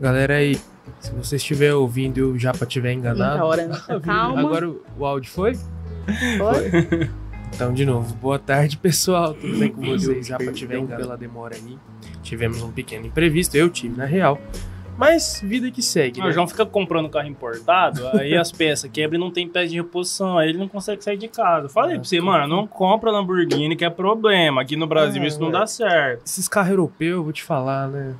Galera aí, se você estiver ouvindo e o Japa estiver enganado, hora nessa calma. agora o, o áudio foi? Foi? Então, de novo, boa tarde, pessoal. Tudo bem com vocês? Já para tiver enganado pela demora aí. Tivemos um pequeno imprevisto, eu tive, na real. Mas vida que segue, né? O João fica comprando carro importado, aí as peças quebram e não tem peça de reposição, aí ele não consegue sair de casa. Falei Ah, pra você, tô- mano, não compra Lamborghini que é problema. Aqui no Brasil Ah, isso não velho. dá certo. Esses carros europeus, eu vou te falar, né?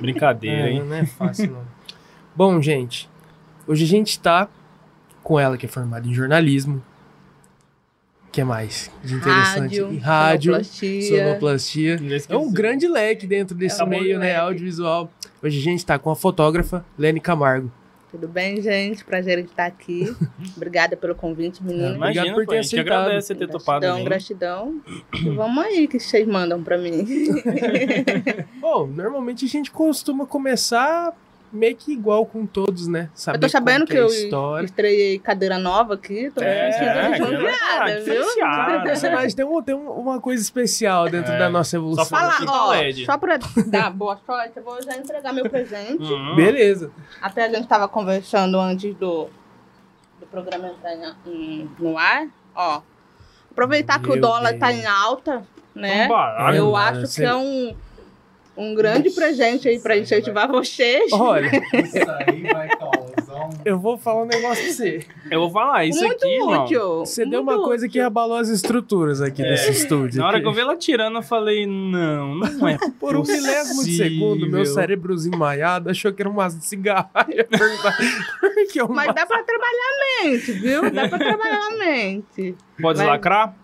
Brincadeira, É, hein? não é fácil, não. Bom, gente, hoje a gente tá com ela que é formada em jornalismo. O que mais de interessante? Rádio, Em rádio, sonoplastia. sonoplastia. É um grande leque dentro desse É um meio, né, leque. audiovisual. Hoje a gente tá com a fotógrafa Lene Camargo. Tudo bem, gente? Prazer em estar aqui. Obrigada pelo convite, menino. Mas- Imagina, Obrigado por pô, ter a gente aceitado. agradece você ter topado. Gratidão, gratidão. E vamos aí que vocês mandam pra mim. Bom, normalmente a gente costuma começar meio que igual com todos, né? Saber eu tô sabendo que é eu história. estreiei cadeira nova aqui. Tô É, me sentindo é, é, viu? personagem tem, um, tem um- uma coisa especial dentro É. da nossa evolução. Só Falar, ó, LED. só pra dar boa sorte, eu vou já entregar meu presente. Hum. Beleza. Até a gente tava conversando antes do, do programa entrar em- no ar. Ó, aproveitar que o Meu dólar Deus. tá em alta, né? Barato. Eu Ai, acho mano, que você- é um, um grande presente aí pra incentivar vocês. Olha, Isso aí vai causar um. eu vou falar um negócio pra você. Eu vou falar, isso muito aqui, útil. Você deu uma coisa que abalou as estruturas aqui É. desse estúdio. Na hora aqui. que eu vi ela tirando, eu falei, não, não é Por um milésimo de segundo, meu cérebrozinho maiado achou que era um maço de cigarro. Eu Mas maço? dá pra trabalhar a mente, viu? Dá pra trabalhar a mente. Pode Vai. lacrar?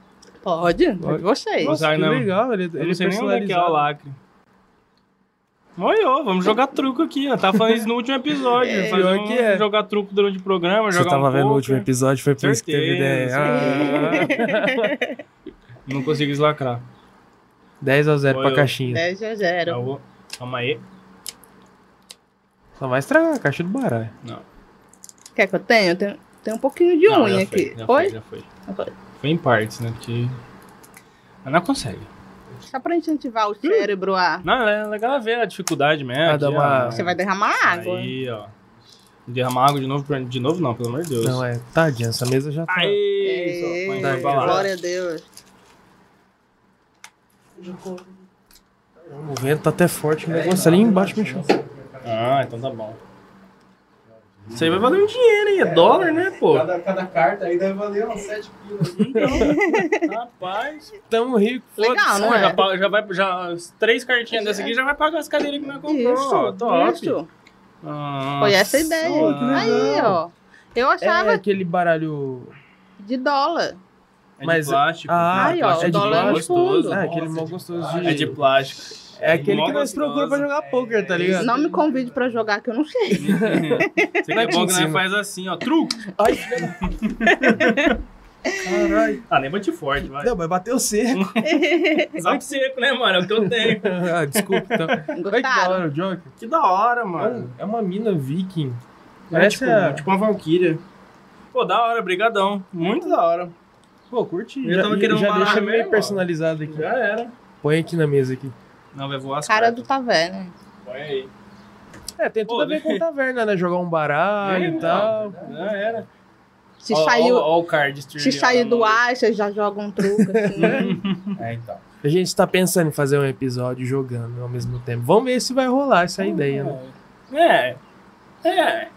Pode, Pode. vocês. Nossa, que não. legal. Ele, Eu ele não sei nem onde é que é o lacre. Oi, ô, vamos jogar truco aqui. Eu tava falando isso no último episódio. É, um- que é. Jogar truco durante o programa, Você jogar tava um vendo o último episódio, foi por isso que teve ideia. Certeza. Ah. Não consegui deslacrar. 10 a 0 Foi pra caixinha. 10 a 0. Eu vou- Calma aí. Só vai estragar a caixa do baralho. Não. Quer que eu tenha? Eu tenho, tenho um pouquinho de Não, unha já aqui. Foi, já Foi? foi, já foi. Já foi. Foi em partes, né? Porque. Mas não consegue. Só pra incentivar o cérebro a. Não, é legal ver a dificuldade mesmo. Ah, aqui, uma-. Você vai derramar água. Aí, ó. Derramar água de novo, pra- de novo não, pelo amor de Deus. Não, é. Tadinha, essa mesa já tá. Aí, Dá, pra lá. glória a Deus. O vento tá até forte, o negócio ali embaixo mexeu. Ah, então tá bom. Isso aí vai valer um dinheiro, hein? É dólar, né, pô? Cada, cada carta aí deve valer uns 7 quilos. Rapaz. Tamo rico. Legal, não Pô, é? já, já vai. Já, as três cartinhas dessa aqui já vai pagar as cadeiras que nós comprou. Isso, Top. isso. Nossa. Foi essa a ideia. Aí, ó. Eu achava É aquele baralho. de dólar. É de Mas- plástico. Ah, Aí, ó, plástico o dólar bom, no gostoso. fundo. É, aquele mal gostoso de. É de plástico. É aquele Mó que nós procuramos pra jogar poker, tá ligado? Não me convide pra jogar, que eu não sei. Isso aqui é bom que faz assim, ó. Truco. Ai, Caralho. Ah, nem bate forte, vai. Não, mas bateu seco. Zap seco, né, mano? É o que eu tenho. ah, desculpa, então. Olha que da hora o Joker. Que da hora, mano. É uma mina viking. É Parece tipo, a- tipo uma Valkyria. Pô, da hora, brigadão. Muito da hora. Pô, curti. Eu Já, tava querendo um já deixa meio personalizado aqui. Já era. Põe aqui na mesa aqui. Não, vai voar as Cara cartas. do Taverna. Põe aí. É, tem tudo Pô, a ver com taverna, né? Jogar um baralho É, e tal. Já era. Se Ó, saiu, ó, ó o card se lá do ar, vocês já jogam um truco, assim. É, então. A gente tá pensando em fazer um episódio jogando ao mesmo tempo. Vamos ver se vai rolar essa ideia, né? É. É.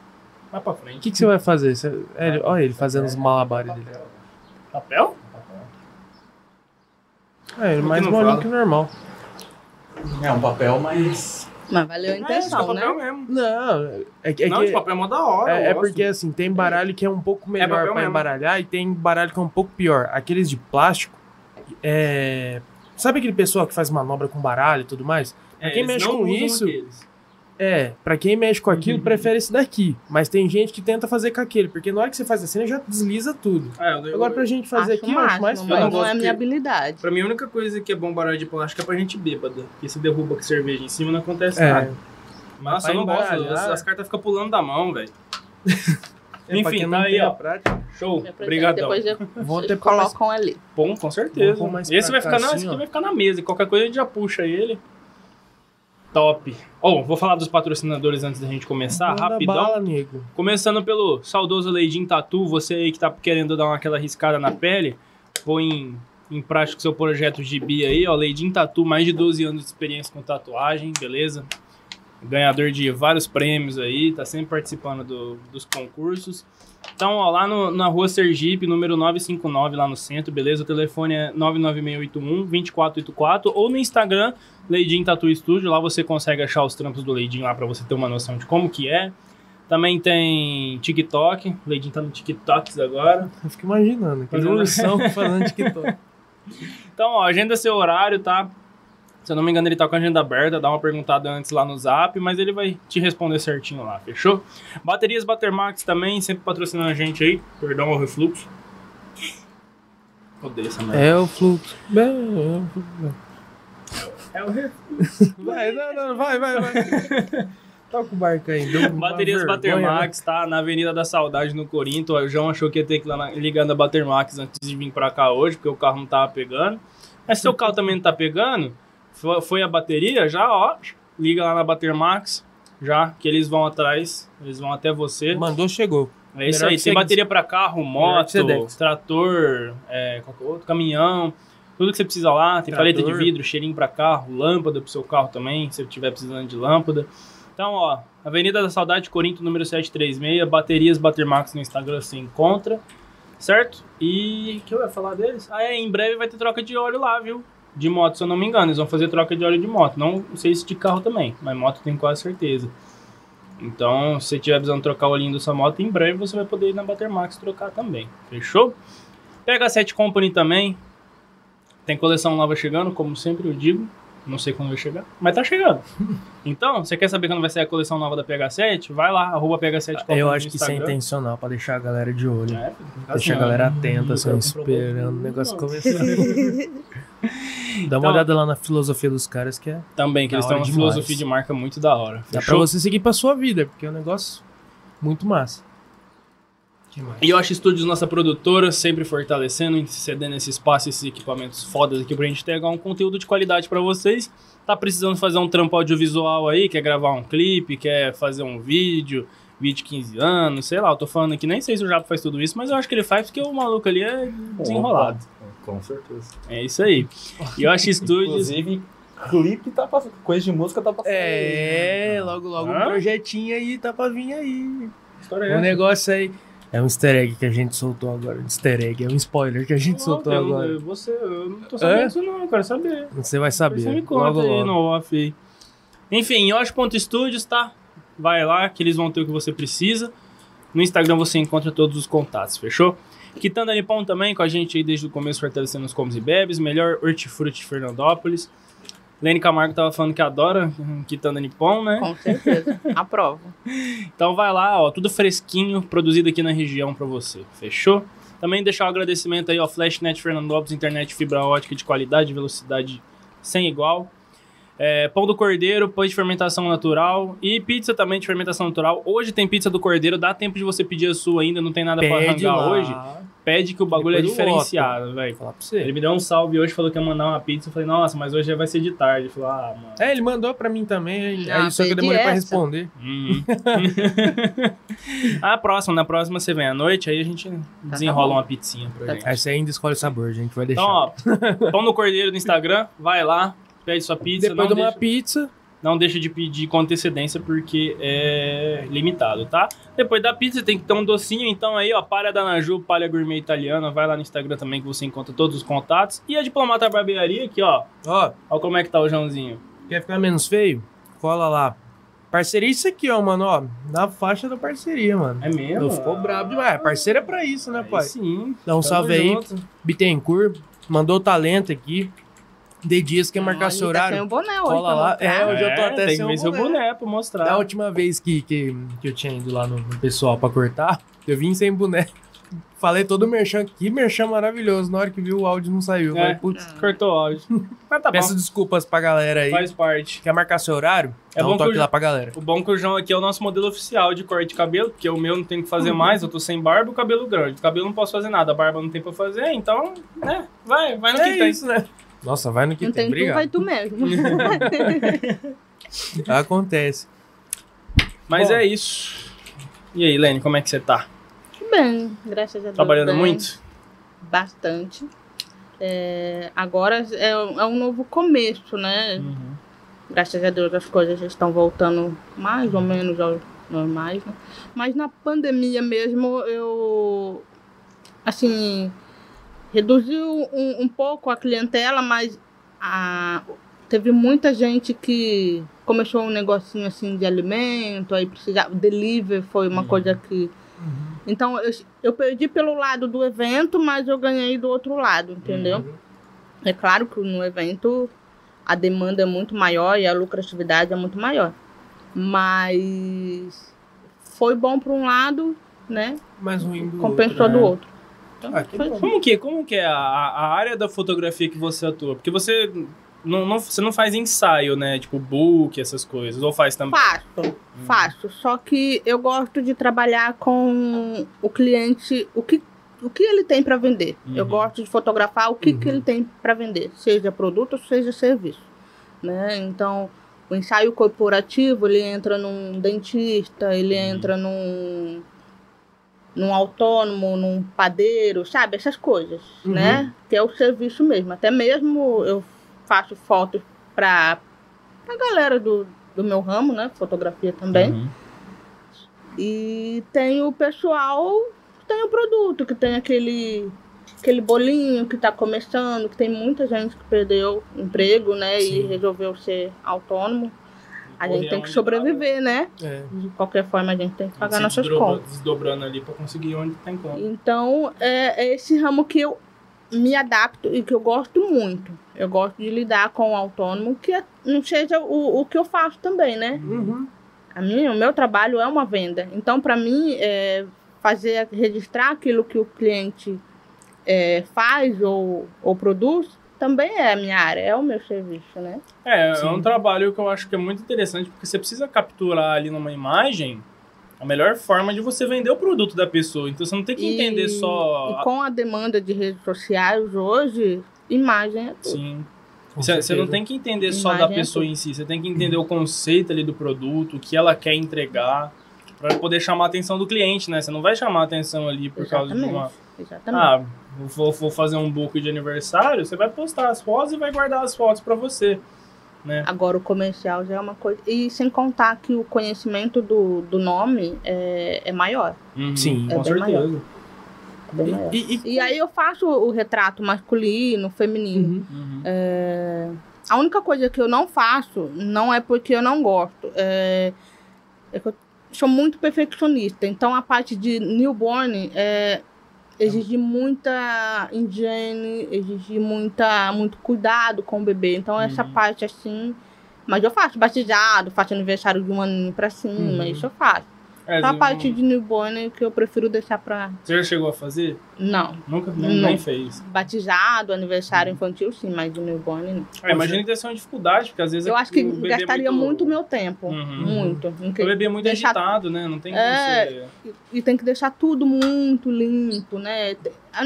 Vai pra O frente. que, que você vai fazer? Você- é, ele- olha ele fazendo os malabares dele. Papel? É, ele mais não molinho que o normal. É um papel mais. Mas valeu a É, intenção, é né? papel mesmo. Não, é, que- é não, que- de papel é mó da hora. é, é porque assim, tem baralho que é um pouco melhor papel pra mesmo. embaralhar e tem baralho que é um pouco pior. Aqueles de plástico, é... Sabe aquele pessoal que faz manobra com baralho e tudo mais? É, quem eles mexe não com usam isso, aqueles. É, pra quem mexe com Uhum. aquilo, prefere esse daqui. Mas tem gente que tenta fazer com aquele, porque na hora que você faz assim, já desliza tudo. É, eu- eu- Agora pra gente fazer Acho aqui, eu acho mais mas fácil. não não é a minha que- habilidade. Pra mim, a única coisa que é bom baralho de plástico é pra gente bêbada. Porque se derruba com cerveja em cima, não acontece É, nada. Nossa, pra eu não gosto. As, as cartas ficam pulando da mão, velho. É, Enfim, tá aí, a ó. prática. Show. Obrigadão. Depois eu, Vou vocês ter que pôr mais- colocam ali. Bom, com certeza. Esse pra vai ficar, na, assim, esse vai ficar na mesa. e Qualquer coisa a gente já puxa ele. Top. Oh, vou falar dos patrocinadores antes da gente começar, Manda rapidão. bala, nego. Começando pelo saudoso Leidin Tatu, você aí que tá querendo dar uma, aquela riscada na pele, põe em, em prática o seu projeto gibi aí, ó, Leidin Tatu, mais de 12 anos de experiência com tatuagem, beleza? Ganhador de vários prêmios aí, tá sempre participando do- dos concursos. Então, ó, lá no- na rua Sergipe, número 959, lá no centro, beleza? O telefone é 99681-2484 ou no Instagram, Leidin Tattoo Studio. Lá você consegue achar os trampos do Leidin lá pra você ter uma noção de como que é. Também tem TikTok, Leidin tá no TikToks agora. Eu fico imaginando. Fazendo- ursão fazendo TikTok. Então, ó, agenda seu horário, tá? Se eu não me engano, ele tá com a agenda aberta, dá uma perguntada antes lá no zap, mas ele vai te responder certinho lá, fechou? Baterias Batermax também, sempre patrocinando a gente aí. Perdão ao refluxo. Odeio essa merda. É o fluxo. É o fluxo. É o refluxo. Vai, não, não, vai, vai, vai. Toca o barco aí. Baterias né? Batermax, tá? Na Avenida da Saudade, no Corinto. O João achou que ia ter que ir lá na, ligar na Batermax antes de vir pra cá hoje, porque o carro não tava pegando. Mas se seu carro também não tá pegando, foi a bateria, já, ó, liga lá na Batermax, já, que eles vão atrás, eles vão até você. Mandou, chegou. É isso melhor aí, tem bateria pra carro, moto, trator, é, qualquer outro, caminhão, tudo que você precisa lá. Tem Trator. paleta de vidro, cheirinho pra carro, lâmpada pro seu carro também, se você estiver precisando de lâmpada. Então, ó, Avenida da Saudade, Corinto, número 736, baterias Batermax no Instagram você encontra, certo? E o que eu ia falar deles? Ah, é, em breve vai ter troca de óleo lá, viu? De moto, se eu não me engano, eles vão fazer troca de óleo de moto. Não sei se de carro também, mas moto tem quase certeza. Então, se você estiver precisando trocar o olhinho da sua moto, em breve você vai poder ir na Batermax trocar também. Fechou? Pega 7 Company também. Tem coleção nova chegando, como sempre eu digo. Não sei quando vai chegar, mas tá chegando. Então, você quer saber quando vai sair a coleção nova da PH7? Vai lá, arroba PH7 Company Eu acho que isso é intencional, pra deixar a galera de olho. É, Deixa a assim, galera atenta, assim, nunca esperando o negócio comprovou. começar. Dá uma Então- olhada lá na filosofia dos caras, que é. Também, que eles têm uma demais. filosofia de marca muito da hora. Dá pra Fechou? você seguir pra sua vida, porque é um negócio muito massa. Demais. E eu acho Estúdios nossa produtora, sempre fortalecendo, cedendo esse espaço, esses equipamentos fodas aqui pra gente entregar um conteúdo de qualidade pra vocês. Tá precisando fazer um trampo audiovisual aí, quer gravar um clipe, quer fazer um vídeo, vídeo de 15 anos, sei lá, eu tô falando aqui, nem sei se o Japa faz tudo isso, mas eu acho que ele faz porque o maluco ali é desenrolado. Com certeza. É isso aí. E eu acho Estúdios... Inclusive, clipe tá passando. Coisa de música tá passando. É, logo, logo Hã? um projetinho aí tá pra vir aí. História Um é negócio aí. É um easter egg que a gente soltou agora. Um easter egg, é um spoiler que a gente soltou eu, agora. Eu, você, eu não tô sabendo É? disso não, eu quero saber. Você vai Você saber. me conta logo, aí logo. no off aí. Enfim, Yosh.studios, tá? Vai lá que eles vão ter o que você precisa. No Instagram você encontra todos os contatos, fechou? Quitanda Nippon também com a gente aí desde o começo fortalecendo os comes e bebes. Melhor hortifruti de Fernandópolis. Lene Camargo tava falando que adora hum, Quitanda Nippon, né? Com certeza. Aprovo. Então vai lá, ó, tudo fresquinho, produzido aqui na região pra você, fechou? Também deixar o agradecimento aí ao Flashnet Fernandópolis, internet fibra ótica de qualidade e velocidade sem igual. É, pão do cordeiro, pão de fermentação natural e pizza também de fermentação natural. Hoje tem pizza do cordeiro, dá tempo de você pedir a sua ainda, não tem nada pra Pede arrancar lá. hoje. Pede que o bagulho Depois é do diferenciado, velho. Falar pra você. Ele me deu um salve hoje, falou que ia mandar uma pizza. Eu falei, nossa, mas hoje já vai ser de tarde. Ele falou, ah, mano. É, ele mandou pra mim também, aí, Ah, aí só que eu demorei pra essa. responder. Hum. a próxima, na próxima você vem à noite, aí a gente desenrola bom. uma pizzinha pra Tá gente. Aí você ainda escolhe o sabor, a gente vai deixar. Então, ó, pão no cordeiro no Instagram, vai lá, pede sua pizza. Depois de uma deixa, pizza, não deixa de pedir com antecedência, porque é limitado, tá? Depois da pizza tem que ter um docinho, então aí, ó, palha da Naju, palha gourmet italiana, vai lá no Instagram também que você encontra todos os contatos. E a Diplomata Barbearia aqui, ó, ó, ó como é que tá o Joãozinho. quer ficar menos feio? Cola lá. Parceria isso aqui, ó, mano, ó. Na faixa da parceria, mano. É mesmo? Não ficou brabo demais. É, Parceira é pra isso, né, Aí pai? sim. Dá um salve aí. junto. Bittencourt, mandou talento aqui. De dias que marcar Olha, seu Tá horário. o boné hoje. Cola lá. É, hoje eu tô até tem sem que o ver seu boné. boné pra mostrar. Da última vez que, que, que eu tinha ido lá no, no pessoal pra cortar, eu vim sem boné. Falei todo o merchan, que merchan maravilhoso. Na hora que viu o áudio não saiu. É. Falei, putz, Cortou o áudio. Mas tá peço bom, desculpas pra galera aí. faz parte. Quer marcar seu horário? É Dá bom um que toque eu- lá pra galera. O bom é que o João aqui é o nosso modelo oficial de corte de cabelo, porque o meu não tem que fazer mais, eu tô sem barba e o cabelo grande. O cabelo não posso fazer nada, a barba não tem pra fazer, então, né, vai, vai no que É tem. isso, né? Nossa, vai no que Não tem. tem tu, vai tu mesmo. Acontece. Mas Bom. é isso. E aí, Lene, como é que você tá? Bem, graças a Deus. Trabalhando bem, muito? Bastante. É, agora é, é um novo começo, né? Uhum. Graças a Deus as coisas estão voltando mais ou menos aos normais, né? Mas na pandemia mesmo eu, assim, reduziu um, um pouco a clientela, mas a, teve muita gente que começou um negocinho assim de alimento, aí precisava, delivery foi uma Uhum. coisa que... Então eu, eu perdi pelo lado do evento, mas eu ganhei do outro lado, entendeu? Uhum. É claro que no evento a demanda é muito maior e a lucratividade é muito maior. Mas foi bom para um lado, né? Mais ruim do Compensou outro, do né? outro. Então, Ah, que. Como que, como que é a, a área da fotografia que você atua? Porque você não, não- você não faz ensaio, né? Tipo book, essas coisas. Ou faz também? Faço, faço. Só que eu gosto de trabalhar com o cliente, o que, o que ele tem para vender. Eu Uhum. gosto de fotografar o que, que Uhum. ele tem para vender, seja produto seja serviço. Né? Então, o ensaio corporativo, ele entra num dentista, ele Uhum. entra num, num autônomo, num padeiro, sabe? Essas coisas, Uhum. né? Que é o serviço mesmo. Até mesmo eu faço fotos para a galera do, do meu ramo, né? Fotografia também. Uhum. E tem o pessoal que tem o produto, que tem aquele, aquele bolinho que está começando, que tem muita gente que perdeu emprego, né? E Sim. resolveu ser autônomo. A gente tem que onde sobreviver, né? É. De qualquer forma, a gente tem que pagar nossas desdobra- contas. Desdobrando ali pra conseguir onde tem como. Então, é, é esse ramo que eu me adapto e que eu gosto muito. Eu gosto de lidar com o autônomo, que é- não seja o, o que eu faço também, né? Uhum. A minha, o meu trabalho é uma venda. Então, para mim, é, fazer, registrar aquilo que o cliente é, faz ou, ou produz também é a minha área, é o meu serviço, né? É, é Sim. um trabalho que eu acho que é muito interessante, porque você precisa capturar ali numa imagem a melhor forma de você vender o produto da pessoa. Então você não tem que entender E- só. E com a demanda de redes sociais hoje, imagem é tudo. Sim. Você, não tem que entender só da é pessoa em si, você tem que entender o conceito ali do produto, o que ela quer entregar, para poder chamar a atenção do cliente, né? Você não vai chamar a atenção ali por causa de uma. Exatamente. Ah, vou, vou fazer um book de aniversário, você vai postar as fotos e vai guardar as fotos para você. Né? Agora o comercial já é uma coisa. E sem contar que o conhecimento do, do nome é, é maior. Uhum, Sim. É com bem certeza. maior. E, e- E aí eu faço o retrato masculino, feminino. Uhum. Uhum. É, A única coisa que eu não faço não é porque eu não gosto. É, é que eu sou muito perfeccionista. Então a parte de newborn é, exige muita higiene, exige muita, muito cuidado com o bebê. Então essa Uhum. parte assim. Mas eu faço batizado, faço aniversário de um aninho pra cima, Uhum. isso eu faço. É, Só a parte de newborn que eu prefiro deixar pra. Você já chegou a fazer? Não. Nunca nem, Não. fez. Batizado, aniversário infantil, sim, mas de newborn não. Ah, imagina que deve ser uma dificuldade, porque às vezes Eu acho que o bebê gastaria muito meu tempo. Uhum. Muito. Em que- O bebê é muito deixar- agitado, né? Não tem como É. você... E tem que deixar tudo muito limpo, né?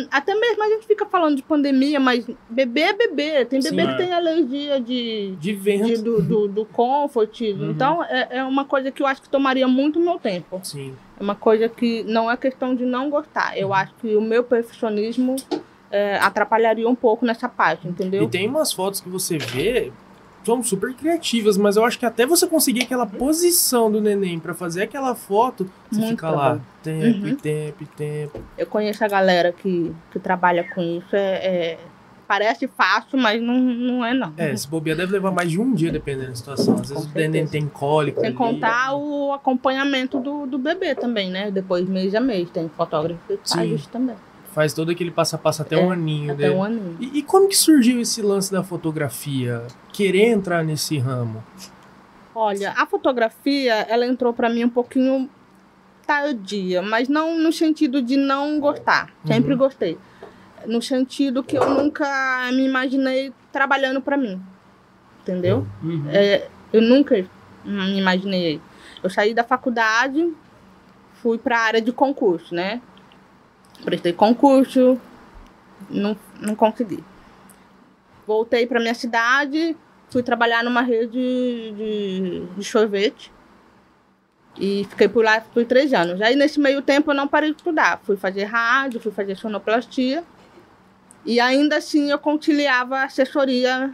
Até mesmo a gente fica falando de pandemia, mas bebê é bebê. Tem bebê Sim, que é. tem alergia de, de de- vento. do, do, do comfort. Uhum. Então, é, é uma coisa que eu acho que tomaria muito meu tempo. Sim. É uma coisa que não é questão de não gostar. Uhum. Eu acho que o meu perfeccionismo é, atrapalharia um pouco nessa parte, entendeu? E tem umas fotos que você vê, são super criativas, mas eu acho que até você conseguir aquela posição do neném pra fazer aquela foto, você Muito fica lá, tempo Uhum. tempo e tempo. Eu conheço a galera que, que trabalha com isso. É, é- parece fácil, mas não, não é, não. É, esse bobear deve levar mais de um dia, dependendo da situação. Às vezes o neném tem cólica Sem contar o acompanhamento do, do bebê também, né? Depois, mês a mês. Tem fotógrafo que faz isso também. Faz todo aquele passo a passo até É, um aninho Até dele. um aninho. E, e como que surgiu esse lance da fotografia? Querer entrar nesse ramo? Olha, a fotografia, ela entrou pra mim um pouquinho tardia, mas não no sentido de não gostar. Sempre Uhum. gostei. No sentido que eu nunca me imaginei trabalhando pra mim. Entendeu? Uhum. É, eu nunca me imaginei. Eu saí da faculdade, fui para a área de concurso, né? Prestei concurso, não, não consegui. Voltei para minha cidade, fui trabalhar numa rede de, de sorvete. E fiquei por lá por três anos. Aí, nesse meio tempo, eu não parei de estudar. Fui fazer rádio, fui fazer sonoplastia. E ainda assim, eu conciliava assessoria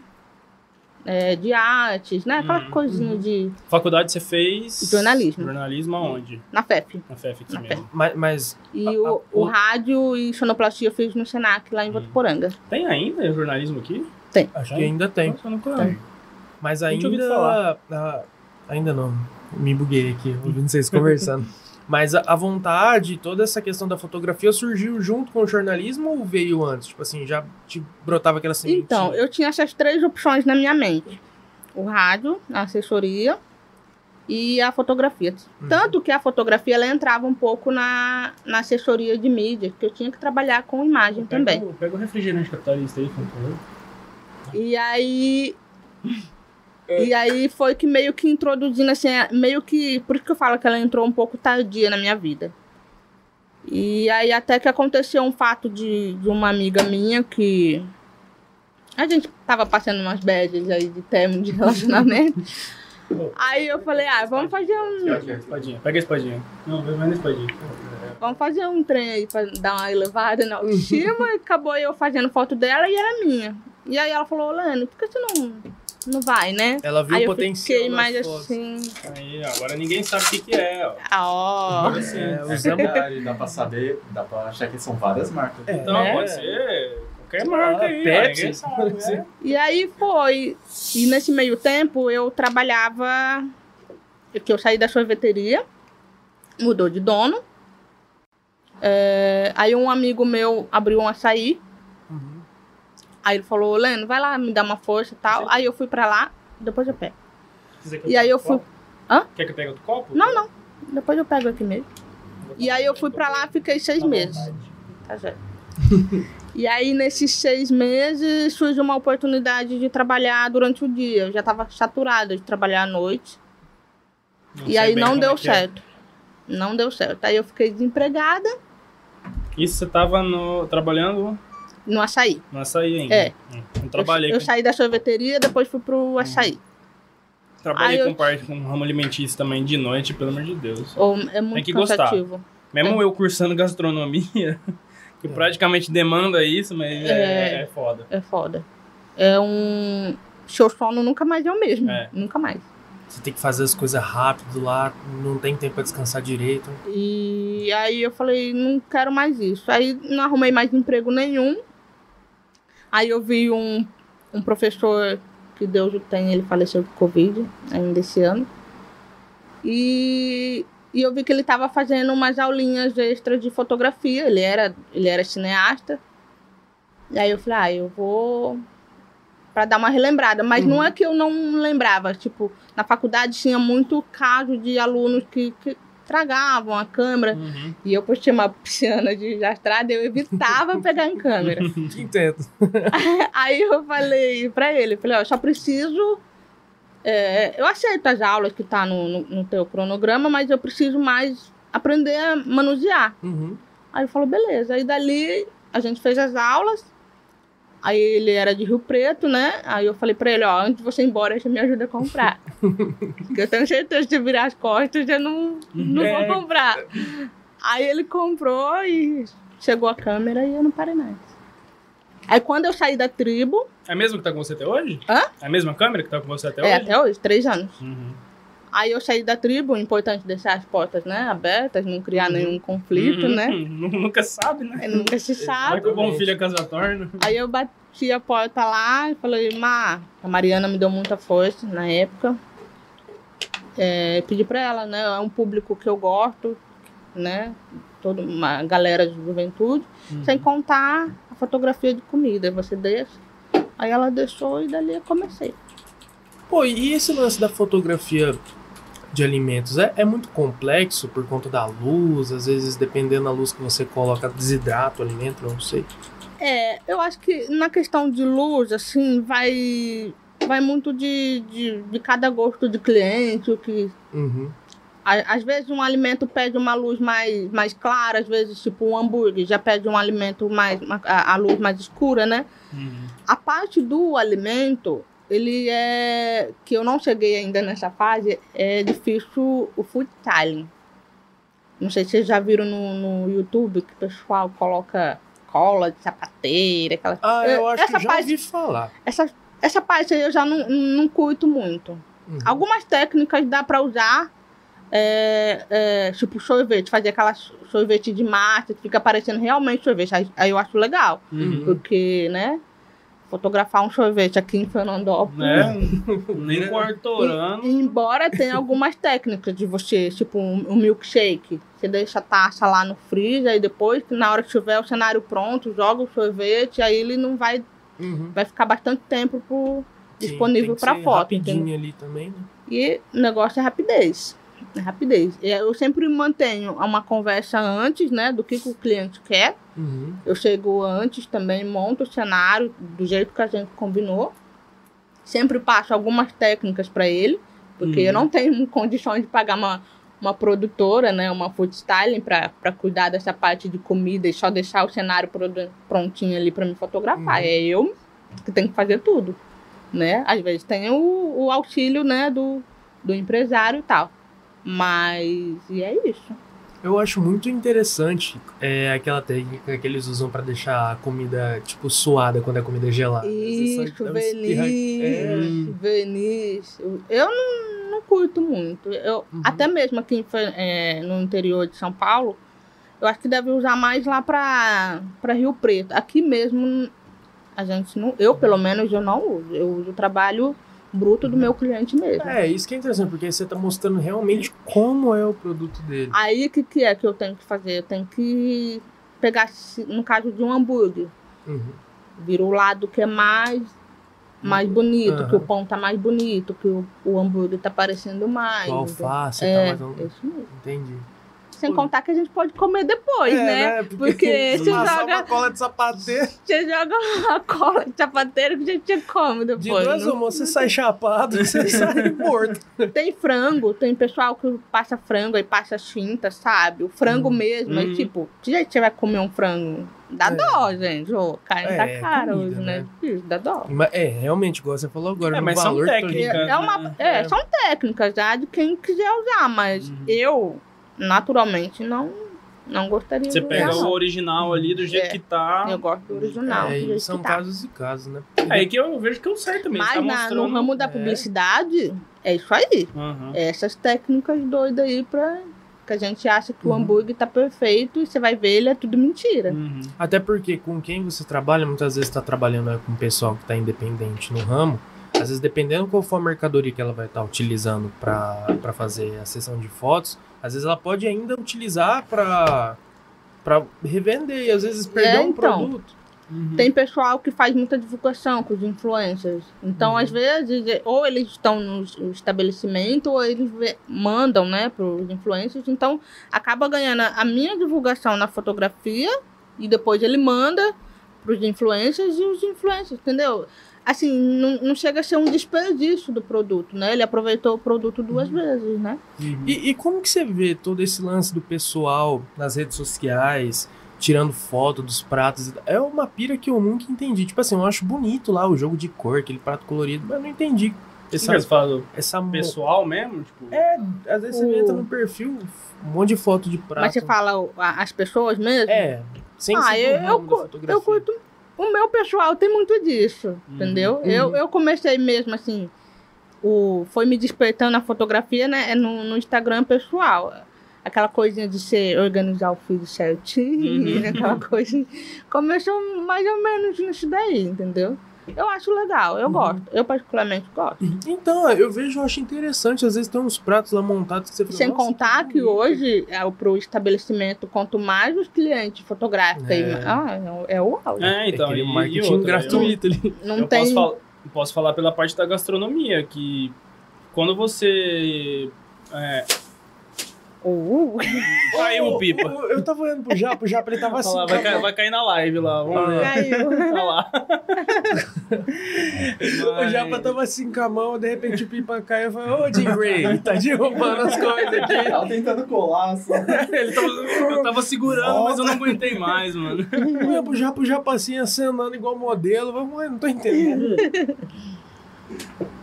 é, de artes, né? Aquela Uhum, coisinha de... Faculdade você fez? Jornalismo. Jornalismo aonde? Na FEP. Na FEF aqui Na mesmo. Mas, mas E A- a- o, o o- rádio e sonoplastia eu fiz no Senac, lá em Votuporanga. Tem ainda jornalismo aqui? acho que ainda tem. Nossa. Tem. Mas ainda. falar. ah, ainda não. Me buguei aqui, ouvindo vocês conversando. Mas a, a vontade, toda essa questão da fotografia surgiu junto com o jornalismo ou veio antes? Tipo assim, já te brotava aquela sementinha? Então, eu tinha essas três opções na minha mente: o rádio, a assessoria e a fotografia. Uhum. Tanto que a fotografia ela entrava um pouco na, na assessoria de mídia, que eu tinha que trabalhar com imagem também. Pega, o- pega o refrigerante capitalista aí, por favor. E aí. E aí foi que meio que introduzindo assim, é, meio que. Por isso que eu falo que ela entrou um pouco tardia na minha vida. E aí até que aconteceu um fato de, de uma amiga minha que. A gente tava passando umas badges aí de termo de relacionamento. aí eu falei, ah, vamos fazer um. Espadinha. Pega a espadinha. Não, vai na espadinha. Vamos fazer um trem aí pra dar uma elevada na autoestima. e acabou eu fazendo foto dela e era minha. E aí ela falou, Lani, por que você não, não vai, né? Ela viu Aí o eu potencial. fiquei mais fotos. assim. Aí, agora ninguém sabe o que, que é, ó. Ah, ó. Assim, É, É usamos. verdade, dá pra saber, dá pra achar que são várias marcas. Então, É. pode ser qualquer marca aí, Pepsi. ninguém sabe, né? E aí foi. E nesse meio tempo eu trabalhava. Que eu saí da sorveteria, mudou de dono. É, aí um amigo meu abriu um açaí. Aí ele falou, Leno, vai lá me dar uma força e tal. Aí eu fui pra lá, depois eu pego. E aí eu fui. copo? Hã? Quer que eu pegue outro copo? Não, não. Depois eu pego aqui mesmo. E aí eu fui pra lá, fiquei seis Tá meses. Tá certo. e aí, nesses seis meses, surgiu uma oportunidade de trabalhar durante o dia. Eu já estava saturada de trabalhar à noite. Não e aí não como deu é que é. certo. Não deu certo. Aí eu fiquei desempregada Isso você tava no, trabalhando no açaí. no açaí ainda? É. Hum, Não trabalhei eu, eu com, saí da sorveteria, depois fui pro açaí. trabalhei aí com eu- parte com ramo alimentício também de noite, pelo amor de Deus. Ou é muito que gostar. cansativo. Mesmo eu cursando gastronomia, que praticamente demanda isso, mas é, É. é foda. É foda. É um. Seu sono nunca mais é o mesmo. É. Nunca mais. Você tem que fazer as coisas rápido lá, não tem tempo pra descansar direito. E aí eu falei, não quero mais isso. Aí não arrumei mais emprego nenhum. Aí eu vi um, um professor, que Deus o tem, ele faleceu de Covid ainda esse ano. E, e eu vi que ele estava fazendo umas aulinhas extras de fotografia. Ele era, ele era cineasta. E aí eu falei, ah, eu vou para dar uma relembrada. Mas não é que eu não lembrava. Tipo, na faculdade tinha muito caso de alunos que, que tragavam a câmera. Uhum. E eu, por tinha uma piscina de estrada, eu evitava pegar em câmera. Te entendo. Aí eu falei pra ele, falei, ó, eu só preciso. é, eu aceito as aulas que tá no, no, no teu cronograma, mas eu preciso mais aprender a manusear. Uhum. Aí ele falou, beleza. Aí dali a gente fez as aulas. Aí ele era de Rio Preto, né? Aí eu falei pra ele, ó, antes de você ir embora, você me ajuda a comprar. Porque eu tenho certeza eu virar as costas, eu não, não É. vou comprar. Aí ele comprou e chegou a câmera e eu não parei mais. Aí quando eu saí da tribo, É a mesma que tá com você até hoje? Hã? É a mesma câmera que tá com você até é hoje? até hoje, três anos. Uhum. Aí eu saí da tribo, é importante deixar as portas né, abertas, não criar nenhum conflito, Uhum. né? Nunca sabe, né? Nunca se Sabe sabe. que o bom filho é casa torna. Aí eu bati a porta lá e falei, Má, a Mariana me deu muita força na época. É, pedi pra ela, né? É um público que eu gosto, né? Toda uma galera de juventude, sem contar a fotografia de comida. Você deixa. Aí ela deixou e dali eu comecei. Pô, e esse lance da fotografia de alimentos é, é muito complexo por conta da luz, às vezes dependendo da luz que você coloca, desidrata o alimento, eu não sei. É, eu acho que na questão de luz, assim, vai, vai muito de, de, de cada gosto de cliente, o que Uhum. Às vezes um alimento pede uma luz mais, mais clara, às vezes tipo um hambúrguer já pede um alimento mais uma- a, a luz mais escura, né? Uhum. A parte do alimento ele é. que eu não cheguei ainda nessa fase, é difícil o food styling. Não sei se vocês já viram no, no YouTube que o pessoal coloca cola de sapateira, aquela. Ah, eu acho essa que já parte, ouvi falar. essa, essa parte aí eu já não, não curto muito. Uhum. Algumas técnicas dá pra usar, é, é, tipo sorvete, fazer aquela sorvete de massa que fica parecendo realmente sorvete. Aí, aí eu acho legal, Uhum. porque, né? Fotografar um sorvete aqui em Fernandópolis. Né? Nem com. E- Embora tenha algumas técnicas de você, tipo um, um milkshake. Você deixa a taça lá no freezer e depois, na hora que tiver o cenário pronto, joga o sorvete, aí ele não vai, Uhum. vai ficar bastante tempo pro, Sim, disponível para foto. Rapidinho entendeu? ali também, né? E o negócio é rapidez. É rapidez. E Eu sempre mantenho uma conversa antes, né, do que, que o cliente quer. Uhum. Eu chego antes também, monto o cenário do jeito que a gente combinou. Sempre passo algumas técnicas para ele, porque Uhum. eu não tenho condições de pagar uma, uma produtora, né, uma food styling para cuidar dessa parte de comida e só deixar o cenário prontinho ali para me fotografar. Uhum. É eu que tenho que fazer tudo, né? Às vezes tem o, o auxílio, né, do, do empresário e tal. Mas e é isso. Eu acho muito interessante é, aquela técnica que eles usam pra deixar a comida, tipo, suada quando a comida é gelada. Isso, verniz, É. verniz. Eu- não, não curto muito. Eu, Uhum. Até mesmo aqui é, no interior de São Paulo, eu acho que deve usar mais lá para Rio Preto. Aqui mesmo, a gente não. Eu, pelo menos, eu não uso. Eu uso trabalho bruto do meu cliente mesmo. É, isso que é interessante, porque você tá mostrando realmente como é o produto dele. Aí o que, que é que eu tenho que fazer? Eu tenho que pegar, no caso de um hambúrguer. Uhum. vira o lado que é mais mais bonito, Aham. que o pão tá mais bonito, que o, o hambúrguer tá parecendo mais. O alface e é, tal, mas não... isso mesmo. Entendi. Sem contar que a gente pode comer depois, né? Porque você passar joga- uma cola de sapateiro, Você joga uma cola de sapateiro que a gente come de depois. duas não- uma, você sai chapado, você sai morto. Tem frango, tem pessoal que passa frango e passa chinta, sabe? O frango Uhum. mesmo, Uhum. aí tipo, que jeito você vai comer um frango? Dá É. dó, gente. Ô, carne É, tá cara comida, hoje, né? né? Isso, dá dó. Mas é, realmente, igual você falou agora, É, mas são técnicas. ligando. É, uma, né? é, É. são técnicas já de quem quiser usar, mas Uhum. eu, naturalmente, não, não gostaria Você pega o original ali do jeito É. que tá. Eu gosto do original. do É, jeito e são que tá. casos e casos, né? É que eu vejo que eu sei também. Mas tá na- mostrando. no ramo da É. publicidade, é isso aí. Uhum. É essas técnicas doidas aí pra. Que a gente acha que o Uhum. hambúrguer tá perfeito e você vai ver, ele é tudo mentira. Uhum. Até porque com quem você trabalha, muitas vezes está trabalhando é, com o pessoal que está independente no ramo. Às vezes, dependendo qual for a mercadoria que ela vai estar utilizando para fazer a sessão de fotos, às vezes ela pode ainda utilizar para para revender e às vezes perder É, um então. produto. Uhum. Tem pessoal que faz muita divulgação com os influencers. Então, Uhum. às vezes, é- ou eles estão no estabelecimento, ou eles mandam, né, para os influencers. Então, acaba ganhando a minha divulgação na fotografia e depois ele manda para os influencers e os influencers, entendeu? Assim, não, não chega a ser um desperdício do produto, né? Ele aproveitou o produto duas vezes, né? E, e como que você vê todo esse lance do pessoal nas redes sociais, tirando foto dos pratos? e tal? É uma pira que eu nunca entendi. Tipo assim, eu acho bonito lá o jogo de cor, aquele prato colorido, mas eu não entendi essa, Você fala do essa mo- pessoal mesmo? Tipo, É, às vezes você O- entra no perfil, um monte de foto de prato. Mas você fala as pessoas mesmo? É, sem Ah, ser eu, eu, eu curto. O meu pessoal tem muito disso, Uhum. entendeu? Uhum. Eu, eu comecei mesmo assim. O, foi me despertando a fotografia né, é no, no Instagram pessoal. Aquela coisinha de você organizar o feed certinho, Uhum. aquela coisa. Começou mais ou menos nisso daí, entendeu? Eu acho legal, eu Uhum. gosto. Eu particularmente gosto. Então, eu vejo, eu acho interessante. Às vezes tem uns pratos lá montados que você fala, Sem "Nossa, contar que bonito." hoje, é, para o estabelecimento, quanto mais os clientes fotografam, É. ah, é o auge. É, então. é e, marketing e outra, gratuito ali. Eu, Não eu tem. posso, fal- posso falar pela parte da gastronomia, que quando você. É, Uh, caiu o pipa. Eu, eu tava olhando pro Japa, o Japa ele tava assim. Lá, vai, cair, vai cair na live lá. Vamos ver. caiu. Olha lá. O Japa tava assim com a mão, de repente o pipa caiu e falou, ô Jim Gray, tá derrubando as coisas aqui. Tava tentando colar só. Ele tava, eu tava segurando, mas eu não aguentei mais, mano. Olha pro Japa, o Japa assim, acenando igual modelo. Vamos, não tô entendendo.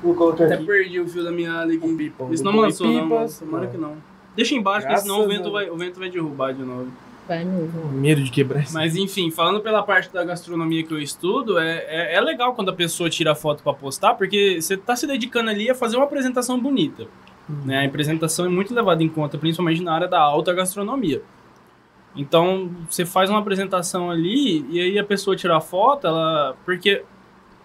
Vou colocar Até aqui. perdi o fio da minha aqui. Pipa, Isso não lançou, não. Tomara que não. Deixa embaixo, porque senão o vento, vai, o vento vai derrubar de novo. Vai mesmo. Medo de quebrar isso. Mas enfim, falando pela parte da gastronomia que eu estudo, é, é, é legal quando a pessoa tira foto pra postar, porque você tá se dedicando ali a fazer uma apresentação bonita. Né? A apresentação é muito levada em conta, principalmente na área da alta gastronomia. Então, você faz uma apresentação ali e aí a pessoa tira a foto, ela. Porque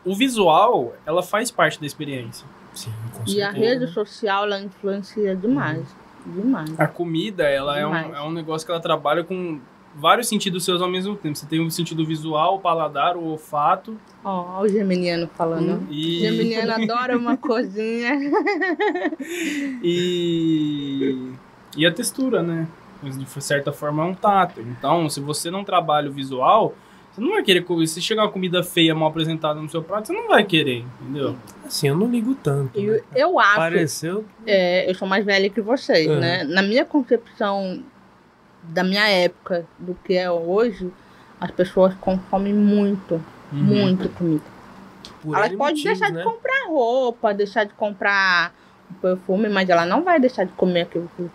o visual, ela faz parte da experiência. Sim, com E a certeza. rede social, ela influencia demais. Demais. A comida, ela é um, é um negócio que ela trabalha com vários sentidos seus ao mesmo tempo. Você tem o sentido visual, o paladar, o olfato. Ó, ó o geminiano falando. Hum, E... Geminiano adora uma coisinha. e, e a textura, né? Mas, De certa forma é um tato. Então, se você não trabalha o visual, você não vai querer comer. Se chegar uma comida feia, mal apresentada no seu prato, você não vai querer, entendeu? Assim, eu não ligo tanto. E né? eu acho, Pareceu. é, eu sou mais velha que vocês, Uhum. né? Na minha concepção da minha época, do que é hoje, as pessoas consomem muito, Uhum. muito comida. Por podem motivos, deixar né? de comprar roupa, deixar de comprar perfume, mas ela não vai deixar de comer aquilo. tudo,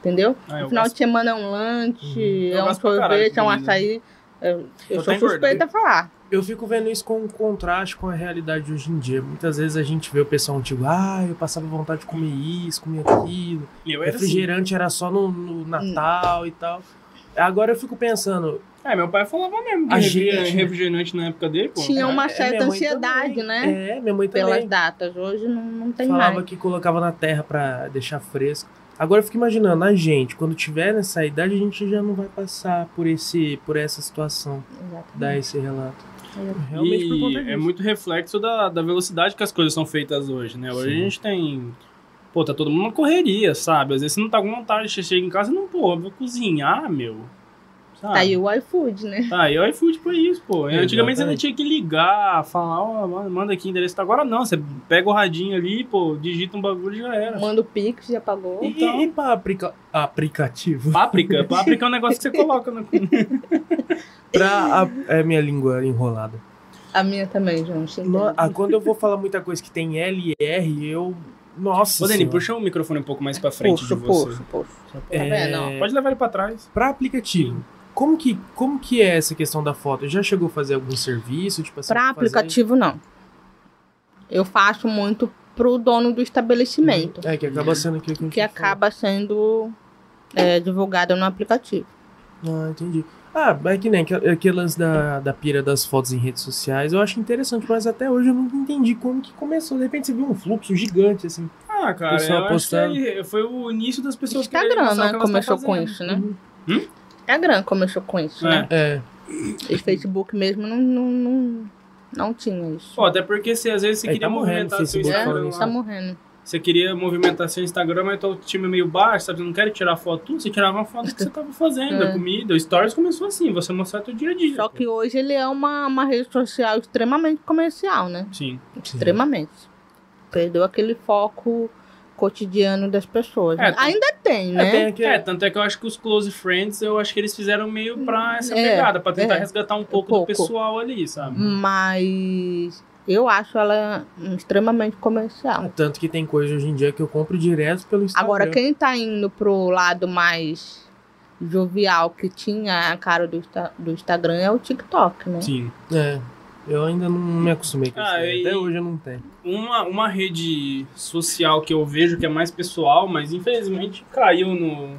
Entendeu? Ah, eu no final gosto- de semana é um lanche, Uhum. Eu é um sorvete, é um açaí. Eu, eu Eu sou suspeita a falar. Eu fico vendo isso com contraste com a realidade de hoje em dia. Muitas vezes a gente vê o pessoal antigo, ah, eu passava vontade de comer isso, comer aquilo. Eu era assim. Refrigerante era só no, no Natal e tal. Agora eu fico pensando, É, meu pai falava mesmo que A refrigerante, gente- refrigerante na época dele, pô. Tinha uma é, certa mãe ansiedade, também. né? É, minha mãe também. Pelas datas. Hoje não, não tem Falava mais. que colocava na terra pra deixar fresco. Agora eu fico imaginando, a gente, quando tiver nessa idade, a gente já não vai passar por esse, por essa situação, Exatamente. dar esse relato. É. Realmente por e é muito reflexo da, da velocidade que as coisas são feitas hoje, né? Hoje Sim. a gente tem. Pô, tá todo mundo na correria, sabe? Às vezes você não tá com vontade, você chega em casa e não, pô, eu vou cozinhar, meu. Sabe? Tá aí o iFood, né? Tá, e o iFood por isso, pô. E Antigamente você ainda Exatamente. tinha que ligar, falar, ó, manda- manda aqui endereço. Agora não, você pega o radinho ali, pô, digita um bagulho e já era. Manda o Pix, já pagou. E, Então- e pra aplica- aplicativo? Páprica, páprica é um negócio que você coloca na pra a, é minha língua enrolada. A minha também, João. ah, quando eu vou falar muita coisa que tem L e R, eu. Nossa. Ô, Dani, puxa o microfone um pouco mais pra frente Puxo, de você. Tá É? Pode levar ele pra trás. Pra aplicativo. Como que, como que é essa questão da foto? Já chegou a fazer algum serviço? Tipo assim, Pra fazer- aplicativo, não. Eu faço muito pro dono do estabelecimento, É, que acaba sendo aquilo que a gente que acaba sendo é, divulgado no aplicativo. Ah, entendi. Ah, é que nem aquele lance da, da pira das fotos em redes sociais. Eu acho interessante, mas até hoje eu não entendi como que começou. De repente você viu um fluxo gigante, assim. Ah, cara, eu acho que foi o início das pessoas Instagram, né? que elas Começou com isso, né? Uhum. Instagram começou com isso, É. né? É. E Facebook mesmo não, não, não, não tinha isso. Pô, até porque você, às vezes você Aí queria tá morrendo movimentar o seu É, Instagram isso. tá morrendo. Você queria movimentar seu Instagram, mas teu time é meio baixo, sabe? Você não quer tirar foto tudo, você tirava uma foto que você tava fazendo, É. a comida. O Stories começou assim, você mostrar teu dia a dia. Só que hoje ele é uma, uma rede social extremamente comercial, né? Sim. Extremamente. Perdeu aquele foco cotidiano das pessoas. É, tem- Ainda tem, né? É, tem. É, tanto é que eu acho que os Close Friends, eu acho que eles fizeram meio pra essa É, pegada, pra tentar é. resgatar um pouco, pouco. do pessoal ali, sabe? Mas eu acho ela extremamente comercial. Tanto que tem coisa hoje em dia que eu compro direto pelo Instagram. Agora, quem tá indo pro lado mais jovial que tinha a cara do, do Instagram é o TikTok, né? Sim. É. Eu ainda não me acostumei com Ah, isso. e- Até hoje eu não tenho. Uma, uma rede social que eu vejo que é mais pessoal, mas infelizmente caiu no.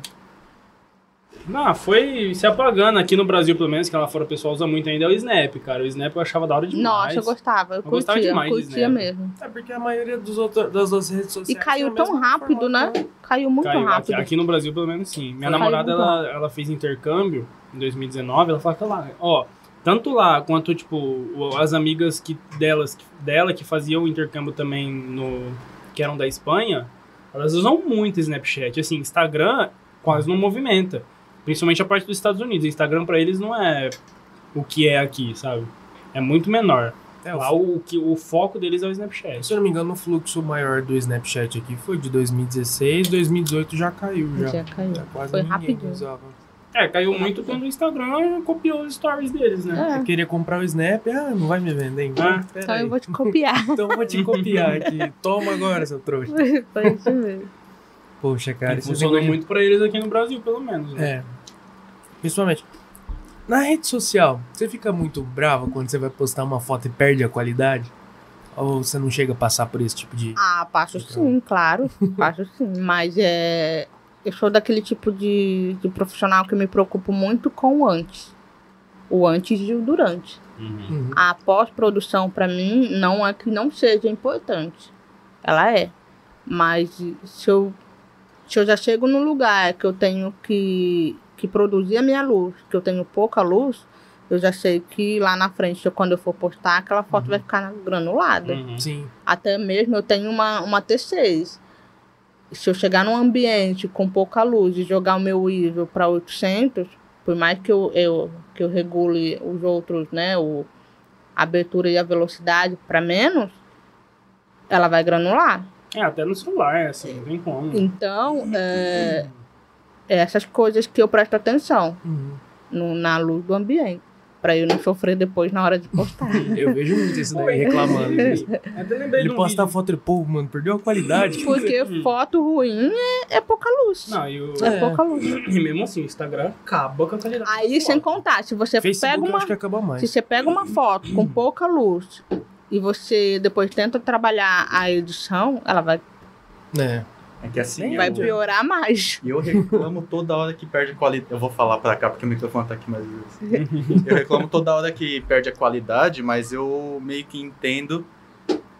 Não, foi se apagando aqui no Brasil, pelo menos, que lá fora o pessoal usa muito ainda, é o Snap, cara. O Snap eu achava da hora demais. Nossa, eu gostava. Eu, Eu gostava curtia, demais de curtia mesmo. É porque a maioria dos outros, das outras redes sociais. E caiu é o tão rápido, né? Caiu muito Caiu. Aqui, rápido. aqui no Brasil, pelo menos, sim. Minha Caiu namorada, ela, ela fez intercâmbio em 2019, ela fala que lá, ó, tanto lá quanto, tipo, as amigas que, delas, dela que faziam o intercâmbio também no. que eram da Espanha, elas usam muito Snapchat. Assim, Instagram quase não movimenta. Principalmente a parte dos Estados Unidos. Instagram pra eles não é o que é aqui, sabe? É muito menor. É, Lá o, o, que, o foco deles é o Snapchat. se eu não me engano, o fluxo maior do Snapchat aqui foi de 2016, 2018 já caiu. Já, Já caiu. Já quase Foi ninguém rapidinho. usava. É, caiu muito quando o Instagram copiou os stories deles, né? É. Eu queria comprar o Snap, ah, não vai me vender, então. Ah. Então aí. eu vou te copiar. Então eu vou te copiar aqui. Toma agora, seu trouxa. Isso mesmo. Poxa, cara, E esse funcionou de- muito pra eles aqui no Brasil, pelo menos. Né? É. Principalmente. Na rede social, você fica muito brava quando você vai postar uma foto e perde a qualidade? Ou você não chega a passar por esse tipo de. Ah, passo sim, claro. Passo sim. Mas é. Eu sou daquele tipo de, de profissional que me preocupo muito com o antes. O antes e o durante. Uhum. Uhum. A pós-produção, pra mim, não é que não seja importante. Ela é. Mas se eu, se eu já chego num lugar que eu tenho que, que produzir a minha luz, que eu tenho pouca luz, eu já sei que lá na frente, quando eu for postar, aquela foto vai ficar granulada. Uhum. Sim. Até mesmo eu tenho uma, uma T6. Se eu chegar num ambiente com pouca luz e jogar o meu ISO para 800, por mais que eu, eu, que eu regule os outros, né, o, a abertura e a velocidade para menos, ela vai granular. É, até no celular, assim, não tem como. Então, é, é essas coisas que eu presto atenção Uhum. no, na luz do ambiente, para eu não sofrer depois na hora de postar. Eu vejo muito isso daí reclamando. disso. Até lembrei Ele posta vídeo. foto e, pô, mano, perdeu a qualidade. Porque foto ruim é, é pouca luz. Não, e, o... É, É. pouca luz. e mesmo assim, o Instagram acaba com a qualidade. Aí, sem contar, se você Facebook pega eu uma, acho que acaba mais. se você pega uma foto com pouca luz e você depois tenta trabalhar a edição, ela vai, É. É que assim, vai eu, piorar mais. eu reclamo toda hora que perde qualidade. Eu vou falar pra cá porque o microfone tá aqui mais vezes. Eu reclamo toda hora que perde a qualidade, mas eu meio que entendo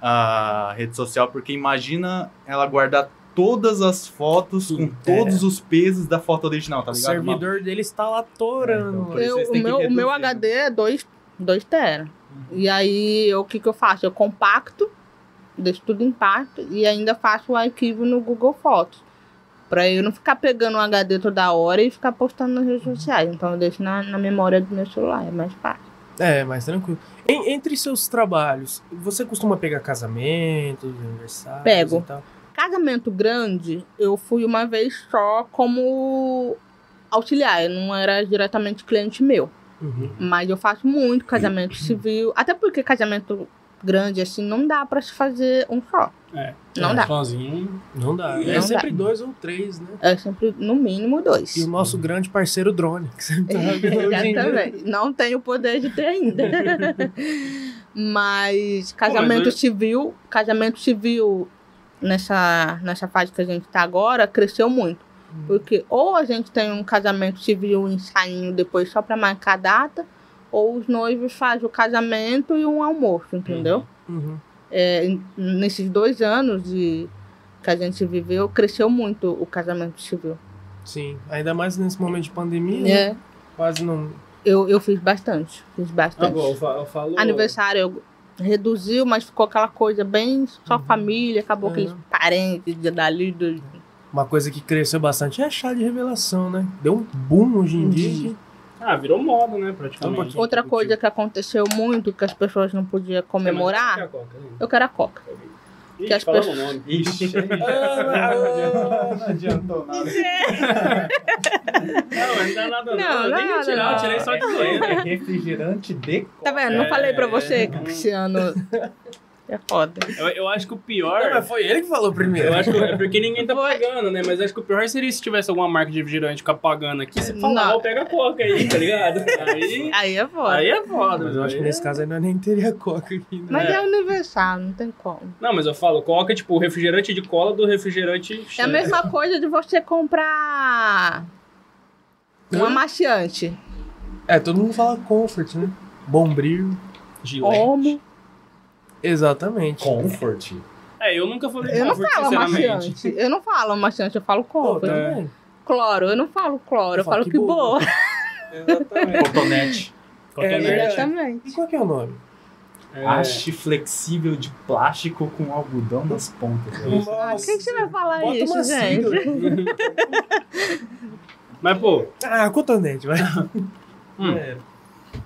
a rede social, porque imagina ela guardar todas as fotos com Sim, todos os pesos da foto original, tá O ligado? Uma- servidor dele está lá torando. É, então, o, meu, o meu né? HD é 2 dois tera. E aí, o que, que eu faço? Eu compacto, deixo tudo em parte e ainda faço o arquivo no Google Fotos. Pra eu não ficar pegando o HD toda hora e ficar postando nas redes sociais. Então eu deixo na, na memória do meu celular, é mais fácil. É, mais tranquilo. En- entre seus trabalhos, você costuma pegar casamentos, aniversários Pego. e tal? Casamento grande, eu fui uma vez só como auxiliar, eu não era diretamente cliente meu. Uhum. Mas eu faço muito casamento civil, até porque casamento grande assim não dá pra se fazer um só. É. Não É, dá. Sozinho. Não dá. É Não sempre dá. dois ou três, né? É sempre no mínimo dois. E o nosso grande parceiro drone, que sempre tá. Exatamente. Não tenho o poder de ter ainda. mas casamento eu- civil, casamento civil nessa, nessa fase que a gente tá agora, cresceu muito. Hum. Porque ou a gente tem um casamento civil, um ensaiinho depois só para marcar a data, ou os noivos fazem o casamento e um almoço, entendeu? Uhum. É, n- nesses dois anos de, que a gente viveu, cresceu muito o casamento civil. Sim, ainda mais nesse momento de pandemia, né? É, quase não. eu, eu fiz bastante, fiz bastante. Agora, eu fa- eu falo. Aniversário eu reduziu, mas ficou aquela coisa bem só família, acabou É. aqueles parentes de- dali do, Uma coisa que cresceu bastante é chá de revelação, né? Deu um boom hoje em dia. Ah, virou moda, né, praticamente. pouquinho. Outra coisa que aconteceu muito, que as pessoas não podiam comemorar, a Coca, né? eu quero a Coca. Ih, Que as pessoas- o nome. Ixi, não adiantou nada. Não, não dá nada, não. Não, Eu nem tirar, eu não. tirei só de zoeira. É refrigerante de Tá vendo? Não É, falei pra você é. É foda. Eu, eu acho que o Não, pior. mas foi ele que falou primeiro. Eu acho que é porque ninguém tá pagando, né? Mas acho que o pior seria se tivesse alguma marca de refrigerante ficar pagando aqui. Você fala, Não. ó, pega a coca aí, tá ligado? Aí, Aí é foda. aí é foda. Mas eu acho que nesse caso aí nós nem teria coca aqui, né? Mas É. é aniversário, não tem como. Não, mas eu falo, coca é tipo o refrigerante de cola do refrigerante. É a mesma coisa de você comprar um amaciante. É, todo mundo fala comfort, né? Bombril. Gilete. Como? Exatamente. Comfort. É, eu nunca falei Eu não comfort, falo sinceramente. amaciante. Eu não falo amaciante, eu falo Pô, comfort. também. Cloro, eu não falo cloro, eu, falo que, boa. Exatamente. Cotonete. Cotonete. É, Exatamente. E qual que é o nome? É, Haste flexível de plástico com algodão das pontas. Ah, quem que você vai falar Bota isso, uma gente? Mas, pô, Ah, cotonete, vai. Hum. É.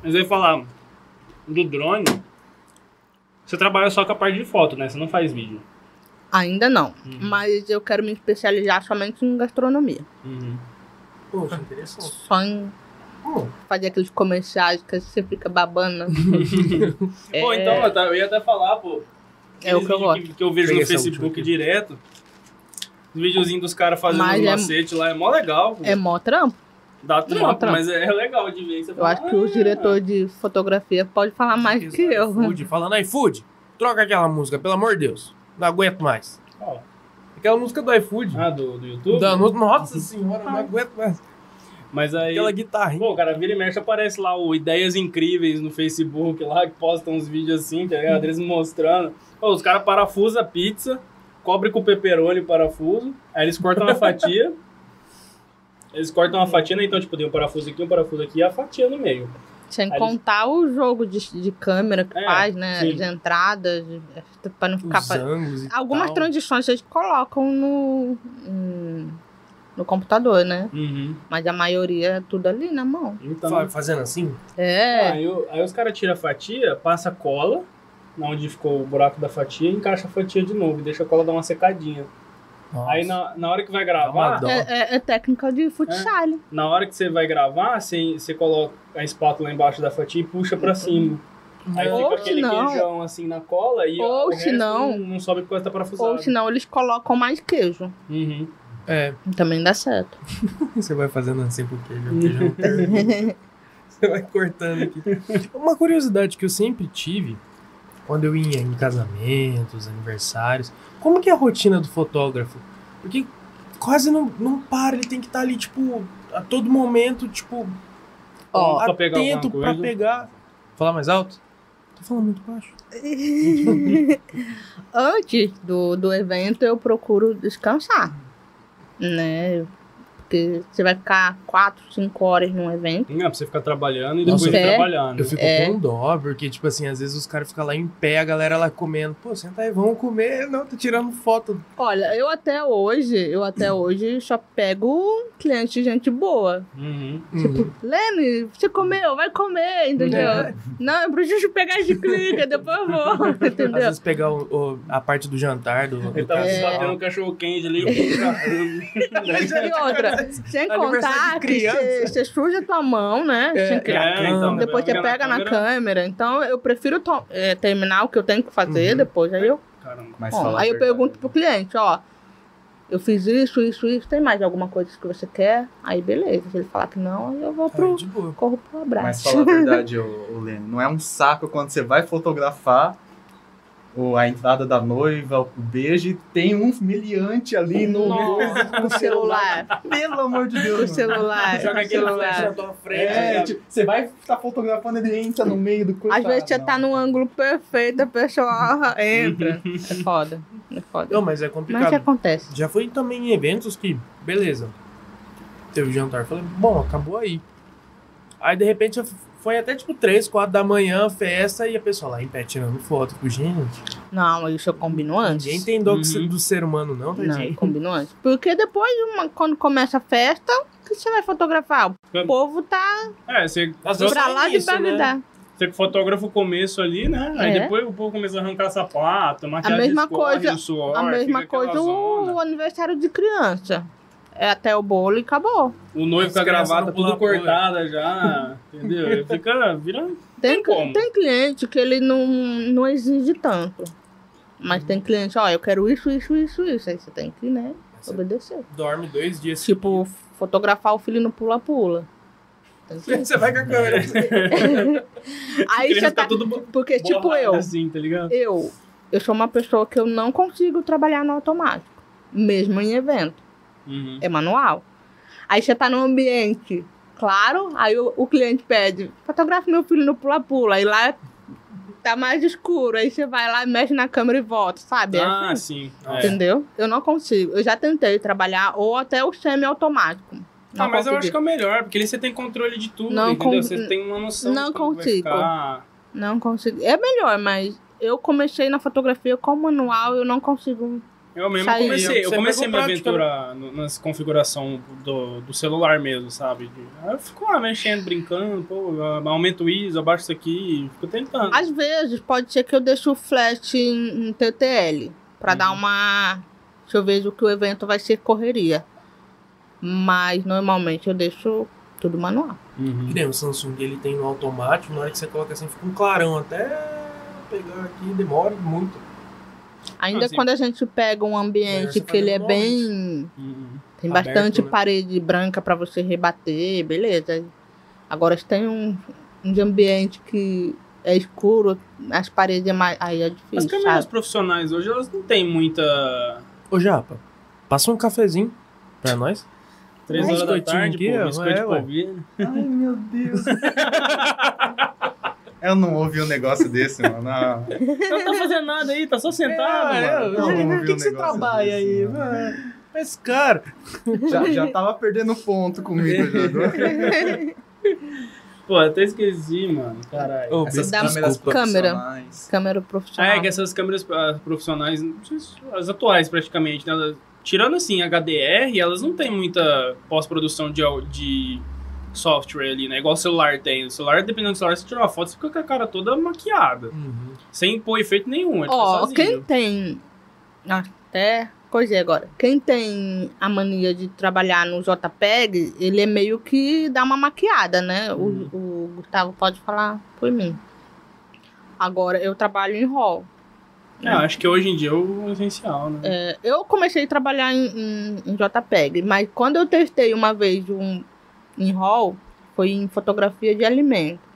mas eu ia falar do drone. Você trabalha só com a parte de foto, né? Você não faz vídeo. Ainda não, Uhum. mas eu quero me especializar somente em gastronomia. Uhum. Poxa, interessante. Só em fazer aqueles comerciais que você fica babando. É, Pô, então, eu ta- eu ia até falar, pô. É o que eu gosto. Que, que eu vejo Peguei no Facebook direto. Os videozinhos dos caras fazendo Mas os é- macetes lá, é mó legal. pô. é mó trampo. Dá trampo, trampo. mas é legal de ver. Você Eu fala, acho que o "Ah, diretor de fotografia pode falar mais que eu. iFood, falando iFood, troca aquela música, pelo amor de Deus. Não aguento mais. Ó. Aquela música do iFood. Ah, do, do YouTube? Da no- Nossa senhora, não aguento mais. Mas aí. Aquela guitarrinha. Pô, cara, vira e mexe, aparece lá o Ideias Incríveis no Facebook lá, que postam uns vídeos assim, tá ligado? Eles mostrando. Pô, os caras parafusam a pizza, cobre com pepperoni o parafuso, aí eles cortam uma fatia. Eles cortam uma fatia, né? Então, tipo, tem um parafuso aqui, um parafuso aqui e a fatia no meio. Sem Aí contar o jogo de, de câmera que É, faz, né? sim. As entradas, pra não ficar. Os ângulos e Algumas tal. transições eles colocam no, hum, no computador, né? Uhum. Mas a maioria é tudo ali na mão. Então. Fa- Fazendo assim? É. Aí, o- aí os caras tiram a fatia, passa cola, na onde ficou o buraco da fatia, e encaixa a fatia de novo, e deixa a cola dar uma secadinha. Nossa. Aí na, na hora que vai gravar. É, é- é técnica de futsal. na hora que você vai gravar, você, você coloca a espátula embaixo da fatia e puxa pra cima. Aí Ou fica se aquele não- queijão assim na cola e Ou o se resto não- não, não sobe porque está parafusado. Ou senão eles colocam mais queijo. Uhum. É, Também dá certo. você vai fazendo assim já não termina. Você vai cortando aqui. Uma curiosidade que eu sempre tive, quando eu ia em casamentos, aniversários, como que é a rotina do fotógrafo? Porque quase não, não para, ele tem que estar ali, tipo, a todo momento, tipo, Ó, pra pegar atento pra coisa. pegar. Falar mais alto? Tô falando muito baixo. Antes do, do evento eu procuro descansar. Né? Porque você vai ficar 4, 5 horas num evento. Não, pra você ficar trabalhando e depois ir é. trabalhando. Eu fico É. com dó, porque, tipo assim, às vezes os caras ficam lá em pé, a galera lá comendo. Pô, senta aí, vamos comer. Não, tô tirando foto. Olha, eu até hoje, eu até hoje só pego cliente de gente boa. Uhum. Uhum. Lene, você comeu, vai comer, entendeu? É. Não, eu preciso pegar de clica, depois eu vou, Às entendeu? vezes pegar o- o- a parte do jantar do, do Ele tava É. batendo um cachorro quente ali. E outra, sem contar de que criança. você, você suja tua mão, né? É, É, então, depois você pega na câmera. Então eu prefiro é, terminar o que eu tenho que fazer, Uhum. depois aí eu. Caramba. Mas a aí eu verdade. pergunto pro cliente, ó. Eu fiz isso, isso, isso. Tem mais alguma coisa que você quer? Aí beleza. Se ele falar que não, aí eu vou pro. Corro pro Mas abraço. fala a verdade, ô, ô Lene, não é um saco quando você vai fotografar o, a entrada da noiva, o beijo, e tem um miliante ali no, Nossa, no celular. Pelo amor de Deus. O mano. celular. Joga aquele flash na celular. tua frente. É, né? tipo, você vai estar fotografando, ele entra no meio do coisa. Às vezes você tá num ângulo perfeito, a pessoa entra. É foda. É foda. Não, mas é Mas o que complicado. acontece? Já fui também em eventos que, beleza, teve jantar. Falei, bom, acabou aí. Aí, de repente, foi até tipo 3, 4 da manhã, festa, e a pessoa lá em pé tirando foto. Tipo, gente, Não, isso eu combino antes. ninguém tem dó Uhum. do ser humano, não, Não, eu tadinho. combino antes. Porque depois, uma- quando começa a festa, o que você vai fotografar? O povo tá É, você, pra tem lá de isso, né? Você fotografa o começo ali, né? Aí É. depois o povo começa a arrancar sapato, maquiagem mesma escorre coisa- suor, A mesma coisa zona. o aniversário de criança. É até o bolo e acabou. O noivo com a gravata tudo cortada já, entendeu? Fica, vira... Tem, Tem como. tem cliente que ele não, não exige tanto. Mas tem cliente, ó, eu quero isso, isso, isso, isso. Aí você tem que, né, Você obedecer. dorme dois dias. Tipo, fotografar o filho no pula-pula. Você vai com a câmera. Aí Ele você tá. tudo Porque, tipo, eu. assim, tá ligado? Eu. Eu sou uma pessoa que eu não consigo trabalhar no automático. Mesmo em evento. Uhum. É manual. Aí você tá num ambiente claro, aí o, o cliente pede, fotografe meu filho no pula-pula. Aí lá tá mais escuro. Aí você vai lá, mexe na câmera e volta, sabe? É Ah, assim, sim. É. Entendeu? Eu não consigo. Eu já tentei trabalhar ou até o semi-automático. Ah, Não mas eu consegui. acho que é o melhor, porque ali você tem controle de tudo, Não entendeu? Você tem uma noção não de como vai consigo. ficar. Não consigo. É melhor, mas eu comecei na fotografia com manual, eu não consigo. Eu mesmo Saía. comecei, eu Você comecei minha aventura no- nas configuração do, do celular mesmo, sabe? De- Aí eu fico lá mexendo, brincando, pô, aumento o ISO, abaixo isso aqui, fico tentando. Às vezes pode ser que eu deixe o flash em, em TTL pra Uhum. dar uma. Se eu vejo que o evento vai ser correria. Mas normalmente eu deixo tudo manual. Uhum. Que nem o Samsung, ele tem no automático, na hora que você coloca assim, fica um clarão até pegar aqui, demora muito. Ainda Assim, quando a gente pega um É, ambiente que ele é faz bem. Uhum. Tem Aberto, bastante né? parede branca pra você rebater, beleza. Agora se tem um, um ambiente que é escuro, as paredes é mais. Aí é As difícil. câmeras sabe? profissionais hoje, elas não têm muita... Ô, Japa, passa um cafezinho pra nós. Três horas da tarde, aqui, pô, ó, biscoito é, de. Ai, meu Deus. Eu não ouvi um negócio desse, mano. Ah, Não tá fazendo nada aí, tá só sentado, É, mano. eu- Não, não vi que, um que você trabalha desse, aí? mano. mano? Mas, cara, já, já tava perdendo ponto comigo já. Pô, até esqueci, mano. Caralho. Ô, Essas Dá- câmeras câmera. profissionais. Câmera Ah, profissional. é que essas câmeras ah, profissionais, não sei se- as atuais praticamente, né, elas- tirando assim HDR, elas não tem muita pós-produção de, de software ali, né? Igual o celular tem. O celular, dependendo do celular, você tira uma foto, você fica com a cara toda maquiada. Sem pôr efeito nenhum. Ele faz Ó, sozinho. quem tem. Até coisei agora. Quem tem a mania de trabalhar no JPEG, ele é meio que dá uma maquiada, né? O- Uhum. O, Gustavo pode falar por mim. Agora, eu trabalho em RAW. É, acho que hoje em dia é o essencial, né? É, eu comecei a trabalhar em, em- em JPEG, mas quando eu testei uma vez um, em RAW, foi em fotografia de alimento.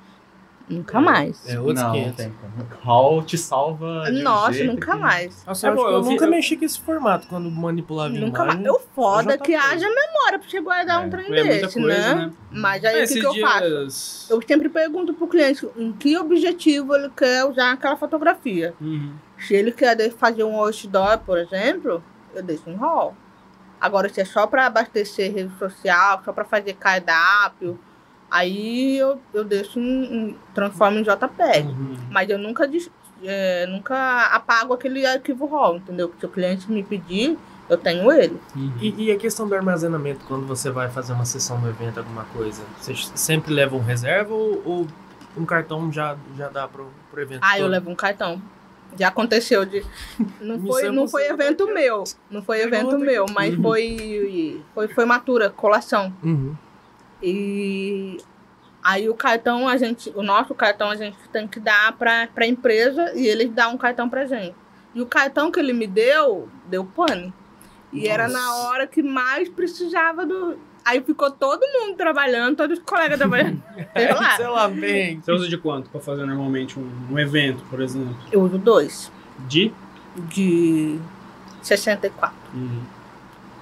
Nunca mais. É outros não, 500. tem como. Hall te salva de um Nossa, jeito nunca que- mais. Nossa, É eu, eu eu vi- nunca eu- mexi com esse formato quando manipulava Nunca imagem. mais. Eu foda que haja memória pra você guardar É, um trem É muita desse, coisa, né? né? Mas aí o que, que eu faço? dias... Eu sempre pergunto pro cliente em que objetivo ele quer usar aquela fotografia. Uhum. Se ele quer fazer um outdoor, por exemplo, eu deixo em RAW. Agora, se é só para abastecer rede social, só para fazer cardápio, aí eu, eu deixo em, transformo em JPEG. Uhum. Mas eu nunca, é, nunca apago aquele arquivo RAW, entendeu? Se o cliente me pedir, eu tenho ele. Uhum. E, e a questão do armazenamento, quando você vai fazer uma sessão do evento, alguma coisa, você sempre leva um reserva ou, ou um cartão já, já dá pro, pro evento? Ah, eu todo? levo um cartão. Já aconteceu de. Não foi, não foi pra evento meu. Não foi evento meu, mas Uhum. foi, foi formatura, colação. Uhum. E aí o cartão, a gente, o nosso cartão a gente tem que dar para a empresa e eles dão um cartão pra gente. E o cartão que ele me deu, deu pane. E era na Nossa. hora que mais precisava do. Aí ficou todo mundo trabalhando, todos os colegas trabalhando. Sei lá. Sei lá, bem. Você usa de quanto pra fazer normalmente um, um evento, por exemplo? Eu uso dois, De? de 64. Uhum.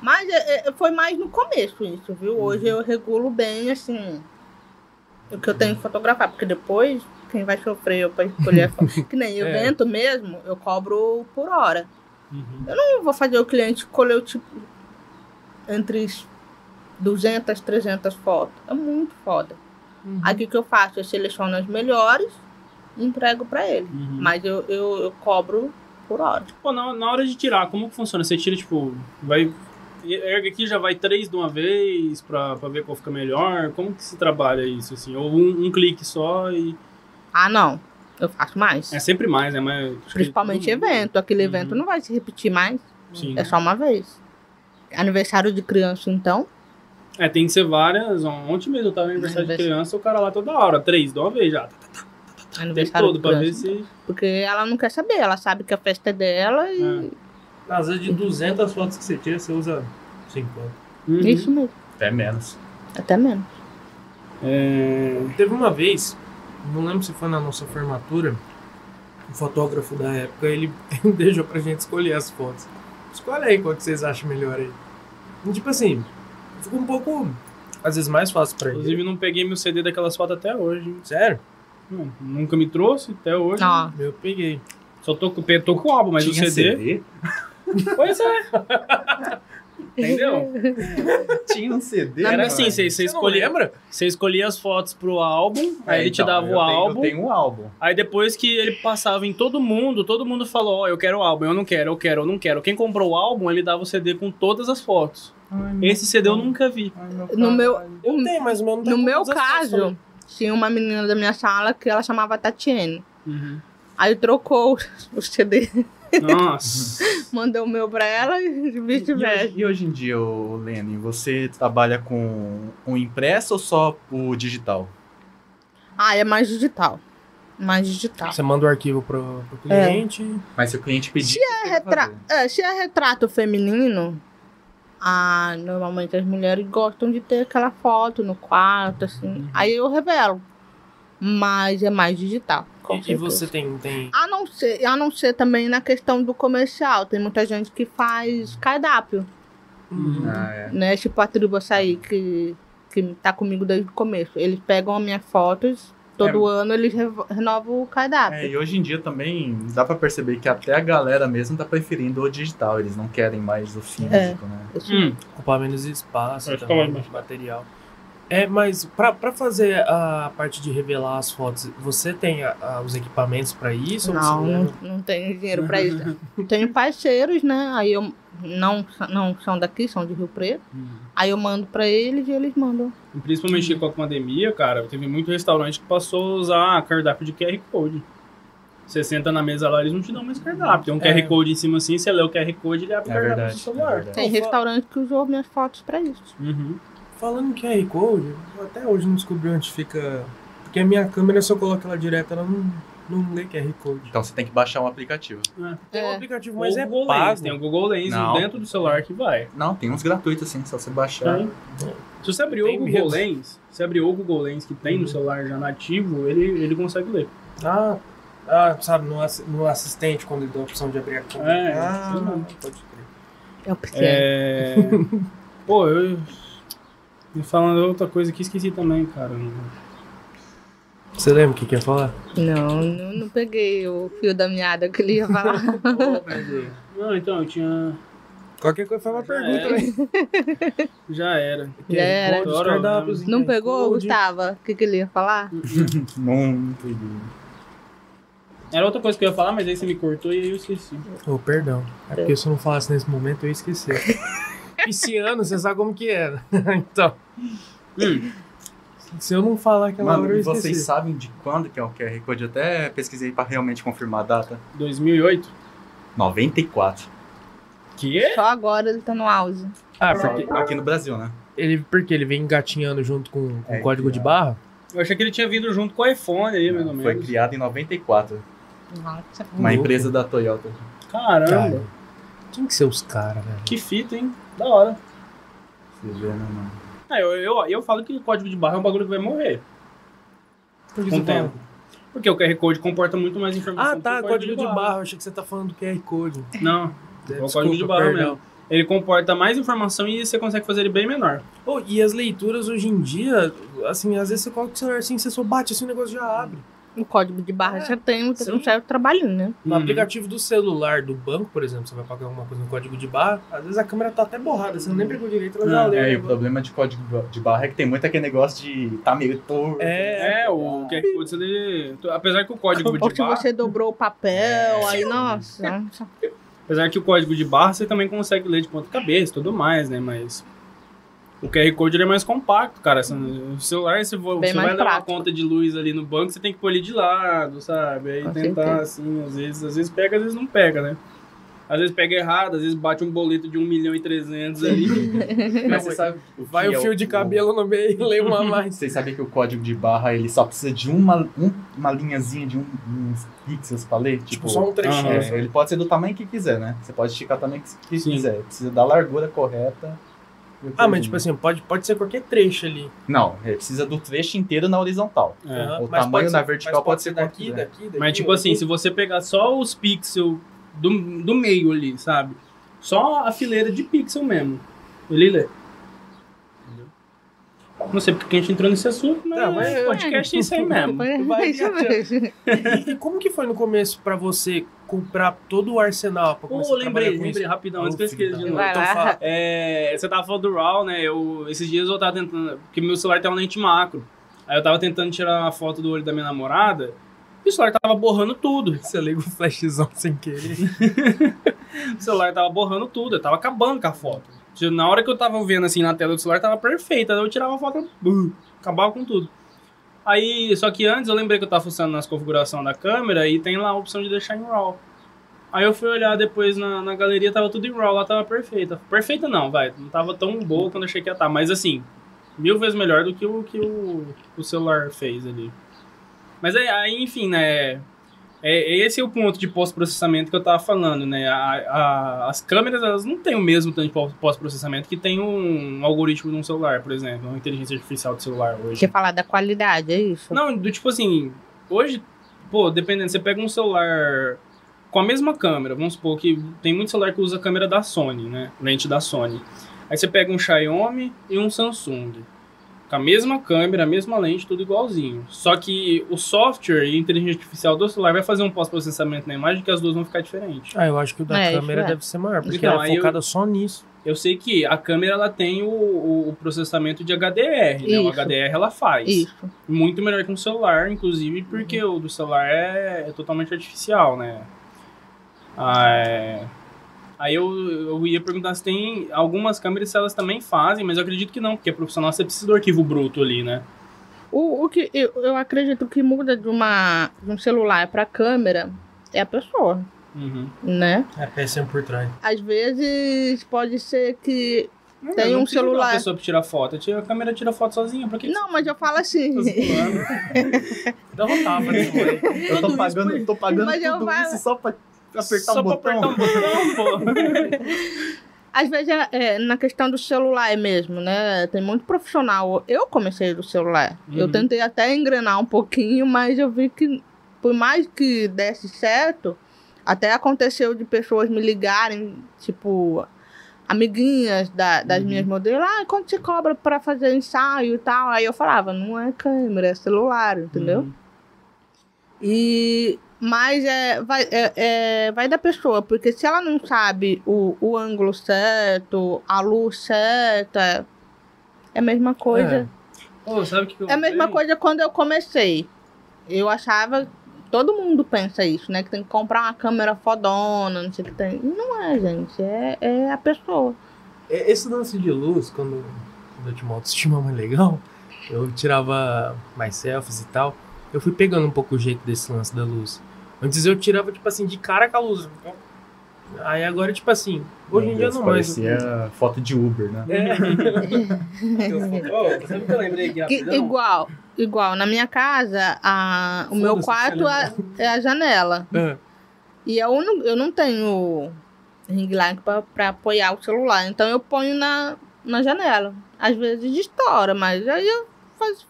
Mas é, é, foi mais no começo isso, viu? Hoje eu regulo bem, assim, o que eu tenho que fotografar, porque depois quem vai sofrer eu pra escolher a foto. Que nem É. evento mesmo, eu cobro por hora. Uhum. Não vou fazer o cliente escolher o tipo entre 200, 300 fotos. É muito foda. Uhum. Aí o que que eu faço? Eu seleciono as melhores e entrego pra ele. Uhum. Mas eu, eu, eu cobro por hora. Pô, na, na hora de tirar, como que funciona? Você tira, tipo, vai. Erga aqui já vai três de uma vez pra, pra ver qual fica melhor? Como que se trabalha isso, assim? Ou um, um clique só e. Ah, não. Eu faço mais. É sempre mais, né? Mas, que Principalmente mundo- evento. Aquele Uhum. evento não vai se repetir mais. Sim. É só uma vez. Aniversário de criança, então. É, tem que ser várias. Ontem mesmo eu tava no aniversário de criança, o cara lá toda hora, três de uma vez já. O tempo todo, pra ver se. Porque ela não quer saber. Ela sabe que a festa é dela e. Às vezes de 200 fotos que você tira, você usa 50. Uhum. Isso mesmo. Até menos. Até menos. É... Teve uma vez, não lembro se foi na nossa formatura, o fotógrafo da época, ele deixou pra gente escolher as fotos. Escolhe aí qual que vocês acham melhor aí. E, tipo assim, ficou um pouco, às vezes, mais fácil pra Inclusive, ele. não peguei meu CD daquelas fotos até hoje. Sério? Não, nunca me trouxe até hoje. Ó, Eu peguei. Só tô, com- tô com o álbum, mas Tinha o CD. Pois é. Entendeu? Tinha um CD. Era assim, você, você, escolhia, lembra? você escolhia as fotos pro álbum, aí É, ele te então, dava eu o tenho- álbum. Eu tenho um álbum. Aí depois que ele passava em todo mundo, todo mundo falou, ó, eu quero o álbum, eu não quero, eu quero, eu não quero. Quem comprou o álbum, ele dava o CD com todas as fotos. Esse CD eu nunca vi. no meu, Eu tenho, mas o meu não tem no meu caso, tinha uma menina da minha sala que ela chamava Tatiane. Uhum. Aí trocou o CD, Nossa. mandou o meu pra ela e E vice-versa. hoje, e hoje em dia, Lene, você trabalha com o impresso ou só o digital? Ah, é mais digital. Mais digital. Você manda o arquivo pro, pro cliente. Mas se o cliente pedir, Se é, retra... é, se é retrato feminino, ah, normalmente as mulheres gostam de ter aquela foto no quarto, assim. Aí eu revelo. Mas é mais digital. E, e você tem, tem. A não, ser, a não ser também na questão do comercial. Tem muita gente que faz cardápio, Uhum. Ah, é. né? Tipo a tribo açaí, que, que tá comigo desde o começo. Eles pegam as minhas fotos, todo ano eles renovam o cardápio. É, e hoje em dia também dá pra perceber que até a galera mesmo tá preferindo o digital, eles não querem mais o físico, É. né? Hum. Ocupar menos espaço, também, mais- material. É, mas pra, pra fazer a parte de revelar as fotos, você tem a- a- os equipamentos pra isso? ou Não, você não, não tenho dinheiro pra isso. tenho parceiros, né? Aí eu não, não são daqui, são de Rio Preto. Aí eu mando pra eles e eles mandam. E Principalmente com a pandemia, cara, teve muito restaurante que passou a usar cardápio de QR Code. Você senta na mesa lá, eles não te dão mais cardápio. Tem um É. QR Code em cima assim, você lê o QR Code, ele abre o É cardápio verdade. do É celular. verdade. Tem restaurante que usou minhas fotos pra isso. Uhum. Falando em QR Code, eu até hoje não descobri onde fica. Porque a minha câmera, se eu coloco ela direto, ela não, não lê QR Code. Então você tem que baixar um aplicativo. Tem um É. aplicativo, Mas é o Google pago. Lens, tem o Google Lens Não. dentro do celular que vai. Não, tem uns gratuitos assim, só você baixar. Tem. Se você abrir o Tem Google medo. Lens, se abrir o Google Lens que tem no celular já nativo, ele, ele consegue ler. Ah, ah, sabe, no, no assistente, quando ele dá a opção de abrir a câmera. É, ah, pode crer. É o pequeno. É... Pô, eu... Me falando outra coisa que esqueci também, cara. Você lembra o que que ia falar? Não, não, não peguei o fio da meada que ele ia falar. Não, então, eu tinha... Qualquer coisa foi uma Já pergunta, era. né? Já era. Já era. Cardápios, Não pegou, Code. Gustavo? O que, que ele ia falar? Não, não peguei. Era outra coisa que eu ia falar, mas aí você me cortou e aí eu esqueci. Oh, perdão. É porque se eu não falasse nesse momento, eu ia esquecer. Pisciano, você sabe como que era. então, Hum, se eu não falar aquela Mano, hora, eu e esqueci. vocês sabem de quando que é o QR Code? Eu até pesquisei pra realmente confirmar a data. 2008. 94. Que? Só agora ele tá no auge. Ah, porque Aqui no Brasil, né? ele, porque ele vem engatinhando junto com, com É, o código de barra. Eu achei que ele tinha vindo junto com o iPhone aí, mais ou Foi menos. criado em 94. Nossa. Uma Louco. empresa da Toyota. Caramba. Cara, tinha que ser os caras, velho. Que fita, hein? Da hora. Você vê, né, mano? É, eu, eu, eu falo que o código de barra é um bagulho que vai morrer. Por que Com você o fala? tempo. Porque o QR Code comporta muito mais informação. Ah, que tá, o código de barra. Eu achei que você tá falando do QR Code. Não, é o Desculpa, código de barra perdão. mesmo. Ele comporta mais informação e você consegue fazer ele bem menor. Oh, e as leituras hoje em dia, assim, às vezes você coloca o celular assim, você só bate assim, o negócio já abre. O código de barra É, já tem um, sim. um certo trabalhinho, né? No Uhum. aplicativo do celular do banco, por exemplo, você vai pagar alguma coisa no código de barra, às vezes a câmera tá até borrada, você nem pegou direito, ela já É, leu. É, né? e o problema de código de barra é que tem muito aquele negócio de tá meio torto. É, É, o QR Code, ele... apesar que o código Ou de que barra... você dobrou o papel, aí, nossa. Apesar que o código de barra você também consegue ler de ponta cabeça e tudo mais, né? Mas o QR Code ele é mais compacto, cara. O celular, se você vai dar uma prático. conta de luz ali no banco, você tem que pôr ele de lado, sabe? Aí Com tentar, certeza. assim, às vezes, às vezes pega, às vezes não pega, né? Às vezes pega errado, às vezes bate um boleto de 1 milhão e 300 ali. Mas você sabe o vai o é fio de cabelo no meio e lê uma mais. Vocês sabem que o código de barra ele só precisa de uma, um- uma linhazinha de um, uns pixels pra ler? Tipo, só um trechinho. É, ele pode ser do tamanho que quiser, né? Você pode esticar o tamanho que quiser. Precisa da largura correta. Ah, mas tipo assim, pode, pode ser qualquer trecho ali. Não, ele precisa do trecho inteiro na horizontal. É. Aham. O Mas tamanho pode na ser- vertical mas pode ser daqui, quanto daqui, daqui. Mas, tipo assim, se você pegar só os pixels do, do meio ali, sabe? Só a fileira de pixel mesmo. Ele lê. Entendeu? Não sei porque a gente entrou nesse assunto, mas, Tá, mas- podcast é isso aí mesmo. Vai É. E, e como que foi no começo pra você comprar todo o arsenal pra começar Ô, a trabalhar lembrei, com lembrei, isso? rapidão, antes que eu esqueça de novo. Então fala. É, você tava falando do RAW, né? Eu, esses dias eu tava tentando. Porque meu celular tem uma lente macro. Aí eu tava tentando tirar uma foto do olho da minha namorada. E o celular tava borrando tudo. Você liga o flashzão sem querer. O celular tava borrando tudo, eu tava acabando com a foto. Na hora que eu tava vendo assim na tela do celular, tava perfeita. Aí eu tirava a foto, bum, acabava com tudo. Aí, só que antes eu lembrei que eu tava funcionando nas configurações da câmera e tem lá a opção de deixar em RAW. Aí eu fui olhar depois na, na galeria, tava tudo em RAW, lá tava perfeita. Perfeita não, vai, não tava tão boa quando eu achei que ia estar, mas assim, mil vezes melhor do que o que o, o celular fez ali. Mas aí, aí, enfim, né, é, esse é o ponto de pós-processamento que eu tava falando, né? A, a, as câmeras, elas não têm o mesmo tanto de pós-processamento que tem um algoritmo de um celular, por exemplo, uma inteligência artificial do celular hoje. Quer falar da qualidade, é isso? Não, do tipo assim, hoje, pô, dependendo, você pega um celular com a mesma câmera, vamos supor que tem muito celular que usa a câmera da Sony, né? Lente da Sony. Aí você pega um Xiaomi e um Samsung. Com a mesma câmera, a mesma lente, tudo igualzinho. Só que o software e a inteligência artificial do celular vai fazer um pós-processamento na imagem que as duas vão ficar diferentes. Ah, eu acho que o da É, câmera é. deve ser maior, porque Então, ela é aí eu- focada só nisso. Eu sei que a câmera ela tem o, o- processamento de HDR, né? O. HDR ela faz. Isso. Muito melhor que um celular, inclusive, porque o do celular é, é totalmente artificial, né? Ah, é- Aí eu, eu ia perguntar se tem algumas câmeras se elas também fazem, mas eu acredito que não, porque profissional você precisa do arquivo bruto ali, né? O, o que eu, eu acredito que muda de, uma, de um celular para câmera é a pessoa, Uhum. né? É a peça por trás. Às vezes pode ser que. Não, Tem não um celular. pessoa pra tirar foto. Tira- A câmera tira foto sozinha, pra que que Não, mas eu falo assim. tá? Dá tapa nesse moleque. Eu tô pagando, tô pagando Mas eu tudo isso só pra apertar Só um pra botão. apertar um botão, pô. Às vezes, é, é, na questão do celular mesmo, né? Tem muito profissional. Eu comecei do celular. Eu Uhum. tentei até engrenar um pouquinho, mas eu vi que, por mais que desse certo, até aconteceu de pessoas me ligarem, tipo, amiguinhas da- das Uhum. minhas modelos. Ah, quanto você cobra pra fazer ensaio e tal? Aí eu falava, não é câmera, é celular, entendeu? Uhum. E mas é, vai, é, é, vai da pessoa, porque se ela não sabe o, o ângulo certo, a luz certa, é a mesma coisa. Pô, sabe o que que eu É, a mesma coisa quando eu comecei. Eu achava, todo mundo pensa isso, né? Que tem que comprar uma câmera fodona, não sei o que tem. E Não é, gente, é, é a pessoa. É, Esse lance de luz, quando, quando eu tinha uma autoestima mais legal, eu tirava mais selfies e tal. Eu fui pegando um pouco o jeito desse lance da luz. Antes eu tirava, tipo assim, de cara com a luz. Aí agora, tipo assim, hoje em dia não mais. Parecia foto de Uber, né? Ô, sabe o que eu lembrei aqui Que- rapidão? igual, igual. Na minha casa, a, o meu quarto é, é a janela. É. E eu não, eu não tenho ring light pra, pra apoiar o celular. Então eu ponho na, na janela. Às vezes estoura, mas aí eu faço,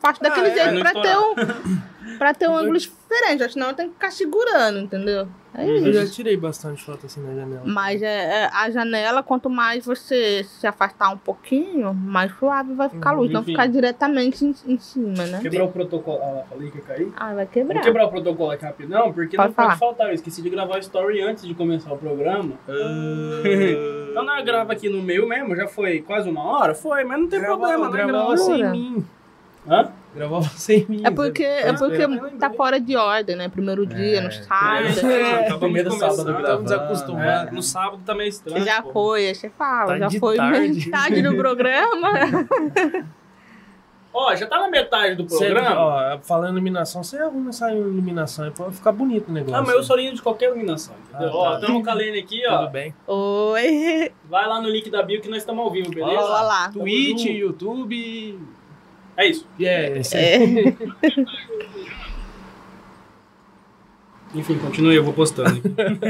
faço Ah, daquele é, jeito pra estoura. ter, um, pra ter um ângulo diferente. Senão eu tenho que ficar segurando, entendeu? É Eu já tirei bastante foto assim na janela. Mas é, é, a janela, quanto mais você se afastar um pouquinho, mais suave vai ficar a luz. Não Enfim. ficar diretamente em, em cima, né? Quebrar o protocolo. Ah, falei que ia cair? Ah, vai Vou quebrar. quebrar o protocolo aqui rapidão, porque Pode não pode falar. faltar. Eu esqueci de gravar a story antes de começar o programa. Então nós grava aqui no meio mesmo, já foi quase uma hora? Foi, mas não tem problema, nós gravamos sem mim. Hã? Gravava sem mim. É porque, é Mas porque tá fora de ordem, né? Primeiro dia, no sábado. É, acabamos primeiro de sábado começar. gravando. Estamos acostumados. É, no sábado tá meio estranho. Você já pô. foi, aí você fala, Tá já de foi tarde. metade do programa. Ó, já tá na metade do Você, programa. ó, falando em iluminação, você arruma essa iluminação aí pra ficar bonito o negócio. Ah, mas eu sou lindo de qualquer iluminação, entendeu? Ah, ó, tá. estamos com a Lene aqui, Tudo ó. bem. Oi. Vai lá no link da bio que nós estamos ao vivo, beleza? Olha lá. Twitch. YouTube. É isso. Yeah, É. Enfim, continue, eu vou postando.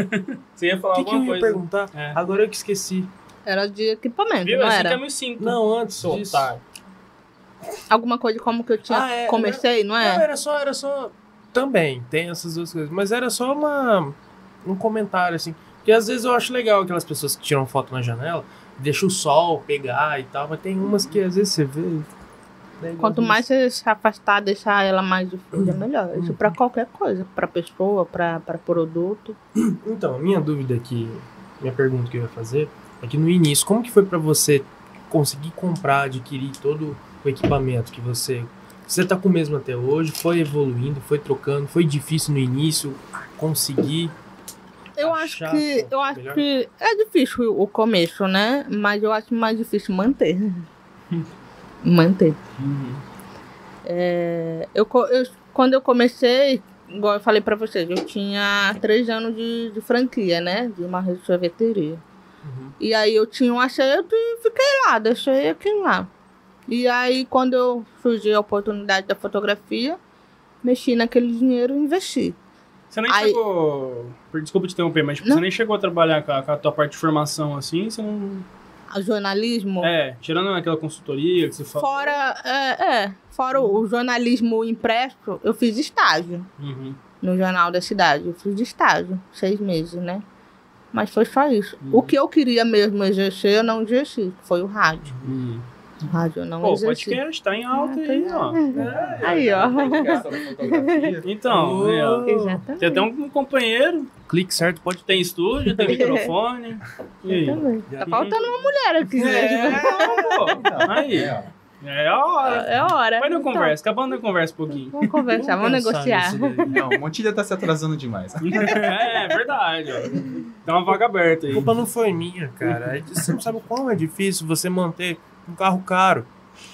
Você ia falar O que, que eu alguma ia coisa? perguntar? É. Agora eu que esqueci. Era de equipamento, Viu? não Esse era? é meu cinto. Não, antes disso. otário. Alguma coisa como que eu tinha Ah, é, comecei, não Não, é? era só, era só. Também, tem essas duas coisas. Mas era só uma. Um comentário, assim. Porque às vezes eu acho legal aquelas pessoas que tiram foto na janela, deixa o sol pegar e tal, mas tem umas que às vezes você vê. Quanto mais você se afastar, deixar ela mais difícil, é melhor. Isso pra qualquer coisa. Pra pessoa, pra produto. Então, a minha dúvida aqui, minha pergunta que eu ia fazer, é que no início, como que foi pra você conseguir comprar, adquirir todo o equipamento que você. Você tá com o mesmo até hoje, foi evoluindo, foi trocando, foi difícil no início conseguir. Eu acho que. Eu acho melhor. que é difícil o começo, né? Mas eu acho mais difícil manter. manter. Uhum. É, eu, eu- quando eu comecei, igual eu falei pra vocês, eu tinha três anos de, de franquia, né? De uma rede de sorveteria. Uhum. E aí eu tinha um acerto e fiquei lá, deixei aquilo lá. E aí quando eu surgiu a oportunidade da fotografia, mexi naquele dinheiro e investi. Você nem Aí- chegou. Desculpa te interromper, mas tipo, você nem chegou a trabalhar com a, com a tua parte de formação assim, você não. O jornalismo, É, tirando aquela consultoria que você falou. fora, é, é, fora o o jornalismo impresso, eu fiz estágio. Uhum. no jornal da cidade. Eu fiz estágio, seis meses, né? Mas foi só isso. Uhum. O que eu queria mesmo exercer, eu não exerci. Foi o rádio. O rádio não Pô, o exerci. podcast tá em alta Ah, aí, tá ó. Aí, fotografia. Então, aí, ó. Exatamente. Tem até um companheiro, Clique certo, pode tem estúdio, tem microfone. E aí? Tá faltando uma mulher aqui, né? É, pô. Então, Aí. é. É a hora. É hora. Vai na Então, conversa, acabando a conversa um pouquinho. Vamos conversar, vamos, negociar. Não, Montilha tá se atrasando demais. é, verdade, ó. Tem uma vaga aberta A aí. culpa não foi minha, cara. Você não sabe o quão é difícil você manter um carro caro,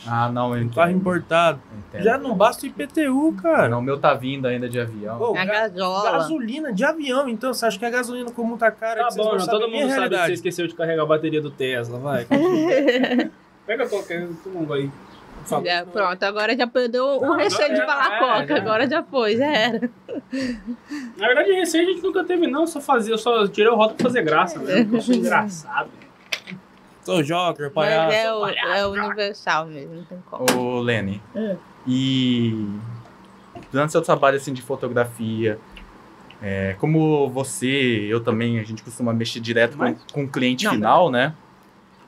Ah, não, eu um carro importado. entendo. Já não basta o IPTU, cara. Não, o meu tá vindo ainda de avião. Pô, A ga- gasola. gasolina de avião, então. Você acha que a gasolina comum tá cara? Tá que vocês bom, não todo a mundo sabe que você esqueceu de carregar a bateria do Tesla, vai. Pega qualquer um aí. por favor. Já, pronto, agora já perdeu o receio de falar é, coca. já. Agora já foi, já era. Na verdade, receio a gente nunca teve, não. Só fazia, eu só tirei o rótulo pra fazer graça, né? Eu sou engraçado. Sou Joker, Mas palhaço. é, o, é universal mesmo, não tem como. Ô, Lene, É. e durante seu trabalho assim de fotografia, é, como você, eu também, a gente costuma mexer direto com, Mas- com o cliente Não, final, né?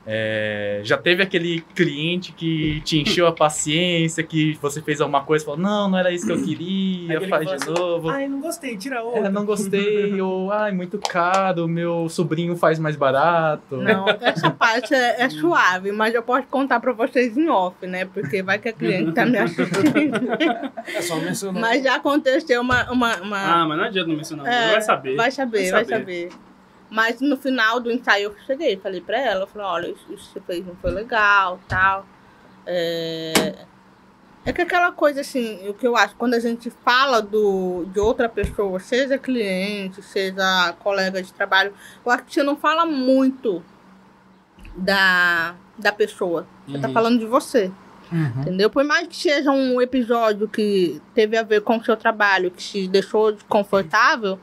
É, já teve aquele cliente que te encheu a paciência, que você fez alguma coisa e falou, não, não era isso que eu queria, Aquele faz que de fala novo. Ai, não gostei, tira outra. É, não gostei, ou ai, muito caro, meu sobrinho faz mais barato. Não, essa parte é, é suave, mas eu posso contar pra vocês em off, né? Porque vai que a cliente tá me assistindo. É só mencionar. mas já aconteceu uma. uma, uma- Ah, mas não adianta não mencionar. É, vai saber. vai saber, vai vai saber. Mas no final do ensaio eu cheguei, falei pra ela, falei, olha, isso, que você fez não foi legal, tal. É... é que aquela coisa assim, o que eu acho, quando a gente fala do, de outra pessoa, seja cliente, seja colega de trabalho, eu acho que você não fala muito da, da pessoa. Você tá Uhum. falando de você. Uhum. Entendeu? Por mais que seja um episódio que teve a ver com o seu trabalho, que te deixou desconfortável,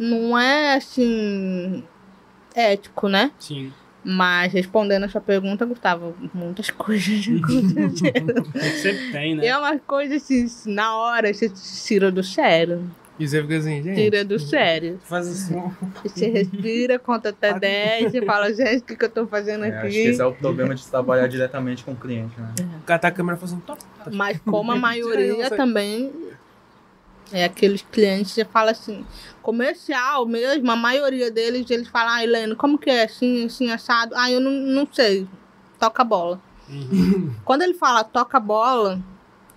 não é assim ético, né? Sim. Mas respondendo a sua pergunta, Gustavo, muitas coisas. Sempre tem, E né? é uma coisa assim, na hora você tira do sério. E você fica assim, gente. Tira do sério. Faz assim. Você respira, conta até 10 e fala, gente, o que, que eu tô fazendo É, acho que aqui? esse é o problema de trabalhar diretamente com o cliente, né? Catar a câmera assim, top. Mas como a maioria também é aqueles clientes que fala assim, comercial mesmo, a maioria deles, eles falam, ah, Helene, como que é assim, assim, assado? Ah, eu não, não sei. Toca bola. Uhum. Quando ele fala toca bola,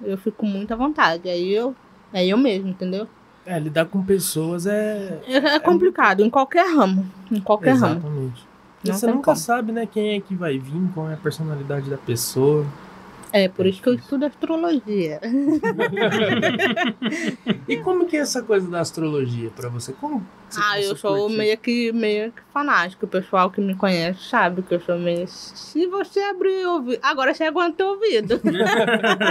eu fico com muita vontade. Aí eu, é eu mesmo, entendeu? É, lidar com pessoas é. É, é complicado, em qualquer ramo. Em qualquer ramo. Exatamente. E Não você nunca como. sabe, né, quem é que vai vir, qual é a personalidade da pessoa. É, por isso que eu estudo astrologia. E como que é essa coisa da astrologia pra você? Como Ah, começou eu a sou curtir? meio que, meio que fanático. O pessoal que me conhece sabe que eu sou meio. Se você abrir o ouvido. Agora você aguenta o ouvido.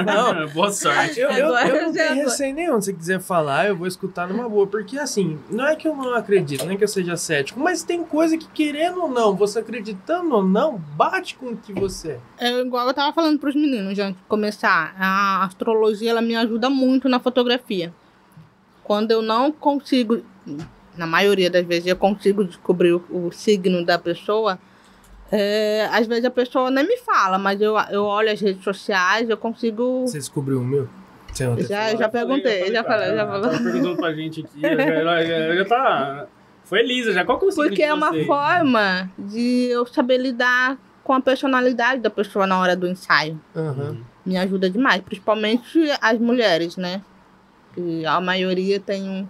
Não. Boa sorte. Eu, eu, eu não tenho receio nenhum. Se você quiser falar, eu vou escutar numa boa. Porque, assim, não é que eu não acredito, nem que eu seja cético, mas tem coisa que, querendo ou não, você acreditando ou não, bate com o que você é. É igual eu tava falando pros meninos antes de começar. A astrologia ela me ajuda muito na fotografia. Quando eu não consigo, na maioria das vezes, eu consigo descobrir o, o signo da pessoa. é, às vezes a pessoa nem me fala, mas eu, eu olho as redes sociais, eu consigo. Você descobriu o meu? Já, já perguntei, já falei, já Tava falei. perguntando pra gente aqui. ela Já, já tá. Foi Elisa, já. Qual que é o Porque de é uma forma de eu saber lidar com a personalidade da pessoa na hora do ensaio. Aham. Me ajuda demais, principalmente as mulheres, né? Que a maioria tem um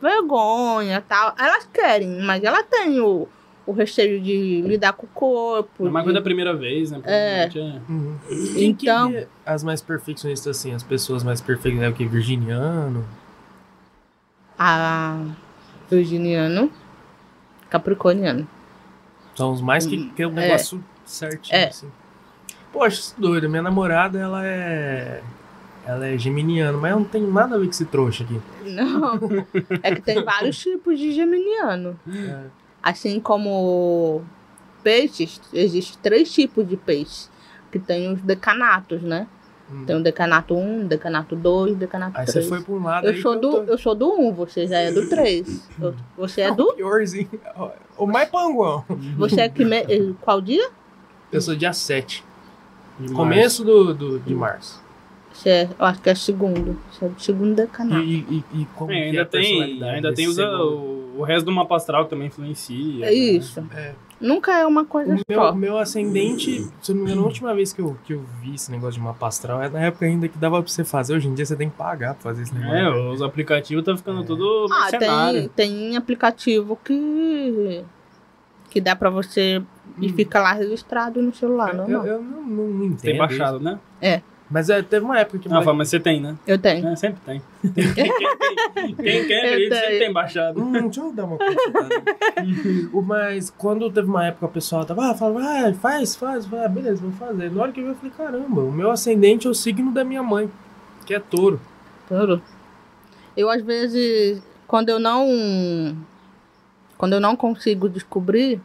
vergonha tal. Elas querem, mas ela tem o, o receio de lidar com o corpo. É uma de- coisa da primeira vez, né? É. Provavelmente Uhum. Que Então- é as mais perfeccionistas, assim, as pessoas mais perfeitas, é o que? Virginiano? A virginiano, capricorniano. São os mais que querem o É. negócio certinho, É. assim. Poxa, isso é doido. Minha namorada, ela é. Ela é geminiana, mas eu não tenho nada a ver com esse trouxa aqui. Não, é que tem vários tipos de geminiano. É. Assim como peixes, existem três tipos de peixe. Que tem os decanatos, né? Hum. Tem o decanato 1, decanato 2, decanato Aí 3. você foi por um lado Eu aí sou, do, eu tô... eu sou do 1, você já é do 3. Eu- Você é do. Piorzinho. O mais panguão. Você é que. Me... Qual dia? Eu sou dia 7. de Começo do, do, de março. É, eu acho que é segundo. É do segundo E, decanato. e, e, e como É, que é ainda a tem, personalidade ainda tem os, segundo? o, o resto do mapa astral que também influencia. É isso. É. Nunca é uma coisa O meu, só. o meu ascendente, se eu não me engano, a última vez que eu, que eu vi esse negócio de mapa astral é na época ainda que dava pra você fazer. Hoje em dia você tem que pagar pra fazer esse negócio. É, os aplicativos estão ficando É. tudo Ah, tem, tem aplicativo que. que dá pra você. e Hum. fica lá registrado no celular, eu, normal. eu, eu não, não, não entendo. Tem baixado, né? isso. Mas é, teve uma época que. Não, fala, mas você tem, né? Eu tenho. É, sempre tem. Quem, quem, quem, quem, acredita sempre tem baixado. Hum, deixa eu dar uma consultada. O- Mas quando teve uma época o pessoal tava, ah, falava, ah, faz, faz, faz, ah, beleza, vou fazer. Na hora que eu vi, eu falei, caramba, o meu ascendente é o signo da minha mãe, que é touro. Tudo. Eu, às vezes, quando eu não. Quando eu não consigo descobrir,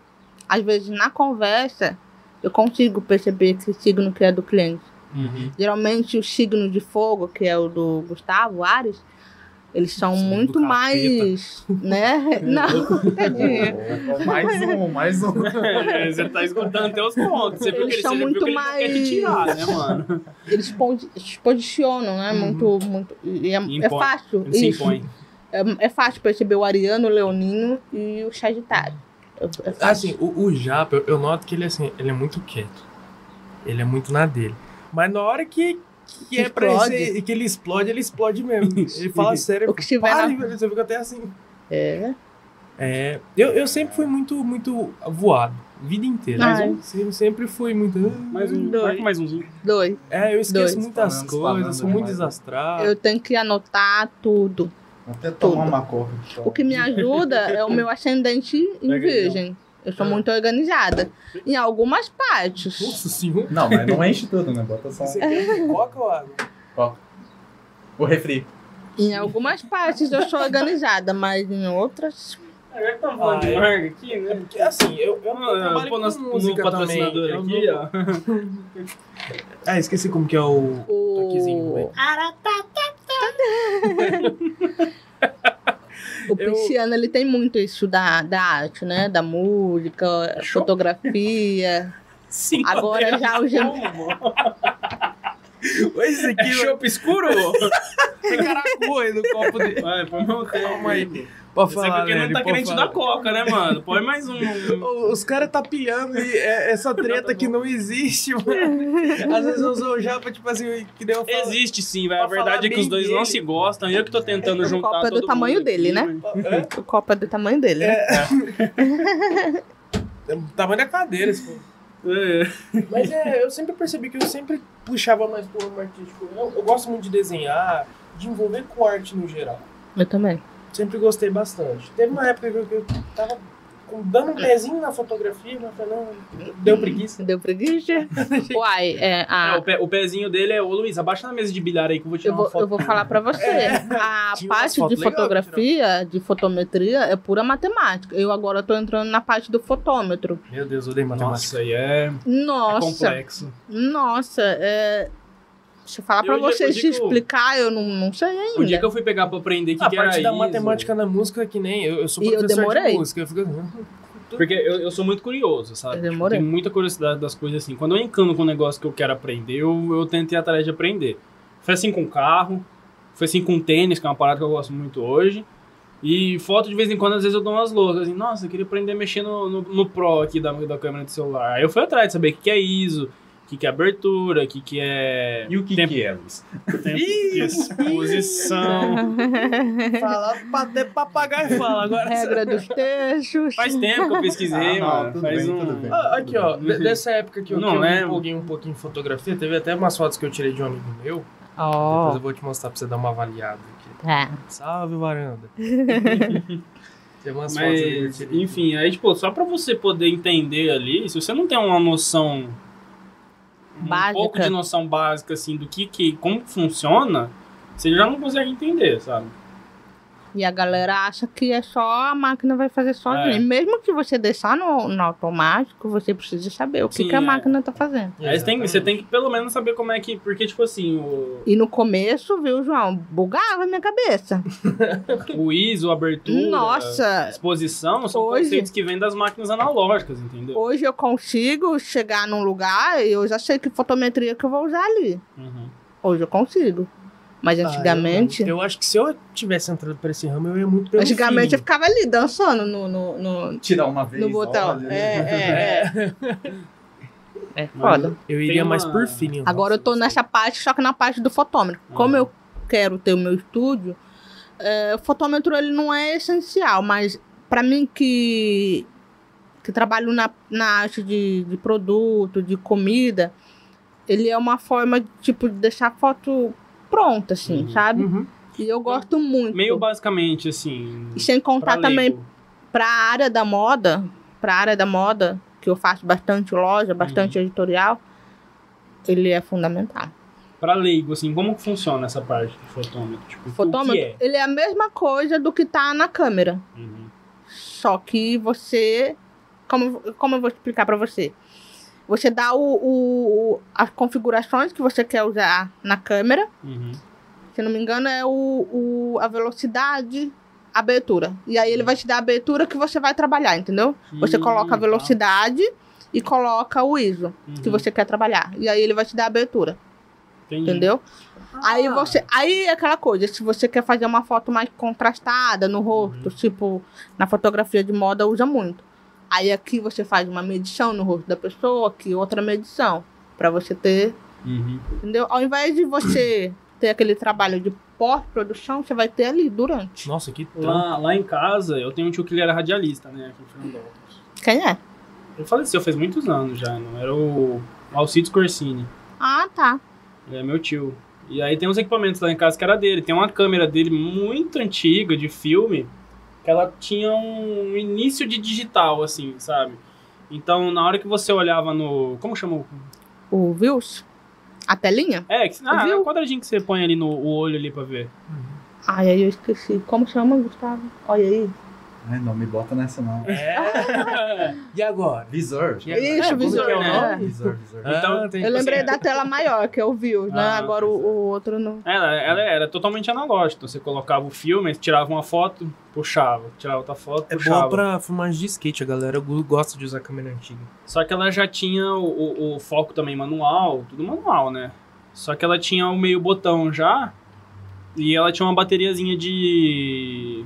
às vezes na conversa, eu consigo perceber que signo que é do cliente. Uhum. Geralmente o signo de fogo, que é o do Gustavo, Ares, eles são do muito mais. né? Não, tadinha. mais um, mais um. você tá escutando até os pontos. Você viu Eles que são muito ele mais- tirar, né, mano? Eles se posicionam, né? Muito, muito. e É, é fácil. Isso. impõe. É, é fácil perceber o Ariano, o Leonino e o Sagitário. É, é. Assim, o, o Japa, eu, eu noto que ele, assim, ele é muito quieto. Ele é muito na dele. Mas na hora que, que é pra Explode. ser, que ele explode, ele explode mesmo. Ele fala sério. O que tiver para, na- Você fica até assim. É. É, eu, eu sempre fui muito, muito voado. Vida inteira. Ai. Eu sempre, sempre fui muito. Mais um, Dois. mais umzinho. Dois. É, eu esqueço Dois. muitas Falando, coisas, falando sou muito demais. desastrado. Eu tenho que anotar tudo. Até tomar Tudo. uma coca. O que me ajuda é o meu ascendente em virgem. Eu sou Ah. muito organizada. Em algumas partes. Nossa senhora. Não, mas não enche tudo, né? Bota só Você quer coca ou água? o refri. Em algumas partes eu sou organizada, mas em outras. Já que estamos falando Ah, de é. marca aqui, né? Porque assim, eu, eu, eu Vamos trabalho pôr com nosso música no patrocinador também. Eu aqui, ó. Ah, esqueci como que é o toquezinho. O, velho. o Eu- pisciano ele tem muito isso da, da arte, né? Da música, Show. fotografia. Sim, Agora já o gem- Esse É aqui, chopp escuro? tem caracu aí no copo dele. Vai, um Calma aí. Pode Isso é falar, porque não tá pode querendo te falar. dar coca, né, mano? Põe mais um. Os caras tá pilhando e é- essa treta que não existe, mano. Às vezes eu uso o japa, tipo assim, que nem eu falo. Existe sim, velho. A verdade falar é que os dois dele. não se gostam. Eu que tô tentando O juntar copo é do tamanho dele, aqui, né? O copo é do tamanho dele, né? É o tamanho da cadeira, se for. É. Mas é, eu sempre percebi que eu sempre puxava mais pro artístico. Eu, eu gosto muito de desenhar, de envolver com arte no geral. Eu também. Sempre gostei bastante. Teve uma época que eu, que eu tava dando um pezinho na fotografia, mas falei, não, deu preguiça. Deu preguiça? Uai, é, É, a, o, pé- o pezinho dele é. Ô Luiz, abaixa na mesa de bilhar aí que eu vou tirar eu, uma vou, foto. eu vou falar pra você. A Tinha umas parte de fotografia, de fotometria, é pura matemática. Eu agora tô entrando na parte do fotômetro. Meu Deus, eu odeio matemática. Nossa, aí é, é Nossa, complexo. nossa, é... Se eu falar pra Eu já- vocês eu digo- explicar, eu não, não sei ainda. O dia que eu fui pegar pra aprender que, A que era parte da matemática na música é que nem eu, eu sou E eu professor demorei. de música. Eu fico... Porque eu, eu sou muito curioso, sabe? Eu Tipo, demorei. tenho muita curiosidade das coisas assim. Quando eu encano com um negócio que eu quero aprender, eu, eu tento ir atrás de aprender. Foi assim com carro, foi assim com tênis, que é uma parada que eu gosto muito hoje. E foto, de vez em quando, às vezes eu dou umas loucas. Assim, Nossa, eu queria aprender a mexer no, no, no Pro aqui da, da câmera do celular. Aí eu fui atrás de saber o que que é ISO, O que, que é abertura, o que, que é. E o que, tempo, que é, Luiz? tempo de exposição. Falar até papagaio fala. Agora Regra dos textos. Faz tempo que eu pesquisei, Ah, não, mano. tudo Faz bem, um. tudo bem. Ah, aqui, ó, de- dessa época que eu, Não que eu me lembro. empolguei um pouquinho em fotografia, teve até umas fotos que eu tirei de um amigo meu. Depois Ó, eu vou te mostrar pra você dar uma avaliada aqui. é. Salve, varanda. tem umas fotos ali Mas, tirei. enfim, aí, tipo, só pra você poder entender ali, se você não tem uma noção. Um Básica. pouco de noção básica, assim, do que, que como funciona, você já não consegue entender, sabe? E a galera acha que é só a máquina vai fazer sozinha. É. Mesmo que você deixar no, no automático, você precisa saber o que, Sim, que a é. máquina tá fazendo. Aí você tem, você tem que pelo menos saber como é que. Porque, tipo assim, o, E no começo, viu, João? Bugava minha cabeça. o ISO, a abertura, Nossa! exposição, são Hoje- conceitos que vêm das máquinas analógicas, entendeu? Hoje eu consigo chegar num lugar e eu já sei que fotometria que eu vou usar ali. Uhum. Hoje eu consigo. Mas Ah, antigamente. eu, eu acho que se eu tivesse entrado pra esse ramo, eu ia muito pelo antigamente eu ficava ali dançando no, no, no, Tirar uma vez. no botão. olha, É, é, é. É Mas- foda. Eu Tem iria uma- mais por feeling. Agora eu tô nessa parte, só que na parte do fotômetro. Como Uhum. eu quero ter o meu estúdio, é, o fotômetro ele não é essencial, mas para mim que, que trabalho na, na arte de, de produto, de comida, ele é uma forma de, tipo, de deixar a foto pronta, assim, Uhum. sabe? Uhum. E eu gosto muito. Meio basicamente, assim. E sem contar pra também leigo. para a área da moda, para a área da moda, que eu faço bastante loja, bastante editorial, ele é fundamental. Pra leigo, assim, como que funciona essa parte do fotômetro? Tipo, Fotômetro, o que é? ele é a mesma coisa do que tá na câmera. Uhum. Só que você. Como, como eu vou explicar pra você? Você dá o, o- as configurações que você quer usar na câmera. Uhum. Se não me engano, é o, o- a velocidade, a abertura. E aí ele vai te dar a abertura que você vai trabalhar, entendeu? Você Hum, coloca a tá. velocidade e coloca o ISO que Uhum. você quer trabalhar. E aí ele vai te dar a abertura. Entendi. Entendeu? Aí Ah. você. Aí é aquela coisa, se você quer fazer uma foto mais contrastada no rosto, Uhum. tipo, na fotografia de moda usa muito. Aí aqui você faz uma medição no rosto da pessoa, aqui outra medição. Pra você ter. Uhum. Entendeu? Ao invés de você ter aquele trabalho de pós-produção, você vai ter ali durante. Nossa, que trampo. Lá, lá em casa, eu tenho um tio que ele era radialista, né? Aqui em Fernandópolis. Quem é? Ele faleceu faz muitos anos já, não era o Alcides Corsini. Ah, tá. Ele é meu tio. E aí tem uns equipamentos lá em casa que era dele. Tem uma câmera dele muito antiga de filme ela tinha um início de digital, assim, sabe? Então, na hora que você olhava no. Como chama? o- Views? A telinha? É, que, ah, é o quadradinho que você põe ali no o olho ali pra ver. Ai, aí eu esqueci. Como chama, Gustavo? Olha aí. Ai, não me bota nessa não. É. e agora? Visor. E agora? Isso, visor, é né? Visor, visor. Então, Ah, tem- Eu lembrei assim, da tela maior, que é o Views, né? Ah, Agora o, o outro não. Ela, ela era totalmente analógica. Então você colocava o filme, tirava uma foto, puxava. Tirava outra foto, É puxava. boa pra filmagem de skate, a galera go- gosta de usar câmera antiga. Só que ela já tinha o, o- o foco também manual, tudo manual, né? Só que ela tinha o meio botão já. E ela tinha uma bateriazinha de.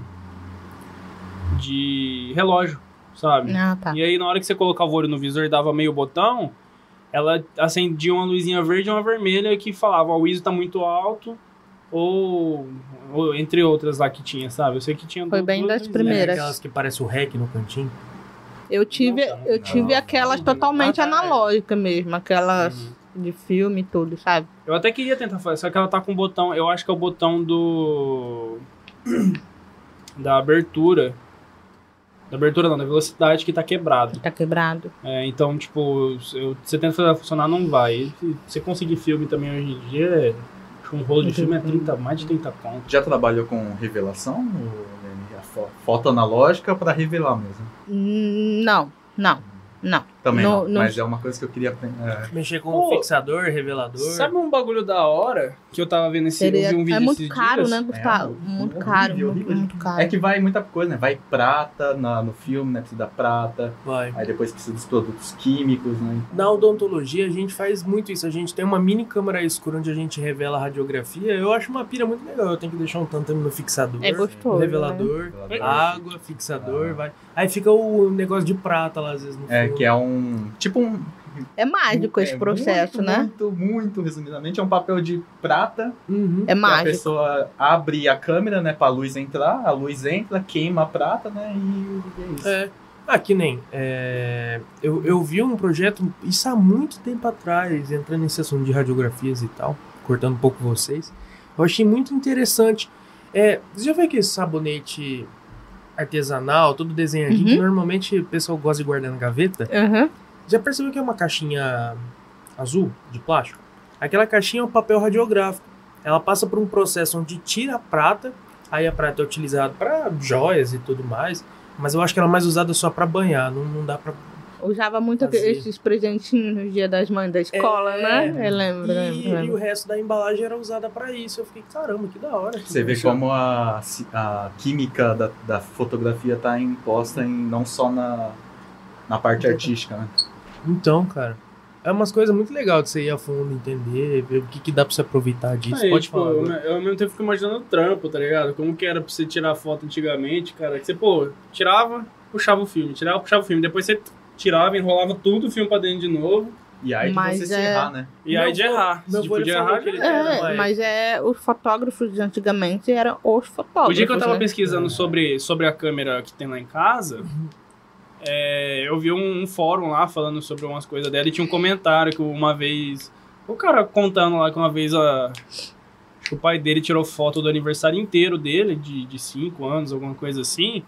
De relógio, sabe? Ah, tá. E aí na hora que você colocava o olho no visor e dava meio botão, ela acendia uma luzinha verde e uma vermelha que falava: o ISO tá muito alto. Ou, ou entre outras lá que tinha, sabe? Eu sei que tinha Foi bem das primeiras. Aquelas que parece o REC no cantinho. Eu tive, Não, tá, eu não. tive aquelas Não. totalmente Ah, tá. analógicas mesmo, aquelas Uhum. de filme e tudo, sabe? Eu até queria tentar fazer, só que ela tá com o botão, eu acho que é o botão do. da abertura. Da abertura não, da velocidade que tá quebrado. Tá quebrado. É, então, tipo, eu- você tenta fazer ela funcionar, não vai. E se você conseguir filme também hoje em dia, é- acho que um rolo de filme é 30, mais de 30 pontos. Já trabalhou com revelação? ou, foto analógica para revelar mesmo? Hum, Não, não, não. Também não, no- mas é uma coisa que eu queria aprender. é. Mexer com Pô, fixador, revelador. Sabe um bagulho da hora que eu tava vendo esse Seria, um vídeo é muito caro, dias? né, Gustavo? É, muito horrível, caro, horrível, muito, muito caro. É que vai muita coisa, né? Vai prata na- no filme, né? Precisa da prata. Vai. Aí depois precisa dos produtos químicos, né? Na odontologia, a gente faz muito isso. A gente tem uma mini câmera escura onde a gente revela a radiografia. Eu acho uma pira muito legal. Eu tenho que deixar um tantame no fixador. É gostoso, né? revelador. Água, fixador, Ah. vai. Aí fica o negócio de prata lá, às vezes, no É, fundo. que é um. Tipo um. É mágico esse É processo, muito, né? Muito, muito resumidamente, é um papel de prata Uhum. É que a mágico. pessoa abre a câmera, né, pra luz entrar, a luz entra, queima a prata, né, e é isso. É. Ah, que nem. é, eu, eu vi um projeto, isso há muito tempo atrás, entrando nesse assunto de radiografias e tal, cortando um pouco vocês. Eu achei muito interessante. É, você já viu aquele sabonete artesanal, todo desenhadinho, Uhum. que normalmente o pessoal gosta de guardar na gaveta? Aham. Já percebeu que é uma caixinha azul, de plástico? Aquela caixinha é um papel radiográfico. Ela passa por um processo onde tira a prata, aí a prata é utilizada para joias e tudo mais, mas eu acho que ela é mais usada só para banhar, não, não dá para. Usava muito Fazer. esses presentinhos no dia das mães da escola, É. né? Eu lembro, E, lembro, e o resto da embalagem era usada para isso. Eu fiquei, caramba, que da hora. Você vê como a, a química da, da fotografia está imposta em, não só na, na parte artística, né? Então, cara. É umas coisas muito legais de você ir a fundo, entender, ver o que, que dá pra você aproveitar disso. Aí, Pode tipo, falar. eu, agora. eu ao mesmo tempo fico imaginando o trampo, tá ligado? Como que era pra você tirar foto antigamente, cara. Que você, pô, tirava, puxava o filme, tirava, puxava o filme. Depois você tirava, enrolava tudo o filme pra dentro de novo. E aí de Mas você se é- errar, né? E Meu aí de errar. meu Tipo, de falou errar, que ele- É, uma mas é, os fotógrafos de antigamente eram os fotógrafos. O dia que eu tava né? pesquisando sobre, sobre a câmera que tem lá em casa, é, eu vi um, um fórum lá falando sobre umas coisas dela e tinha um comentário que uma vez. O cara contando lá que uma vez a. que O pai dele tirou foto do aniversário inteiro dele, de 5 anos, alguma coisa assim.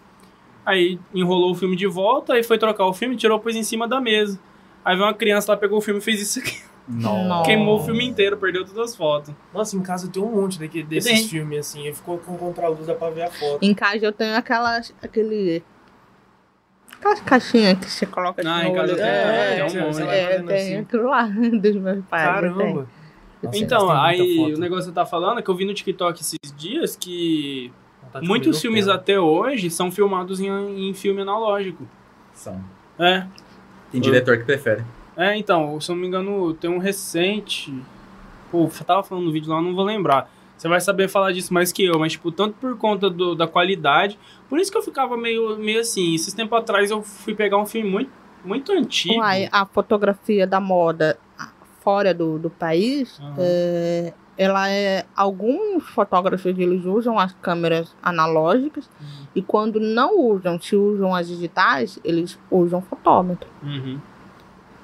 Aí enrolou o filme de volta, aí foi trocar o filme, tirou, pôs em cima da mesa. Aí veio uma criança lá, pegou o filme e fez isso aqui. Nossa. Queimou o filme inteiro, perdeu todas as fotos. Nossa, em casa tem um monte daqui, desses Tem. filmes assim. Eu ficou com contra-luz, dá pra ver a foto. Em casa eu tenho aquelas, aquele... Aquelas caixinhas que você coloca Ah, no em casa olho. eu tenho, é, tem um é, monte. é, tem assim. aquilo lá dos meus pais. eu tenho. Caramba. Nossa, Então, aí o negócio que você tá falando é que eu vi no TikTok esses dias que De muitos filmes pé. até hoje são filmados em, em filme analógico. São. É. Tem diretor que prefere. É, então, se eu não me engano, tem um recente. Pô, eu tava falando no vídeo lá, eu não vou lembrar. Você vai saber falar disso mais que eu, mas, tipo, tanto por conta do- da qualidade. Por isso que eu ficava meio, meio assim. Esses tempos atrás eu fui pegar um filme muito, muito antigo. Uai, a fotografia da moda fora do, do país, é, ela é. Alguns fotógrafos eles usam as câmeras analógicas Uhum. e quando não usam, se usam as digitais, eles usam fotômetro. Uhum.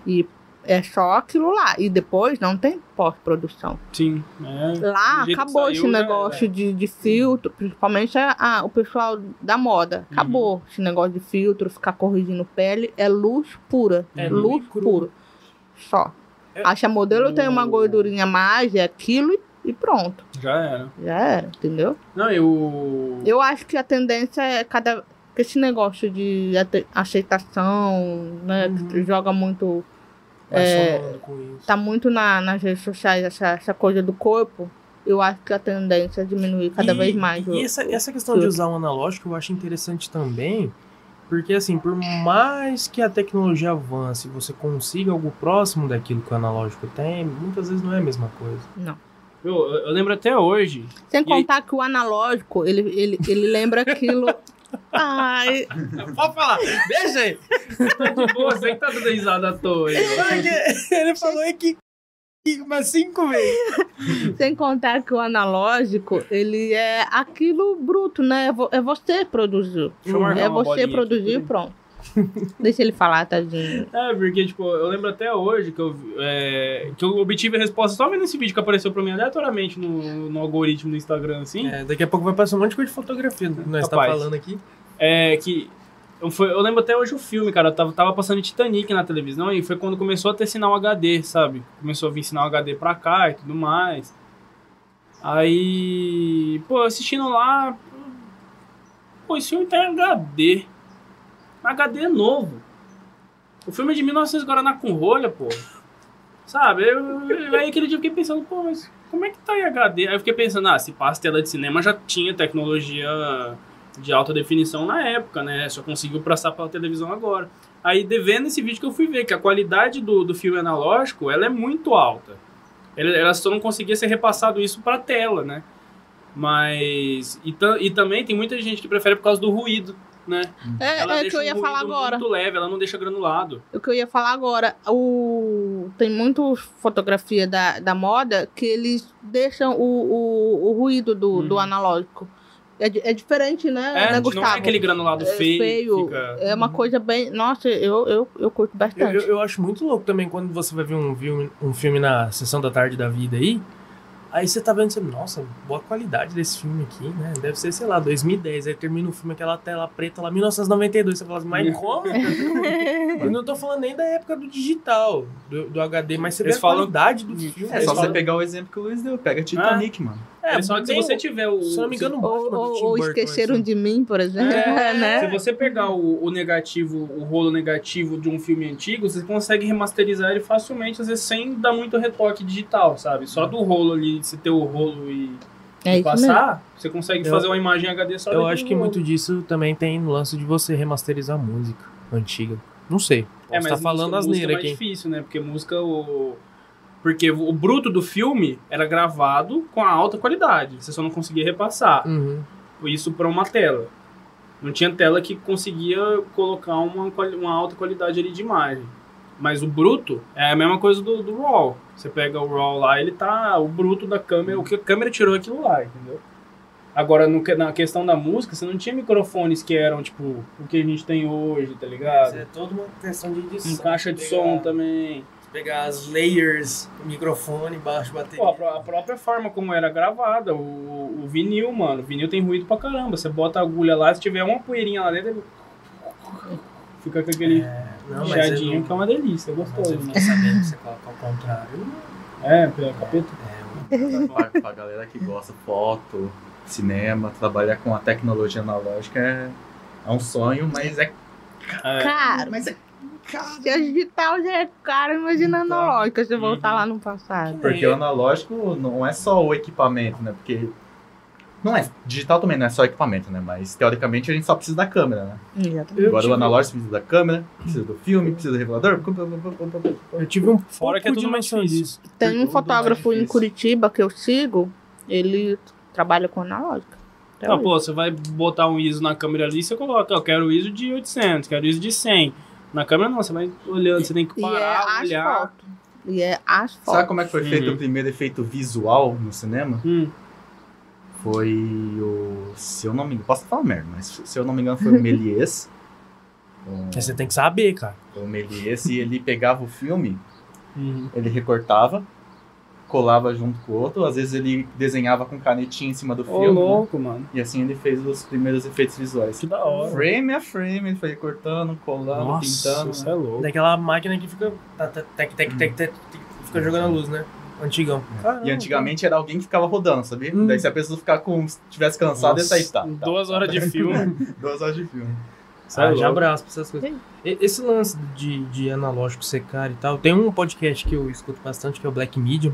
E é só aquilo lá. E depois não tem pós-produção. Sim. É. Lá acabou esse negócio de, de filtro, principalmente a, a- o pessoal da moda. Uhum. Acabou esse negócio de filtro, ficar corrigindo pele. É luz pura. É luz pura. Só. É- Acha modelo tem uma gordurinha mais, é aquilo e, e pronto. Já era. Já era, entendeu? Não, eu. Eu acho que a tendência é cada. Esse negócio de aceitação, né? Uhum. Que joga muito. É. Tá muito na, nas redes sociais essa, essa coisa do corpo. Eu acho que a tendência é diminuir cada E- vez mais. o- E essa, o- essa questão de usar um analógico eu acho interessante também, porque assim, por mais que a tecnologia avance, você consiga algo próximo daquilo que o analógico tem, muitas vezes não é a mesma coisa. Não. Eu, eu lembro até hoje. Sem E aí- contar que o analógico, ele, ele, ele lembra aquilo. Ai, Pode falar, deixa aí. Tá de boa, você que tá dando risada à toa. aí. Ele falou que umas cinco vezes. sem contar que o analógico, ele é aquilo bruto, né? É vo- É você produzir. É você produzir e aqui. pronto. Deixa ele falar, tadinho. É, porque, tipo, eu lembro até hoje que eu, é, que eu obtive a resposta só vendo esse vídeo que apareceu pra mim aleatoriamente no, no algoritmo do Instagram, assim. É, daqui a pouco vai passar um monte de coisa de fotografia que nós tá falando aqui. É, que. Eu, foi, eu lembro até hoje o filme, cara. Eu tava, tava passando Titanic na televisão e foi quando começou a ter sinal HD, sabe? Começou a vir sinal HD pra cá e tudo mais. Aí. Pô, assistindo lá. Pô, esse filme tá em HD. HD novo. O filme é de 1900 Guaraná com rolha, pô. Sabe? Eu, eu- aí aquele dia eu fiquei pensando, pô, mas como é que tá em HD? Aí eu fiquei pensando, ah, se passa tela de cinema já tinha tecnologia de alta definição na época, né? Só conseguiu passar pela televisão agora. Aí, devendo esse vídeo que eu fui ver, que a qualidade do, do filme analógico, ela é muito alta. Ele- Ela só não conseguia ser repassado isso pra tela, né? Mas... E, e também tem muita gente que prefere por causa do ruído. Né? É, ela é o que deixa eu ia um falar agora. muito leve, ela não deixa granulado. O que eu ia falar agora, o... tem muitas fotografias da, da moda que eles deixam o, o, o ruído do, do Uhum. analógico. É, é diferente, né, É, né não é aquele granulado É feio. feio. Fica... É uma coisa bem. Nossa, eu, eu, eu curto Eu, bastante. eu, eu acho muito louco também quando você vai ver um filme, um filme na sessão da tarde da vida aí. Aí você tá vendo, você, nossa, boa qualidade desse filme aqui, né? Deve ser, sei lá, 2010. Aí termina o filme, aquela tela preta lá, 1992. Você fala assim, mas como? Eu não tô falando nem da época do digital, do, do HD, mas você Eles vê a falam- qualidade do filme. É Eles só você falam- pegar o exemplo que o Luiz deu. Pega Titanic, mano. É, só que se você tiver o. Se eu não me engano, o ou ou, Tim ou Burton, esqueceram assim. de mim, por exemplo, É, né? Se você pegar o, o negativo, o rolo negativo de um filme antigo, você consegue remasterizar ele facilmente, às vezes sem dar muito retoque digital, sabe? Só do rolo ali, você ter o rolo e, É e isso mesmo. passar, você consegue Eu- fazer uma imagem HD só Eu acho que muito disso também tem no lance de você remasterizar música antiga. Não sei. Posso É, mas tá falando música, música asneira é mais aqui. difícil, né? Porque música, o... Porque o bruto do filme era gravado com a alta qualidade. Você só não conseguia repassar. Uhum. Isso para uma tela. Não tinha tela que conseguia colocar uma, uma alta qualidade ali de imagem. Mas o bruto é a mesma coisa do, do RAW. Você pega o RAW lá, ele tá. O bruto da câmera, o que a câmera tirou é aquilo lá, entendeu? Agora, no na questão da música, você não tinha microfones que eram, tipo, o que a gente tem hoje, tá ligado? é toda uma questão de edição. Com caixa de som também. Pegar as layers, microfone, baixo, bateria. Pô, a, pró- a própria forma como era gravada, o, o vinil, mano. O vinil tem ruído pra caramba. Você bota a agulha lá, se tiver uma poeirinha lá dentro, ele... fica com aquele não, mas chiadinho, eu que é uma delícia, é Mas gostoso, eu né? fiquei sabendo que você coloca ao contrário. É, é capeta. É, pra, pra galera que gosta de foto, cinema, trabalhar com a tecnologia analógica é, é um sonho, mas é. É. Cara, Mas é se a digital já é caro, imagina Então. analógica, se voltar Uhum. lá no passado. Porque o analógico não é só o equipamento, né? Porque. Não é. Digital também não é só equipamento, né? Mas teoricamente a gente só precisa da câmera, né? Exatamente. Agora tive- o analógico precisa da câmera, precisa do filme, precisa do revelador. Eu tive um Fora que é tudo mais difícil. Tem um fotógrafo em. Curitiba que eu sigo, ele trabalha com analógica. Até Não, hoje. pô, você vai botar um ISO na câmera ali, você coloca, eu quero o ISO de 800, quero o ISO de 100. Na câmera não, você vai olhando, você tem que e é parar, olhar. asfalto. E é asfalto. Sabe como é que foi feito Uhum. o primeiro efeito visual no cinema? Hum, Foi o. Se eu não me engano. Posso falar merda, mas se eu não me engano foi o Méliès. O- Você tem que saber, cara. o Méliès e ele pegava o filme, uhum. ele recortava, colava junto com o outro, às vezes ele desenhava com canetinha em cima do Ô, filme. né? louco, mano. E assim ele fez os primeiros efeitos visuais. Que da hora. Frame a frame, ele foi cortando, colando, Nossa, pintando. isso é louco. Daquela máquina que fica. tá, tá, Tec, tec, tec, tec, tec, fica jogando a luz, né? Antigão. E antigamente era alguém que ficava rodando, sabia? Hum. Daí se a pessoa ficar com. se tivesse cansado, ia sair. Tá, tá. Duas horas de filme. Duas horas de filme. É Ah, já abraço pra essas coisas. Esse lance de, de analógico secar e tal, tem um podcast que eu escuto bastante, que é o Black Medium, é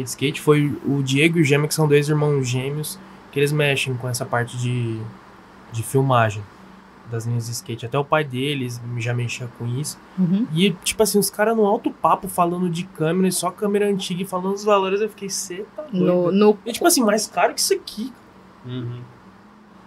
de skate. Foi o Diego e o Gêmeo, que são dois irmãos gêmeos, que eles mexem com essa parte de, de filmagem das linhas de skate. Até o pai deles já mexia com isso. Uhum. E, tipo assim, os caras no alto papo falando de câmera, e só câmera antiga e falando os valores, eu fiquei, cê tá No, doido. no, E, tipo assim, mais caro que isso aqui. Uhum.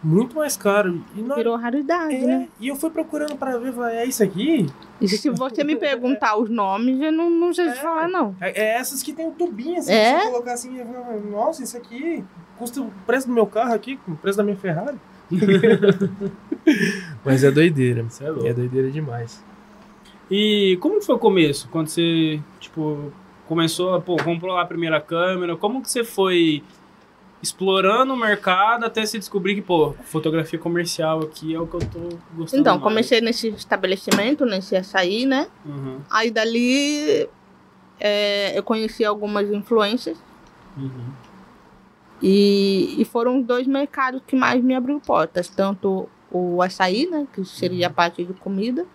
Muito mais caro. E, na- virou raridade, é, né? e eu fui procurando pra ver, falei, é isso aqui? E se você me perguntar os nomes, eu não, não sei te É. falar, não. É, é essas que tem o tubinho, assim, É? pra você colocar assim, eu falo, nossa, isso aqui custa o preço do meu carro aqui, o preço da minha Ferrari. Mas é doideira. Isso é louco. É doideira demais. E como que foi o começo? Quando você, tipo, começou, pô, comprou lá a primeira câmera, como que você foi explorando o mercado até se descobrir que, pô, fotografia comercial aqui é o que eu tô gostando Então, mais? comecei nesse estabelecimento, nesse açaí, né? Uhum, Aí dali é, eu conheci algumas influências uhum. e, e foram os dois mercados que mais me abriu portas. Tanto o açaí, né? Que seria a parte de comida,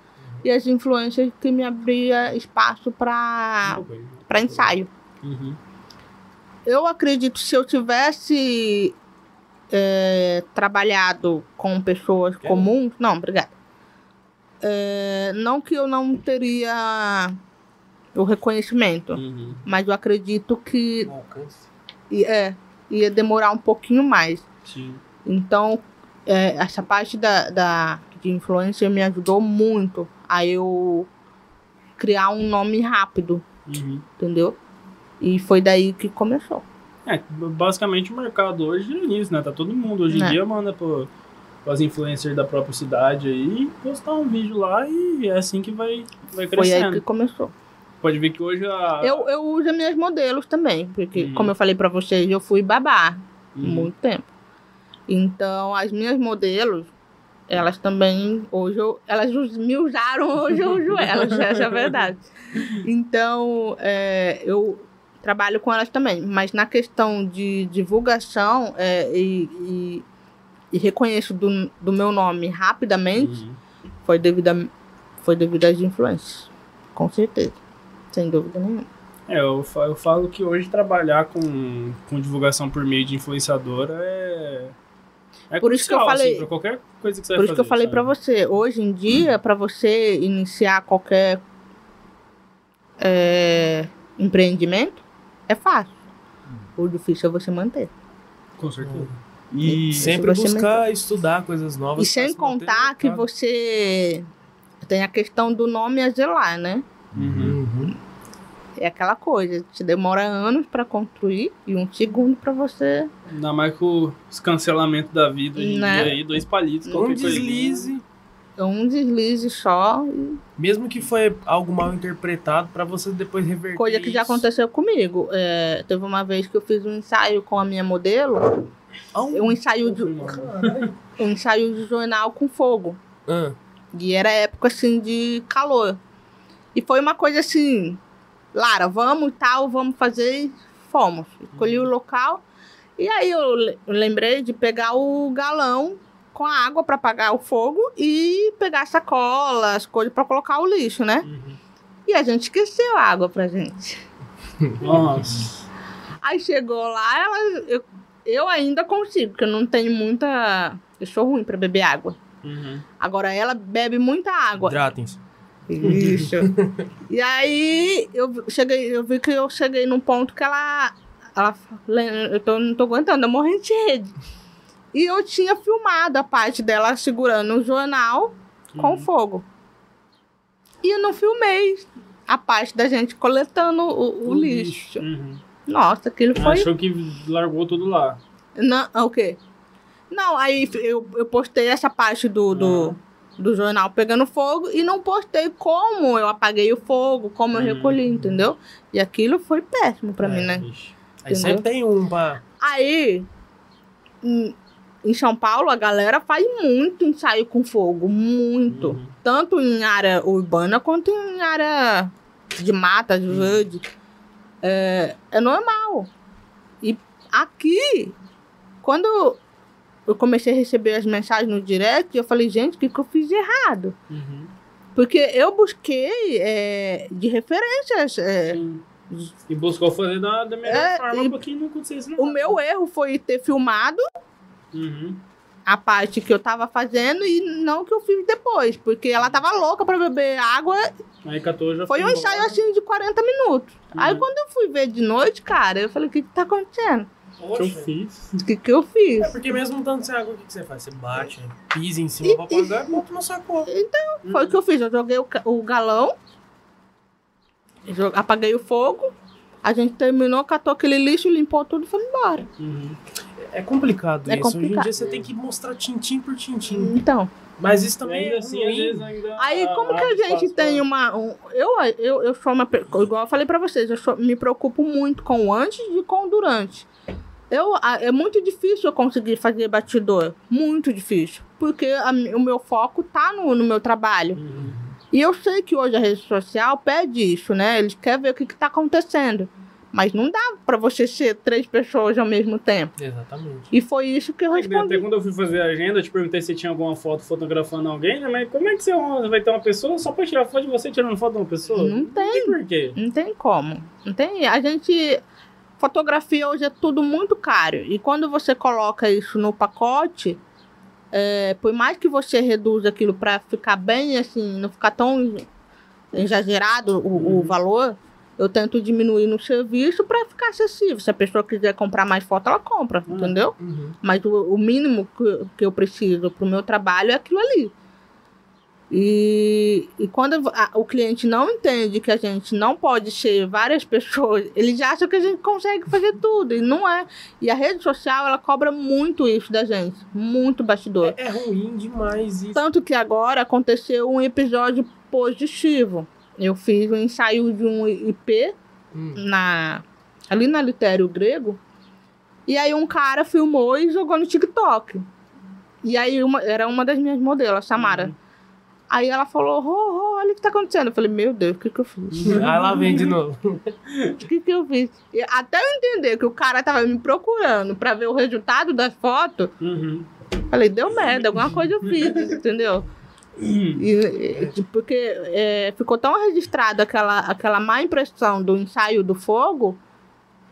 e as influências que me abria espaço para para ensaio. Uhum. Eu acredito que se eu tivesse é, trabalhado com pessoas Quer? comuns. Não, obrigada. É, não que eu não teria o reconhecimento, Uhum. mas eu acredito que Um alcance. é, ia demorar um pouquinho mais. Sim. Então, é, essa parte da, da, de influencer me ajudou muito a eu criar um nome rápido, Uhum. entendeu? E foi daí que começou. É, basicamente o mercado hoje é isso, né? Tá todo mundo hoje em É. dia manda pro, pros influencers da própria cidade aí postar um vídeo lá e é assim que vai, vai Foi aí crescendo. que começou. Pode ver que hoje a. Eu, eu uso minhas modelos também, porque, Uhum. como eu falei pra vocês, eu fui babá Uhum. muito tempo. Então, as minhas modelos, elas também, hoje, eu, elas me usaram, hoje eu uso elas, essa é a verdade. Então, é, eu trabalho com elas também, mas na questão de divulgação é, e, e, e reconheço do, do meu nome rapidamente, Uhum. foi devido, a, foi devido às influências, com certeza, sem dúvida nenhuma. É, eu, eu falo que hoje trabalhar com, com divulgação por meio de influenciadora é. É Por isso que eu crucial, falei- assim, qualquer coisa que você Por isso que eu fazer, falei pra você, hoje em dia, pra você iniciar qualquer é, empreendimento, é fácil. O difícil é você manter. Com certeza. E Sempre se você buscar estudar coisas novas. E sem manter contar que você tem a questão do nome a zelar, né? Uhum. Uhum. É aquela coisa, te demora anos pra construir e um segundo pra você. Ainda mais com os cancelamentos da vida hoje Né? dia aí, dois palitos, Um deslize, É um deslize só. e- mesmo que foi algo mal interpretado, pra você depois reverter Coisa que já isso. aconteceu comigo. É, teve uma vez que eu fiz um ensaio com a minha modelo, Ah, um- ensaio de, um ensaio de jornal com fogo. Ah, E era época assim de calor. E foi uma coisa assim, Lara, vamos e tal, vamos fazer. E fomos. Escolhi o local. E aí eu lembrei de pegar o galão com a água para apagar o fogo e pegar a sacola, as coisas para colocar o lixo, né? Uhum. E a gente esqueceu a água pra gente. Nossa. Aí chegou lá, ela, eu, eu ainda consigo, porque eu não tenho muita. Eu sou ruim para beber água. Uhum. Agora ela bebe muita água. hidratem-se. Isso. e aí eu cheguei, eu vi que eu cheguei num ponto que ela. ela eu tô, não tô aguentando, eu morri de sede. E eu tinha filmado a parte dela segurando o jornal com Uhum. fogo. E eu não filmei a parte da gente coletando o, o O lixo. Uhum. Nossa, aquilo foi. Achou que largou tudo lá. Não, o quê? Não, aí eu, eu postei essa parte do, do, do jornal pegando fogo e não postei como eu apaguei o fogo, como eu Hum. recolhi, entendeu? E aquilo foi péssimo pra É. mim, né? Aí sempre tem um pra. Aí, em, São Paulo, a galera faz muito ensaio com fogo, muito. Uhum. Tanto em área urbana quanto em área de mata, de verde. É, é normal. E aqui, quando eu comecei a receber as mensagens no direct, eu falei, gente, o que, que eu fiz de errado? Uhum. Porque eu busquei é, de referências. é, Sim. E buscou fazer da, da melhor É, forma e pra que não acontecesse nada. o meu erro foi ter filmado Uhum. a parte que eu tava fazendo e não que eu fiz depois, porque ela tava louca pra beber água. Aí catou já Foi um ensaio assim de 40 minutos. Aí Uhum. quando eu fui ver de noite, cara, eu falei: o que, que tá acontecendo? O que eu fiz? O que, que eu fiz? É porque mesmo não tanto sem água, o que, que você faz? Você bate, pisa em cima pra apagar e bota na sacola. Foi o que eu fiz. Eu joguei o, o galão, apaguei o fogo. A gente terminou, catou aquele lixo, limpou tudo e foi embora. Uhum. É complicado É isso. Hoje em complicado. dia você tem que mostrar tintim por tintim. Então, Mas isso também ainda é assim, às vezes ainda. aí como que a gente tem pra- uma. um- eu, eu, eu sou uma. Igual eu falei pra vocês, eu sou- me preocupo muito com o antes e com o durante. Eu, é muito difícil eu conseguir fazer batidor. Muito difícil. Porque a o meu foco tá no, no meu trabalho. Uhum. E eu sei que hoje a rede social pede isso, né? Eles querem ver o que, que tá acontecendo. Mas não dá pra você ser três pessoas ao mesmo tempo. Exatamente. E foi isso que eu Até respondi. quando eu fui fazer a agenda, eu te perguntei se tinha alguma foto fotografando alguém, né? Mas como é que você vai ter uma pessoa só pra tirar foto de você tirando foto de uma pessoa? Não tem. tem por quê. Não tem como. Não tem. A gente. Fotografia hoje é tudo muito caro. E quando você coloca isso no pacote, é, por mais que você reduza aquilo para ficar bem assim, não ficar tão exagerado o, o Uhum. valor, eu tento diminuir no serviço para ficar acessível. Se a pessoa quiser comprar mais foto, ela compra, Uhum. entendeu? Uhum. Mas o, o mínimo que, que eu preciso pro meu trabalho é aquilo ali. E, e quando a- o cliente não entende que a gente não pode ser várias pessoas, ele já acha que a gente consegue fazer tudo, e não é. E a rede social, ela cobra muito isso da gente, muito bastidor. É, é ruim demais isso. Tanto que agora aconteceu um episódio positivo. Eu fiz um ensaio de um IP Hum. na, ali na Litério Grego. E aí um cara filmou e jogou no TikTok. E aí uma, era uma das minhas modelos, a Samara. Aí ela falou, Rô, Rô, olha o que tá acontecendo. Eu falei, meu Deus, o que que eu fiz? Ah, lá vem de novo. O que que eu fiz? E até eu entender que o cara tava me procurando pra ver o resultado das fotos, Uhum. falei, deu merda, alguma coisa eu fiz, entendeu? E, e, porque é, ficou tão registrada aquela, aquela má impressão do ensaio do fogo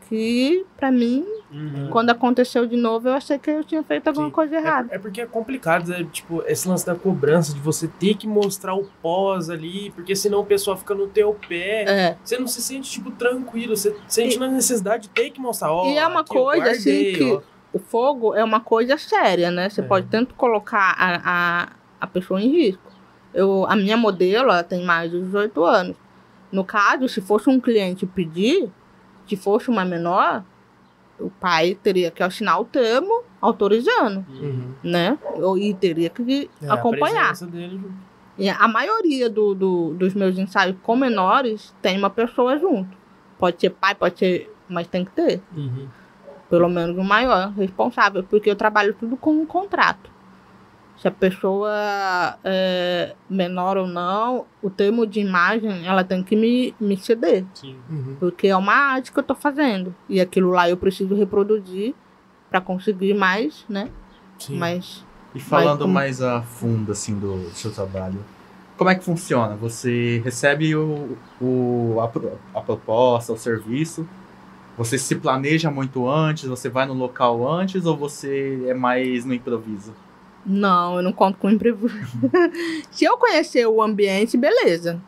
que, pra mim, Uhum. quando aconteceu de novo, eu achei que eu tinha feito alguma Sim. coisa errada. É, é porque é complicado, né? Tipo, esse lance da cobrança, de você ter que mostrar o pós ali, porque senão o pessoal fica no teu pé. É. Você não se sente, tipo, tranquilo. Você sente na necessidade de ter que mostrar. Ó, E é uma coisa, assim, guardei, que- ó. O fogo é uma coisa séria, né? Você É. pode tanto colocar a, a, a pessoa em risco. Eu, a minha modelo, ela tem mais de 18 anos. No caso, se fosse um cliente pedir, se fosse uma menor, o pai teria que assinar o termo autorizando, Uhum. né? E teria que É, a acompanhar. presença dele- E a maioria do, do- dos meus ensaios com menores tem uma pessoa junto. Pode ser pai, pode ser. Mas tem que ter. Uhum. Pelo menos o maior responsável. Porque eu trabalho tudo com um contrato. Se a pessoa é menor ou não, o termo de imagem ela tem que me, me ceder. Sim. Uhum. Porque é uma arte que eu tô fazendo. E aquilo lá eu preciso reproduzir para conseguir mais, né? Sim. Mais. E falando como- mais a fundo, assim, do seu trabalho, como é que funciona? Você recebe o, o, a, a proposta, o serviço, você se planeja muito antes, você vai no local antes ou você é mais no improviso? Não, eu não conto com imprevisto. se eu conhecer o ambiente, beleza.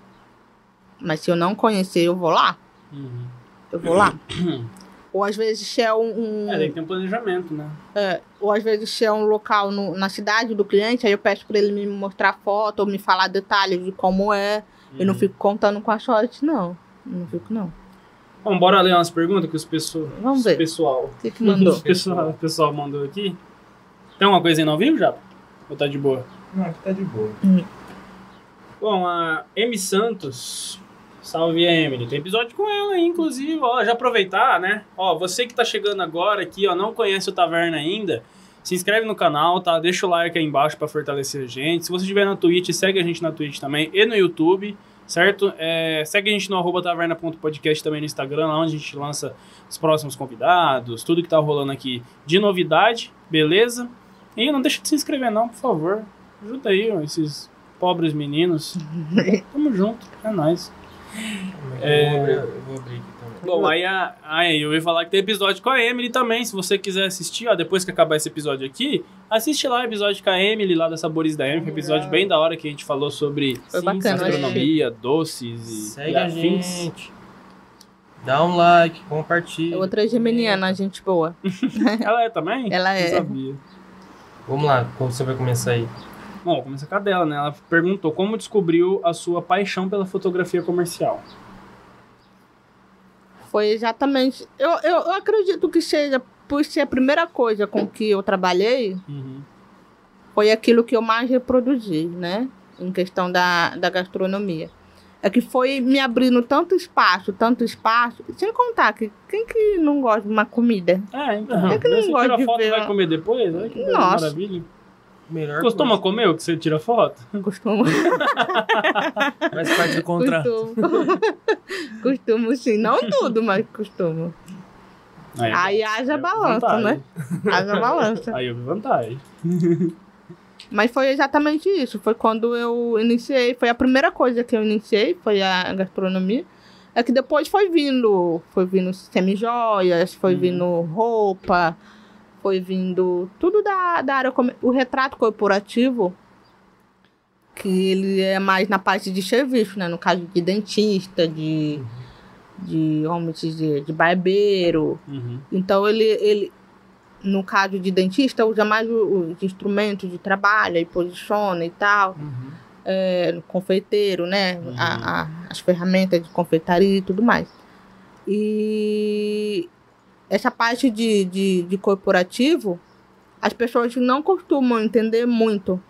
Mas se eu não conhecer, eu vou lá. Uhum. Eu vou lá. ou às vezes se é um. um- É, tem que ter um planejamento, né? é, ou às vezes se é um local no- na cidade do cliente, aí eu peço para ele me mostrar foto ou me falar detalhes de como é. Eu não Uhum. fico contando com a sorte, não. Não fico, não. Bom, bora ler umas perguntas que os pessoal, Vamos os ver. pessoal, O que, que mandou? os pessoal, o pessoal mandou aqui. Tem alguma coisa aí no ao vivo, já? Ou tá de boa? Não, aqui tá de boa. Bom, a M Santos. Salve a Emily. Tem episódio com ela aí, inclusive. Ó, já aproveitar, né? Ó, você que tá chegando agora aqui, ó, não conhece o Taverna ainda, se inscreve no canal, tá? Deixa o like aí embaixo pra fortalecer a gente. Se você estiver na Twitch, segue a gente na Twitch também e no YouTube, certo? É, segue a gente no arroba taverna.podcast também no Instagram, lá onde a gente lança os próximos convidados, tudo que tá rolando aqui de novidade, beleza? E não deixa de se inscrever não, por favor. Ajuda aí, ó, esses pobres meninos. Tamo junto, é nóis. É. Eu vou abrir- eu vou abrir aqui também. Bom, aí, a, aí eu ia falar que tem episódio com a Emily também. Se você quiser assistir, ó, depois que acabar esse episódio aqui, assiste lá o episódio com a Emily, lá da Sabores da Emily. que é um episódio bem da hora que a gente falou sobre Foi bacana, eu gastronomia, doces e, Segue e a afins. gente. Dá um like, compartilha. Outra geminiana, gente boa. Ela é também? Ela Não é. sabia. Vamos lá, como você vai começar aí? Bom, vou começar com a dela, né? Ela perguntou como descobriu a sua paixão pela fotografia comercial. Foi exatamente. Eu, eu, eu acredito que seja por ser a primeira coisa com que eu trabalhei, Uhum. foi aquilo que eu mais reproduzi, né? Em questão da, da gastronomia. É que foi me abrindo tanto espaço, tanto espaço. Sem contar que quem que não gosta de uma comida? É, então. É que não você gosto tira de foto e ver, vai comer depois? Olha que Nossa. maravilha. Melhor Costuma coisa. comer o que você tira foto? Costumo. Faz parte do contrato. costumo. costumo sim. Não tudo, mas costumo. Aí haja balança, né? Haja balança. Aí eu vi vantagem. Mas foi exatamente isso. Foi quando eu iniciei. Foi a primeira coisa que eu iniciei, foi a gastronomia. É que depois foi vindo. Foi vindo semijoias, foi Uhum. vindo roupa, foi vindo tudo da, da área. O retrato corporativo, que ele é mais na parte de serviço, né? No caso de dentista, de. De, vamos dizer, de barbeiro, Uhum. então ele, ele no caso de dentista, usa mais o- os instrumentos de trabalho e posiciona e tal. Uhum. é, confeiteiro, né? A- a- as ferramentas de confeitaria e tudo mais. E essa parte de, de, de corporativo, as pessoas não costumam entender muito,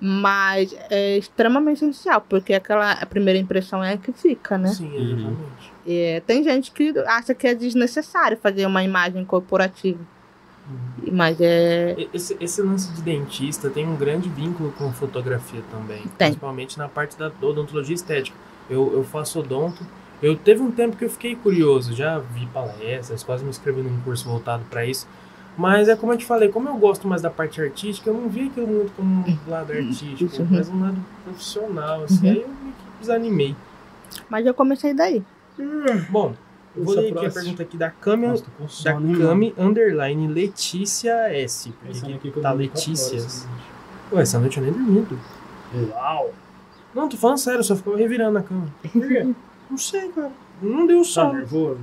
mas é extremamente essencial, porque aquela a primeira impressão é a que fica, né? Sim, exatamente. É, tem gente que acha que é desnecessário fazer uma imagem corporativa, mas é. Esse, esse lance de dentista tem um grande vínculo com fotografia também. Tem. Principalmente na parte da odontologia estética. Eu, eu faço odonto. Eu teve um tempo que eu fiquei curioso, já vi palestras, quase me inscrevi num curso voltado para isso. Mas é como eu te falei, como eu gosto mais da parte artística, eu não vi aquilo muito como um lado artístico, Uhum. mas um lado profissional, assim. Uhum. Aí eu que desanimei. Mas eu comecei daí. Bom, eu vou ler aqui a pergunta aqui da Cami, Nossa, da? Cami Underline Letícia S. Porque que tá dormi Letícias. horas, Ué, essa noite eu nem dormindo. Uau! Não, tô falando sério, só ficava revirando na cama. Por quê? Não sei, cara. Não deu Tá sono. nervoso?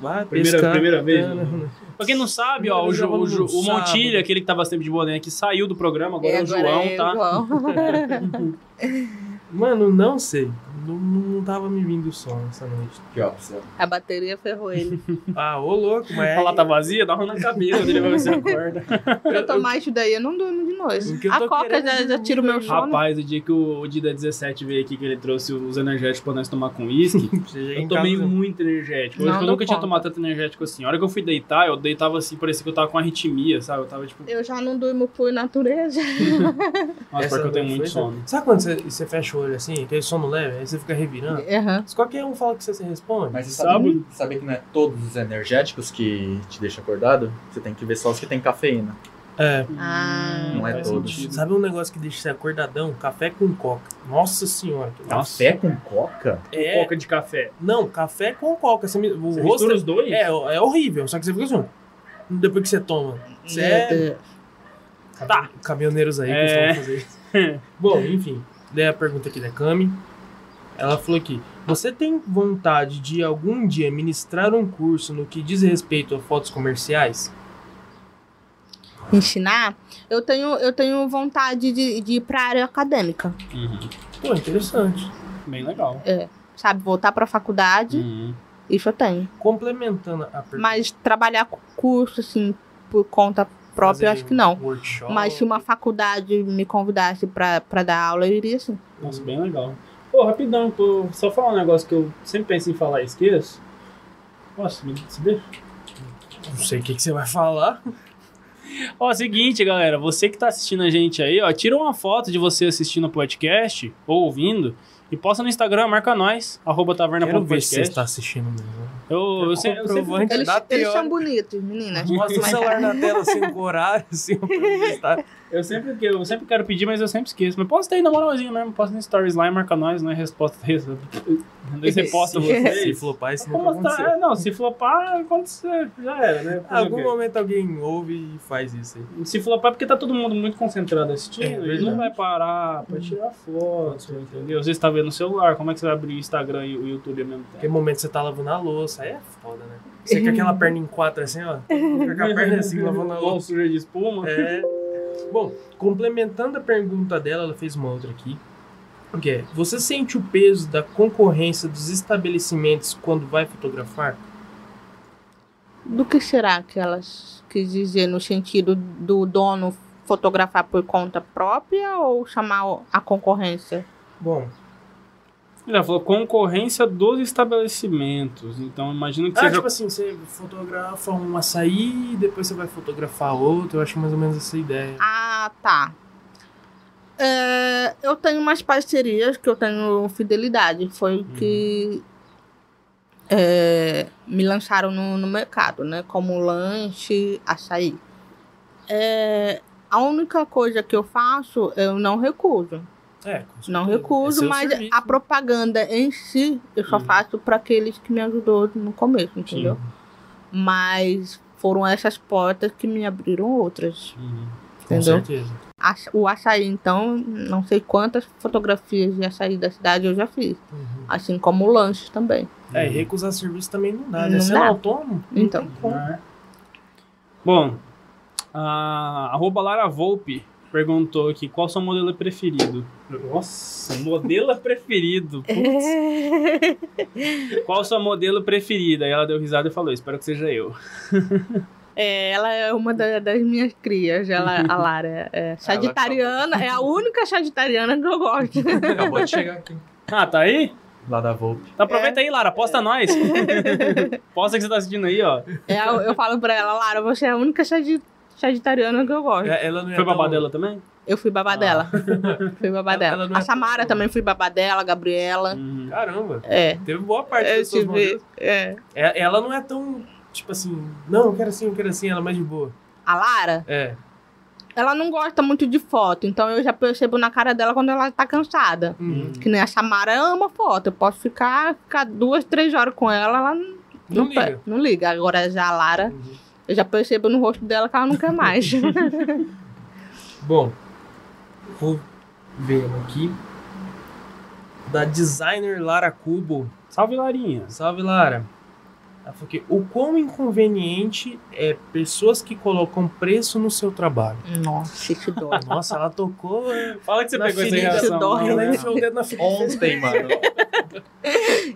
Vai, Primeira- pescar. primeira vez, Tá, né? né? Pra quem não sabe, ó, o, jogava o, no o Montilha, aquele que tava sempre de boné aqui, saiu do programa, agora é, o agora João, é o tá? João. Mano, não sei. Não, não tava me vindo sono essa noite. Que opção. A bateria ferrou ele. Ah, ô louco, mas. A lá tá vazia, dá uma na cabeça dele pra ver se acorda. Se eu tomar isso daí, eu não durmo de noite. O eu A coca já, já tira o meu sono. Rapaz, o dia que o, o Dida 17 veio aqui, que ele trouxe os energéticos pra nós tomar com uísque, Cheguei eu tomei casa- muito energético. Não Hoje eu dou nunca tinha conta. tomado tanto energético assim. A hora que eu fui deitar, eu deitava assim, parecia que eu tava com arritmia, sabe? Eu tava tipo, Eu já não durmo por natureza. nossa, porque eu tenho não muito sono. Sabe quando você, você fecha o olho assim, aquele sono leve, aí você fica revirando? Aham. Se qualquer um fala que você, você responde. Mas você Sabe? sabe, que não é todos os energéticos que te deixam acordado? Você tem que ver só os que tem cafeína. É. Ah. Não é todos. sentido. Sabe um negócio que deixa você acordadão? Café com coca. Nossa senhora. que Nossa. Café com coca? É. Coca de café. Não, café com coca. Você, o Você rosto mistura os dois? é, é horrível, só que você fica assim. Depois que você toma. Você é. Tá. caminhoneiros aí É. costumam fazer isso. Bom, enfim. Daí a pergunta aqui da Cami. Ela falou aqui: Você tem vontade de algum dia ministrar um curso no que diz respeito a fotos comerciais? Ensinar, eu tenho, eu tenho vontade de, de ir pra área acadêmica. Uhum. Pô, interessante. Bem legal. Sabe, voltar pra faculdade, Uhum. isso eu tenho. Complementando a pergunta. Mas trabalhar curso, assim, por conta própria, eu acho que não. Workshop. Mas se uma faculdade me convidasse pra dar aula, eu iria sim. Nossa, bem legal. Pô, rapidão, pô, só falar um negócio que eu sempre penso em falar e esqueço. Nossa, me se deixa. Não sei o que, que você vai falar. Ó, seguinte, galera, você que tá assistindo a gente aí, ó, tira uma foto de você assistindo o podcast ou ouvindo e posta no Instagram, marca nós, arroba taverna Quero ver se você está assistindo mesmo. Eu, eu, sei- eu sempre- Comprovante Eles, eles são bonitos, meninas. Mostra o celular na tela assim, com horário, assim, pra postar. Eu sempre, eu sempre quero pedir, mas eu sempre esqueço. Mas posta aí na moralzinha mesmo, posta no stories lá e marca nós, não é resposta. Daí você posta Se vocês. flopar, isso nunca mostrar- aconteceu. é, não, se flopar, acontecer, já era, né? Fazer algum momento alguém ouve e faz isso aí. Se flopar é porque tá todo mundo muito concentrado assistindo É e verdade. não vai parar pra tirar foto, entendeu? Às vezes tá vendo no celular, como é que você vai abrir o Instagram e o YouTube ao mesmo tempo? Naquele momento você tá lavando a louça, aí é foda, né? Você com aquela perna em quatro assim, ó. Com a perna assim, lavando a louça. suja de espuma. É. Bom, complementando a pergunta dela, ela fez uma outra aqui. Que é, você sente o peso da concorrência dos estabelecimentos quando vai fotografar? Do que será que elas quis dizer no sentido do dono fotografar por conta própria ou chamar a concorrência? Bom, Ela falou concorrência dos estabelecimentos. Então imagino que ah, seja. tipo assim, você fotografa um açaí e depois você vai fotografar outro. Eu acho mais ou menos essa ideia. Ah, tá. É, eu tenho umas parcerias que eu tenho fidelidade. Foi o que é, me lançaram no, no mercado, né? Como lanche, açaí. É, a única coisa que eu faço, eu não recuso. É, com Não certeza. recuso, É mas serviço. a propaganda em si eu só Uhum. faço para aqueles que me ajudou no começo, entendeu? Mas foram essas portas que me abriram outras, Uhum. Com entendeu? certeza. Aç- O açaí, então, não sei quantas fotografias de açaí da cidade eu já fiz. Uhum. Assim como o lanche também. É, e recusar serviço também não dá, né? Não Sendo dá. autônomo, não Então. tem como. Né? Bom, a arroba Lara Volpe perguntou aqui, qual seu modelo preferido? Nossa, modelo preferido. Putz. Qual seu modelo preferido? Aí ela deu risada e falou, espero que seja eu. É, ela é uma da- das minhas crias, ela, a Lara. É sagitariana, é a única sagitariana que eu gosto. Acabou de chegar aqui. Ah, tá aí? Lá da Volpe. Então aproveita aí, Lara, posta nós. posta que você tá assistindo aí, ó. É, eu, eu falo pra ela, Lara, você é a única sagitariana que eu gosto. É, Ela não é Foi babá dela também? Eu fui babá dela. Fui babá Ela- dela. é a Samara tão- também fui babá dela, a Gabriela. Uhum. Caramba. É. Teve boa parte Eu dos seus tive. modelos. É. É, Ela não é tão, tipo assim, não, eu quero assim, eu quero assim, ela é mais de boa. A Lara, É. ela não gosta muito de foto, então eu já percebo na cara dela quando ela tá cansada. Uhum. Que nem a Samara ama foto. Eu posso ficar, ficar duas, três horas com ela, ela não, Não liga. não liga. Agora já a Lara, Uhum. Eu já percebo no rosto dela que ela não quer mais. Bom, vou ver aqui. Da designer Lara Cubo. Salve, Larinha. Salve, Lara. Ela falou que o quão inconveniente é pessoas que colocam preço no seu trabalho. Nossa, isso dói. Nossa, ela tocou. é, Fala que você pegou essa reação. dói, Ela né? enfiou o dedo na ferida. Ontem, mano.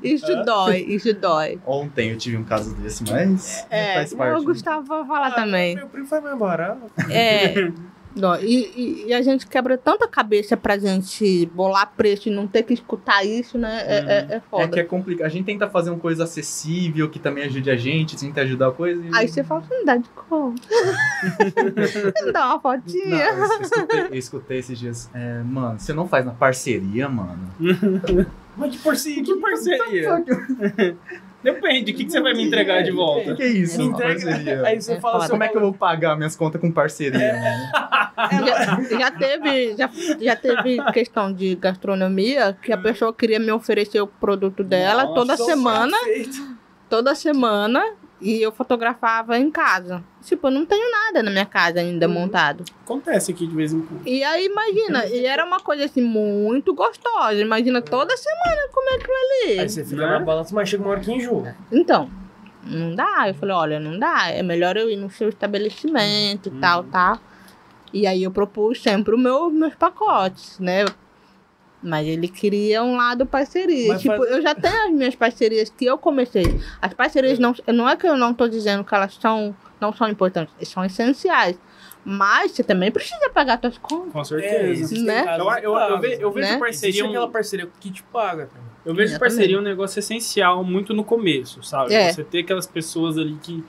Isso dói, isso dói. Ontem eu tive um caso desse, mas É, faz parte. o Gustavo vai falar Ah, também. Meu primo foi mais barato. É. E, e- e a gente quebra tanta cabeça pra gente bolar preço e não ter que escutar isso, né? É, é, é É foda. que é complicado. A gente tenta fazer uma coisa acessível, que também ajude a gente, tenta ajudar a coisa. E... Aí você fala, não dá de conta. não dá uma Não, fotinha. eu escutei, eu escutei esses dias. É, mano, você não faz na parceria, mano. Mas que porcinho, Que parceria? Depende, o que, que você vai me entregar de O volta? que é isso? Me entrega. parceria? Aí você É fala foda. assim, Como é que eu vou pagar minhas contas com parceria, mano? já, já teve, já, já teve questão de gastronomia que a pessoa queria me oferecer o produto dela Nossa, toda semana, feito. toda semana, e eu fotografava em casa. Tipo, eu não tenho nada na minha casa ainda Uhum. montado. Acontece aqui de vez em quando. E aí, imagina, e era uma coisa assim muito gostosa. Imagina toda semana comer aquilo ali. Aí você fica Né? na balança, mas chega uma hora que enjoa. Então, não dá. Eu falei, olha, não dá. É melhor eu ir no seu estabelecimento e Uhum. tal, tal. E aí eu propus sempre o meu, meus pacotes, né? Mas ele queria um lado parceria. Mas tipo, faz- eu já tenho as minhas parcerias que eu comecei. As parcerias não, não é que eu não tô dizendo que elas são, não são importantes, são essenciais. Mas você também precisa pagar suas contas. Com É, certeza. existem Né? Eu, eu, eu, ve- eu vejo Né? Existe parceria um, aquela parceria que te paga também. eu vejo Exatamente. parceria um negócio essencial muito no começo, sabe? É. Você ter aquelas pessoas ali que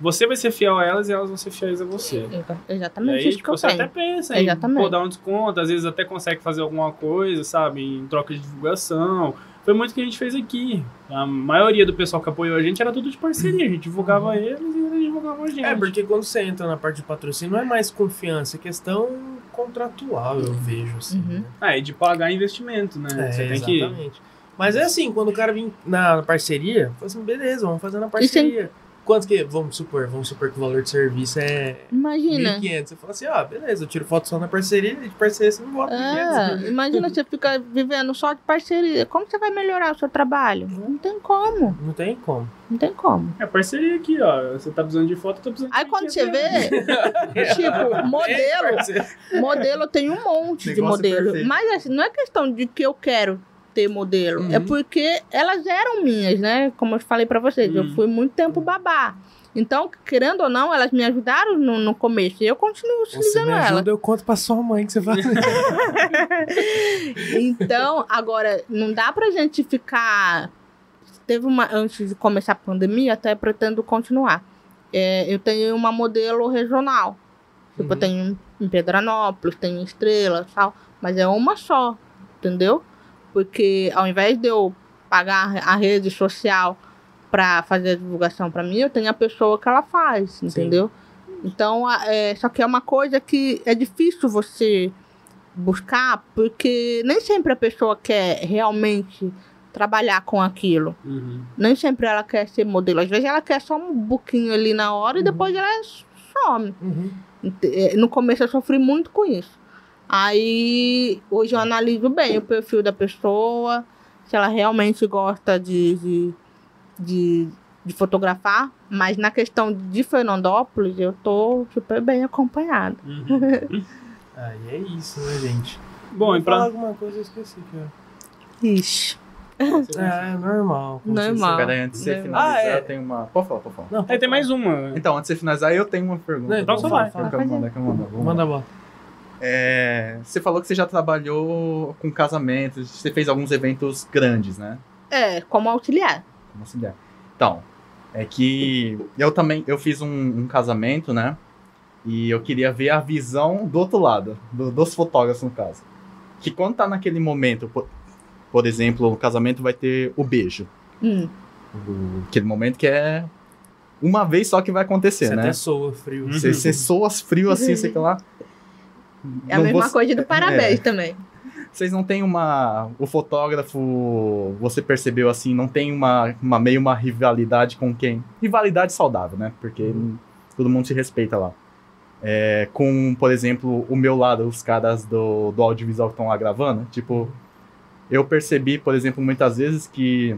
você vai ser fiel a elas e elas vão ser fiéis a você. E Exatamente aí, isso tipo, que você até pensa em Exatamente. pô, dar um desconto, às vezes até consegue fazer alguma coisa, sabe? Em troca de divulgação. Foi muito o que a gente fez aqui. A maioria do pessoal que apoiou a gente era tudo de parceria. A gente divulgava eles e eles divulgavam a gente. É, porque quando você entra na parte de patrocínio, não é mais confiança, é questão contratual, eu vejo, assim. Uhum. né? Ah, e de pagar investimento, né? É, você tem que. exatamente. Mas é assim, quando o cara vem na parceria, fala assim, beleza, vamos fazer na parceria. Quanto que, vamos supor, vamos supor que o valor de serviço é Imagina. 1.500. Você fala assim, ah, beleza, eu tiro foto só na parceria, e de parceria você não bota É, 500. imagina você fica vivendo só de parceria. Como você vai melhorar o seu trabalho? Não tem como. Não tem como. Não tem como. É parceria aqui, ó. Você tá precisando de foto, eu tô precisando de Aí quando você 500 reais. vê, tipo, modelo, modelo tem um monte de Negócio modelo. perfeito. Mas assim, não é questão de que eu quero ter modelo. Uhum. É porque elas eram minhas, né? Como eu falei pra vocês, eu Uhum. fui muito tempo babá. Então, querendo ou não, elas me ajudaram no, no começo. E eu continuo utilizando me elas. ajuda, eu conto pra sua mãe que você faz. Então, agora, não dá pra gente ficar. Teve uma. Antes de começar a pandemia, até pretendo continuar. É, eu tenho uma modelo regional. Tipo, eu Uhum. tenho em Pedranópolis, tenho em Estrela tal. Mas é uma só, entendeu? Porque ao invés de eu pagar a rede social pra fazer a divulgação pra mim, eu tenho a pessoa que ela faz, entendeu? Então, a- é, só que é uma coisa que é difícil você buscar, porque nem sempre a pessoa quer realmente trabalhar com aquilo. Uhum. Nem sempre ela quer ser modelo. Às vezes ela quer só um buquinho ali na hora e depois ela some. Uhum. Eh, No começo eu sofri muito com isso. Aí hoje eu analiso bem o perfil da pessoa, se ela realmente gosta de, de, de, de fotografar, mas na questão de Fernandópolis eu tô super bem acompanhada. Uhum. Aí é isso, né, gente? Bom, e pra... falar alguma coisa, eu esqueci, cara. Ixi. É, normal. como Normal. vocês sabem. Pera aí, antes de você finalizar, Ah, é. eu tenho uma. Pode falar, pode falar. Não, Aí tem mais uma. Então, antes de você finalizar, eu tenho uma pergunta. Não, então só vai. fala. Mandar. Vamos Manda lá. a bola. É, você falou que você já trabalhou com casamentos, você fez alguns eventos grandes, né? É, como auxiliar. Como auxiliar. Então, é que eu também eu fiz um, um casamento, né? E eu queria ver a visão do outro lado, do- dos fotógrafos no caso. Que quando tá naquele momento, por, por exemplo, o casamento vai ter o beijo. Hum. O- aquele momento que é uma vez só que vai acontecer, Você né? até soa frio. Uhum. Você, você soa frio assim, sei lá. É a Não mesma coisa do parabéns é. também. Vocês não tem uma. O fotógrafo, você percebeu assim, não tem uma, uma meio uma rivalidade com quem? Rivalidade saudável, né? Porque todo mundo se respeita lá. É, com, por exemplo, o meu lado, os caras do, do audiovisual que estão lá gravando. Tipo, eu percebi, por exemplo, muitas vezes que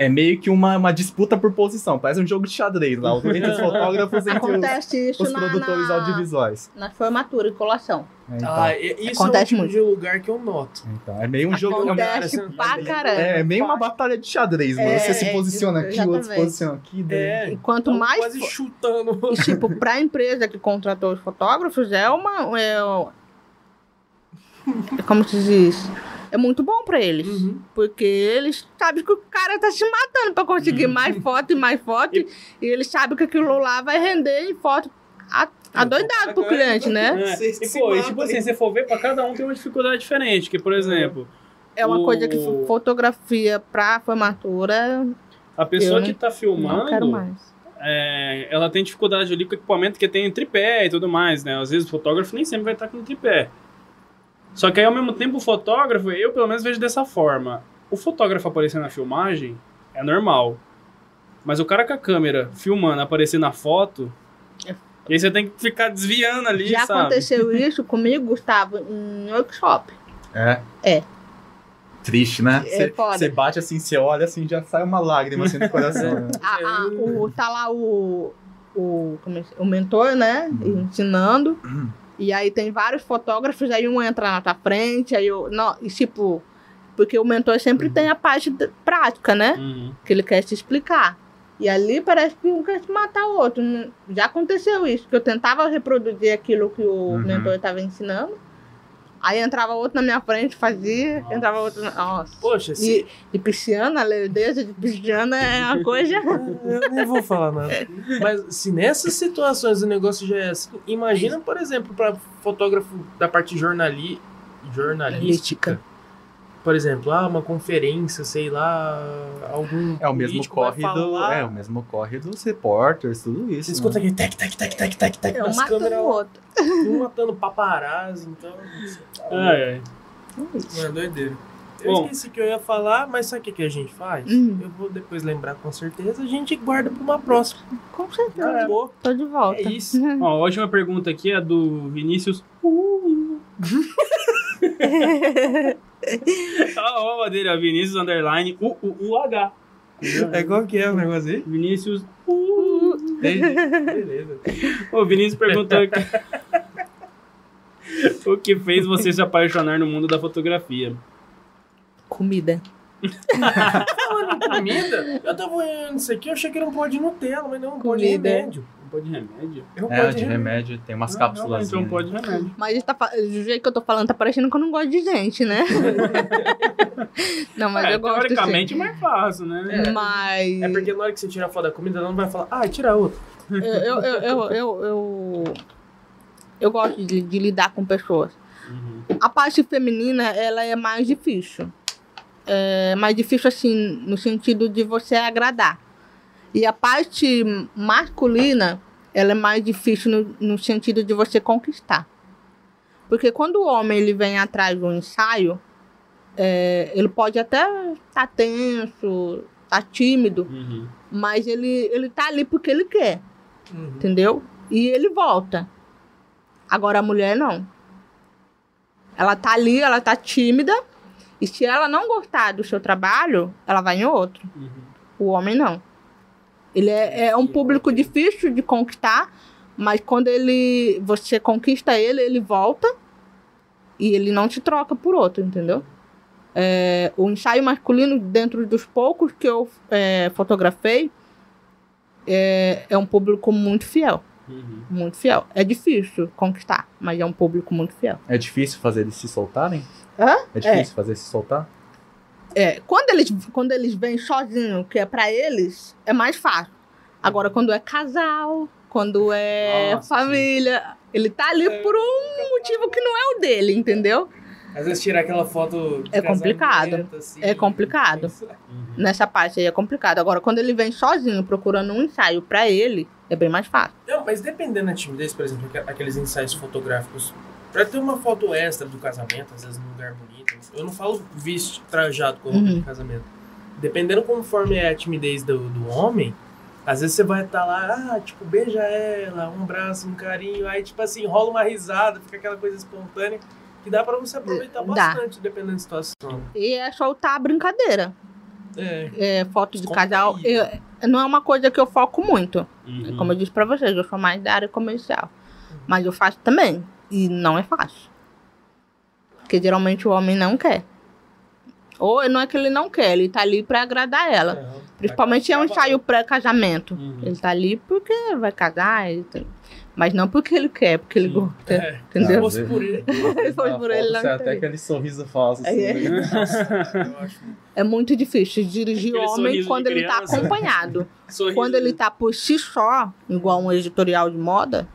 é meio que uma, uma disputa por posição. Parece um jogo de xadrez lá. Entre os fotógrafos entre os, Acontece isso os na, produtores na, audiovisuais. na formatura e colação. É, então, Ah, e- isso Acontece é um tipo de lugar que eu noto. então, é meio um jogo. Acontece assim, pra é- caramba. É, meio uma batalha de xadrez, mano. É, Você se é, posiciona aqui, o outro se posiciona aqui. daí- É, E quanto tão mais quase chutando. E, tipo, pra empresa que contratou os fotógrafos, é uma. É, é como se diz? É muito bom pra eles. Uhum. Porque eles sabem que o cara tá se matando pra conseguir Uhum. mais foto e mais foto. E, eles sabem que aquilo lá vai render em foto a- adoidado pro cliente, né? É. E, se pô, e, tipo assim, se você for ver, pra cada um tem uma dificuldade diferente. Que, por exemplo, É uma O- coisa que fo- fotografia pra formatura, a pessoa que tá não filmando, quero mais. é, ela tem dificuldade ali com o equipamento que tem tripé e tudo mais, né? Às vezes o fotógrafo nem sempre vai estar com tripé. Só que aí, ao mesmo tempo, o fotógrafo, eu pelo menos vejo dessa forma. O fotógrafo aparecer na filmagem é normal. Mas o cara com a câmera filmando, aparecer na foto, É. e aí você tem que ficar desviando ali, Já sabe? aconteceu isso comigo, Gustavo, em workshop. É. É. Triste, né? É Você você bate assim, você olha assim, já sai uma lágrima assim do coração. né? A- a- o, tá lá o, o, como é o mentor, né? Ensinando. E aí tem vários fotógrafos, aí um entra na tua frente, aí eu. Não, e tipo, porque o mentor sempre tem a parte prática, né? Uhum. Que ele quer te explicar. E ali parece que um quer te matar o outro. Já aconteceu isso, que eu tentava reproduzir aquilo que o Uhum. mentor estava ensinando. Aí entrava outro na minha frente, fazia, Nossa. entrava outro. na- Nossa. Poxa, se... E, e pisciana, a lerdeza de pisciana é uma coisa. eu nem vou falar nada. Mas se nessas situações o negócio já é assim, imagina, por exemplo, para fotógrafo da parte jornali... jornalística. Por exemplo, ah, uma conferência, sei lá, algum. É o mesmo corre do. É o mesmo corre dos repórteres, tudo isso. Você né? escuta aquele tec, tec, tec, tec, tec, tec É um matando câmeras, o outro. um matando paparazzi, então. Ai, ai. É É doideira. Eu Bom. esqueci que eu ia falar, mas sabe o que, que a gente faz? Hum. Eu vou depois lembrar com certeza, a gente guarda pra uma próxima. Com certeza. Acabou. Tô de volta. É isso. Ó, a última pergunta aqui é do Vinícius. Ah, ó, dele, ó, Vinícius Underline U U U H. É qual que é o negócio aí? Vinícius. Beleza. O Vinícius perguntou aqui. o que fez você se apaixonar no mundo da fotografia? Comida. Falando comida, eu tava olhando isso aqui, eu achei que era um pó de Nutella, mas não, um pó de Comida. remédio. Um pó de remédio? É um É, pó de remédio, tem umas cápsulas. Então, um pó de remédio. Mas tá, do jeito que eu tô falando, tá parecendo que eu não gosto de gente, né? não, mas é, eu gosto teoricamente sim. é mais fácil, né? Mas É porque na hora que você tira a foto da comida, ela não vai falar, ah, tira outra. eu, eu, eu, eu, eu, eu, eu gosto de, de lidar com pessoas. Uhum. A parte feminina, ela é mais difícil. É mais difícil, assim, no sentido de você agradar. E a parte masculina, ela é mais difícil no, no sentido de você conquistar. Porque quando o homem ele vem atrás do ensaio, é, ele pode até estar tenso, estar tímido, Uhum. mas ele, ele tá ali porque ele quer, entendeu? E ele volta. Agora a mulher não. Ela tá ali, ela tá tímida, e se ela não gostar do seu trabalho, ela vai em outro. Uhum. O homem não. Ele é, é um público difícil de conquistar, mas quando ele você conquista ele, ele volta E ele não te troca por outro, entendeu? É, o ensaio masculino, dentro dos poucos que eu é, fotografei, é, é um público muito fiel. Uhum. Muito fiel. É difícil conquistar, mas é um público muito fiel. É difícil fazer eles se soltarem? Hã? É difícil fazer se soltar? É, quando eles, quando eles vêm sozinhos, que é pra eles, é mais fácil. Agora, quando é casal, quando é Nossa, família, ele tá ali por um motivo que não é o dele, entendeu? Às vezes tirar aquela foto. de É complicado. assim, É complicado. Uhum. Nessa parte aí é complicado. Agora, quando ele vem sozinho procurando um ensaio pra ele, é bem mais fácil. Não, mas dependendo da timidez, por exemplo, aqu- aqueles ensaios fotográficos, pra ter uma foto extra do casamento, às vezes num lugar bonito, eu não falo visto, trajado com roupa Uhum. de casamento. Dependendo conforme é a timidez do, do homem, às vezes você vai estar lá, ah, tipo, beija ela, um abraço, um carinho, aí, tipo assim, rola uma risada, fica aquela coisa espontânea, que dá pra você aproveitar Dá. bastante, dependendo da situação. E é soltar a brincadeira. É. É, foto de casal. eu- não é uma coisa que eu foco muito. Uhum. Como eu disse pra vocês, eu sou mais da área comercial. Mas eu faço também. E não é fácil. Porque geralmente o homem não quer. Ou não é que ele não quer, ele tá ali pra agradar ela. Não, Principalmente é um ensaio pré-casamento. Uhum. Ele tá ali porque vai casar. tá- Mas não porque ele quer, porque ele gosta. É, se Entendeu? fosse por ele, Se fosse por ele, não Você até aquele sorriso falso. Assim, É. né? eu acho É muito difícil dirigir Aquele homem quando ele tá criança. acompanhado. Quando ele tá por si só, igual um editorial de moda,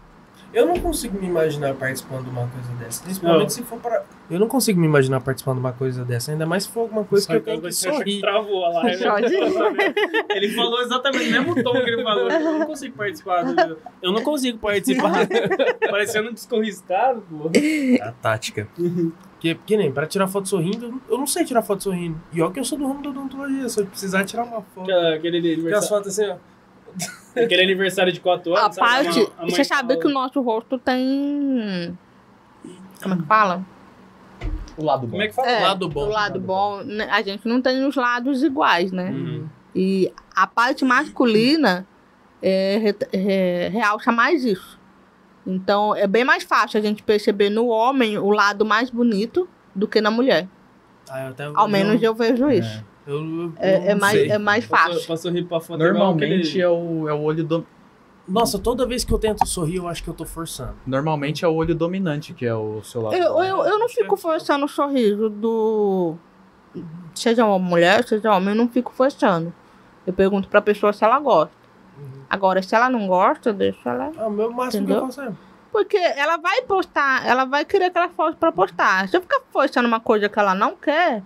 Eu não consigo me imaginar participando de uma coisa dessa. Principalmente se for para. Eu não consigo me imaginar participando de uma coisa dessa. Ainda mais se for alguma coisa que eu tenho que sorrir. travou a live. ele falou exatamente o mesmo tom que ele falou. Eu não consigo participar. do- Eu não consigo participar. Parecendo um descorriscado, pô. A tática. Que, que nem, pra tirar foto sorrindo, eu não sei tirar foto sorrindo. E olha que eu sou do ramo da odontologia. Se eu precisar tirar uma foto. Aquele Aquelas aniversário, fotos assim, ó. Aquele aniversário de 4 a anos. sabe? parte. A mãe Você sabe fala- que o nosso rosto tem. Como é que fala? O lado bom. Como é que fala? É, lado bom. O lado bom. né, A gente não tem os lados iguais, né? Uhum. E a parte masculina é, re- é, realça mais isso. Então é bem mais fácil a gente perceber no homem o lado mais bonito do que na mulher. Ah, eu até, Ao menos eu vejo isso. Eu, eu- É, é mais, sei. é mais fácil. posso rir pra foto Normalmente igual é o, é o olho do... Nossa, toda vez que eu tento sorrir, eu acho que eu tô forçando. Normalmente é o olho dominante, que é o seu lado Eu, eu, eu não fico forçando o sorriso do. Seja uma mulher, seja homem, eu não fico forçando. Eu pergunto pra pessoa se ela gosta. Agora, se ela não gosta, deixa ela. Ah, o meu máximo Entendeu? que eu faço é. Porque ela vai postar, ela vai querer aquela foto pra postar. Se eu ficar forçando uma coisa que ela não quer,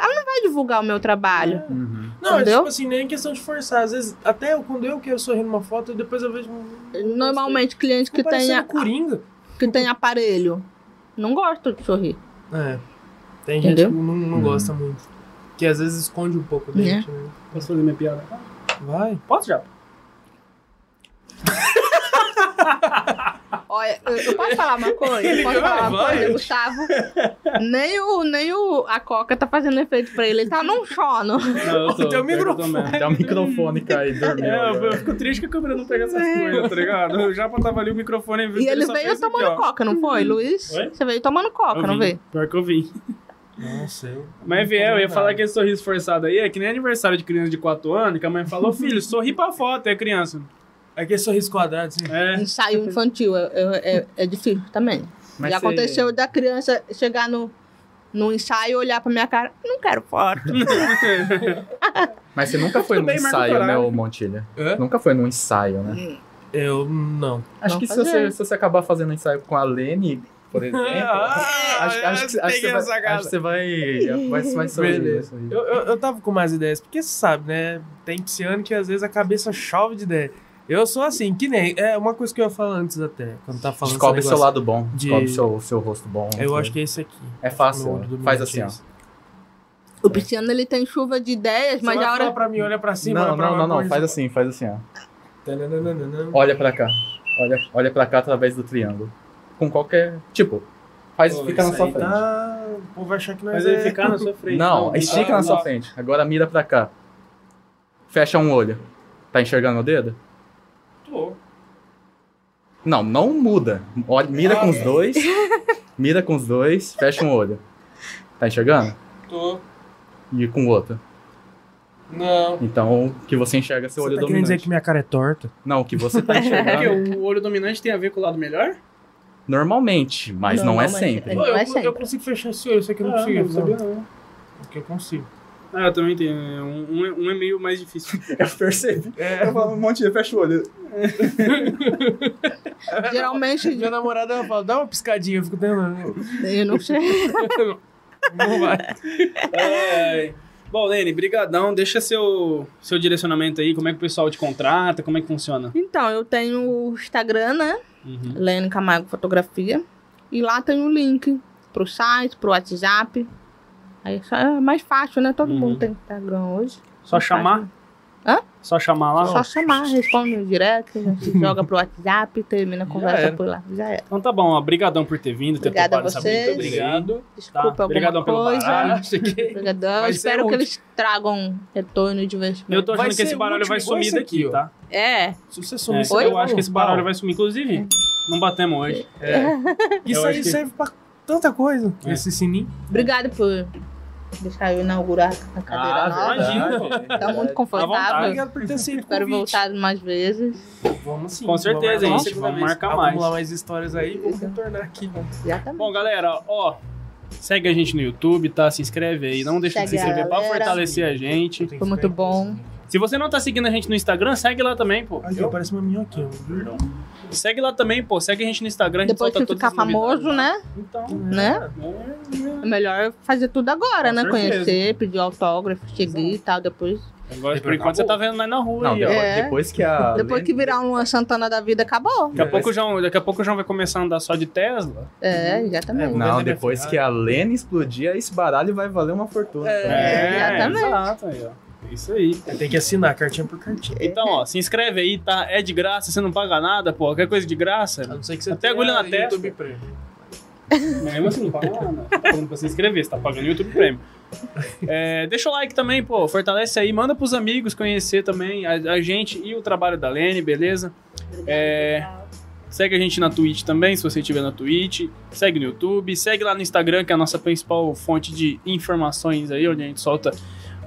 ela não vai divulgar o meu trabalho. Uhum. Não, é Entendeu? tipo assim, nem questão de forçar. Às vezes, até eu, quando eu quero sorrir numa foto, depois eu vejo. um- Normalmente, clientes que parecendo Coringa. que têm aparelho não gostam de sorrir. É. Tem gente Entendeu? que não, não Hum. gosta muito. Que às vezes esconde um pouco da É. gente, né? Posso fazer minha piada? Vai. Posso já? Olha, eu, eu posso falar uma coisa? Ele Posso falar uma coisa, Gustavo? Nem o, nem o, a Coca tá fazendo efeito pra ele. Ele tá num sono. Não, eu tô. Tem o microfone. Até o microfone cair dormiu. É, eu, eu fico triste que a câmera não pega essas coisas, tá ligado? Eu já tava ali o microfone E ele só veio aqui, tomando ó. coca, não foi, Luiz? Oi? Você veio tomando coca, Eu não veio? Pior que eu vim. Nossa, eu. Mas, Viel, eu ia falar que esse sorriso forçado aí é que nem aniversário de criança de 4 anos, que a mãe falou, filho, sorri pra foto, é criança. Aquele sorriso quadrado, assim. É. Ensaio infantil é, é, é- é difícil também. Mas Já você- aconteceu da criança chegar no, no ensaio e olhar pra minha cara, não quero foto. Mas você nunca foi num ensaio, né, ô Montilha? Hã? Nunca foi num ensaio, né? Eu não. Acho Não que se você, se você acabar fazendo ensaio com a Lene, por exemplo, Ah, acho, acho que, acho, que você vai, acho que você vai, vai, vai sorrir. Beleza. vai sorrir. Eu, eu, eu tava com mais ideias, porque você sabe, né? Tem pisciano que às vezes a cabeça chove de ideia. Eu sou assim, que nem. É uma coisa que eu ia falar antes até, quando tá falando. Descobre seu lado bom. de- Descobre seu, seu rosto bom. Eu acho que é esse aqui. É fácil, dominante Faz assim, é ó. O pisciano, ele tem chuva de ideias, Você mas a hora... pra mim, olha pra cima, Não, olha pra não, não, não. Faz assim, faz assim, ó. Olha pra cá. Olha, olha pra cá através do triângulo. Com qualquer. Tipo, faz, Pô, fica na sua frente. Tá... O povo vai achar que nós Mas é... ele ficar na sua frente. Não, estica Ah, na sua não. frente. Agora mira pra cá. Fecha um olho. Tá enxergando o dedo? Não, não muda. Olha, mira com os dois. Mira com os dois, fecha um olho. Tá enxergando? Tô. E com o outro. Não. Então, o que você enxerga é seu Você olho tá dominante. dizer que minha cara é torta? Não, o que você tá Porque enxergando o olho dominante tem a ver com o lado melhor? normalmente, mas não é sempre. é. Não é eu, sempre. eu consigo fechar esse olho, isso aqui eu não consigo. não sabia não. não. Porque eu consigo. Ah, eu também tenho. Um, um é- um é meio mais difícil. Eu percebi. É. Eu falo um monte de fecha o olho. Geralmente, Minha namorada ela fala, dá uma piscadinha, eu fico tentando. eu não sei. Não vai. Ai. Bom, Lene, brigadão. Deixa seu, seu direcionamento aí. Como é que o pessoal te contrata? Como é que funciona? Então, eu tenho o Instagram, né? Uhum. Lene Camargo Fotografia. E lá tem o link pro site, pro WhatsApp. Aí só é mais fácil, né? Todo Uhum. mundo tem Instagram hoje. Só Mais chamar? fácil. Hã? Só chamar lá? Só chamar, responde no direct, a gente joga pro WhatsApp, termina a conversa por lá. Já é. Então tá bom, ó. Brigadão por ter vindo, ter Obrigada a topado essa vocês. aí. Obrigado. Desculpa Tá, obrigadão pelo coisa. baralho. Obrigadão. Espero que útil. eles tragam retorno de investimento. Eu tô achando Vai que esse baralho vai sumir daqui, aqui, ó. tá? É. Se você É, sumir, Oi? eu acho que esse baralho vai sumir. Inclusive, não batemos hoje. É. Isso Eu aí serve pra tanta coisa. É. Esse sininho. Obrigada por deixar eu inaugurar a cadeira Ah, nova. imagina, pô. Tá muito confortável. Obrigado por ter sido Espero voltar mais vezes. Vamos sim. Com certeza, vamos, hein? marcar Vamos marcar mais. Acumular mais histórias aí, vamos retornar aqui. Né? Exatamente. Bom, galera, ó. Segue a gente no YouTube, tá? Se inscreve aí. Não deixa de se Segue inscrever pra fortalecer a gente. Foi muito bom. Se você não tá seguindo a gente no Instagram, segue lá também, pô. Aqui, parece uma minhoquinha. Perdão. Segue lá também, pô. Segue a gente no Instagram. a gente Depois solta que ficar famoso, né? Então, Né? é, É melhor fazer tudo agora, Com né? certeza. Conhecer, pedir autógrafo, seguir e tal. Depois, é. Agora, por enquanto você tá vendo nós na rua Não, aí, ó. depois, É. depois que a. depois que virar um Luan Santana da vida, acabou. Daqui a, pouco o João, daqui a pouco o João vai começar a andar só de Tesla. É, exatamente. É, Não, depois que a Lene explodir, esse baralho vai valer uma fortuna. É, exatamente. exato aí, ó. Isso aí. Tem que assinar cartinha por cartinha. Então, ó, se inscreve aí, tá? É de graça, você não paga nada, pô. Qualquer coisa de graça. A não ser que você Até agulha na testa. YouTube Premium. Mesmo assim, não paga nada. Tá pagando pra se inscrever, você tá pagando YouTube Premium. É, deixa o like também, pô. Fortalece aí, manda pros amigos conhecer também a, a gente e o trabalho da Lene, beleza? É, Segue a gente na Twitch também, se você estiver na Twitch. Segue no YouTube. Segue lá no Instagram, que é a nossa principal fonte de informações aí, onde a gente solta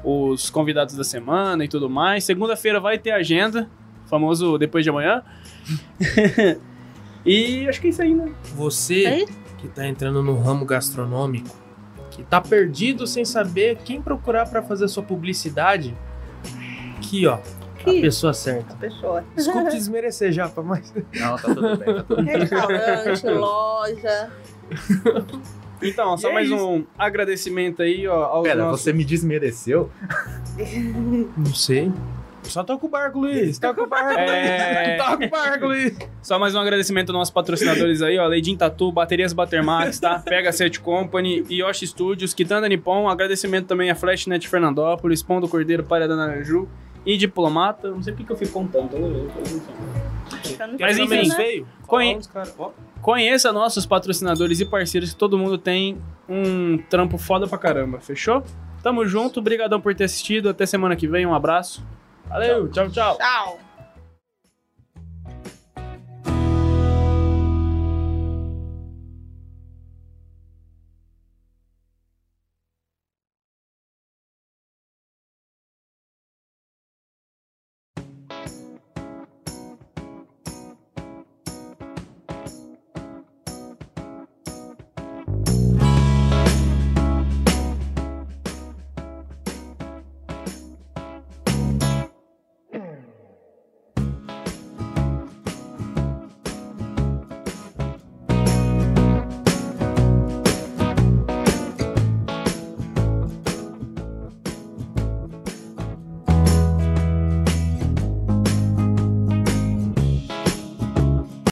os convidados da semana e tudo mais. Segunda-feira vai ter agenda, famoso depois de amanhã. e acho que é isso aí, né? Você Aí? que tá entrando no ramo gastronômico, que tá perdido sem saber quem procurar pra fazer sua publicidade, aqui ó, a pessoa certa. Pessoa. Desculpe desmerecer já, mas Não, tá tudo bem, tá tudo bem. Restaurante, loja. Então, só é mais isso. um agradecimento aí, ó, aos Pera, nossos... você me desmereceu? não sei. Só toca o barco, Luiz. Toca o barco, É. Luiz. Toca o barco, Luiz. Só mais um agradecimento aos nossos patrocinadores aí, ó. Leidin Tatu, Baterias Batermax, tá? Pega Set Company, Yoshi Studios, Kitanda Nippon. Agradecimento também a Flashnet Fernandópolis, Pão do Cordeiro, Palha da Naranju e Diplomata. Não sei porque que eu fico contando. tá? Mas enfim, menos feio. Conhe- Conheça nossos patrocinadores e parceiros, que todo mundo tem um trampo foda pra caramba, fechou? Tamo junto, brigadão por ter assistido, até semana que vem, um abraço. Valeu, tchau, tchau. Tchau.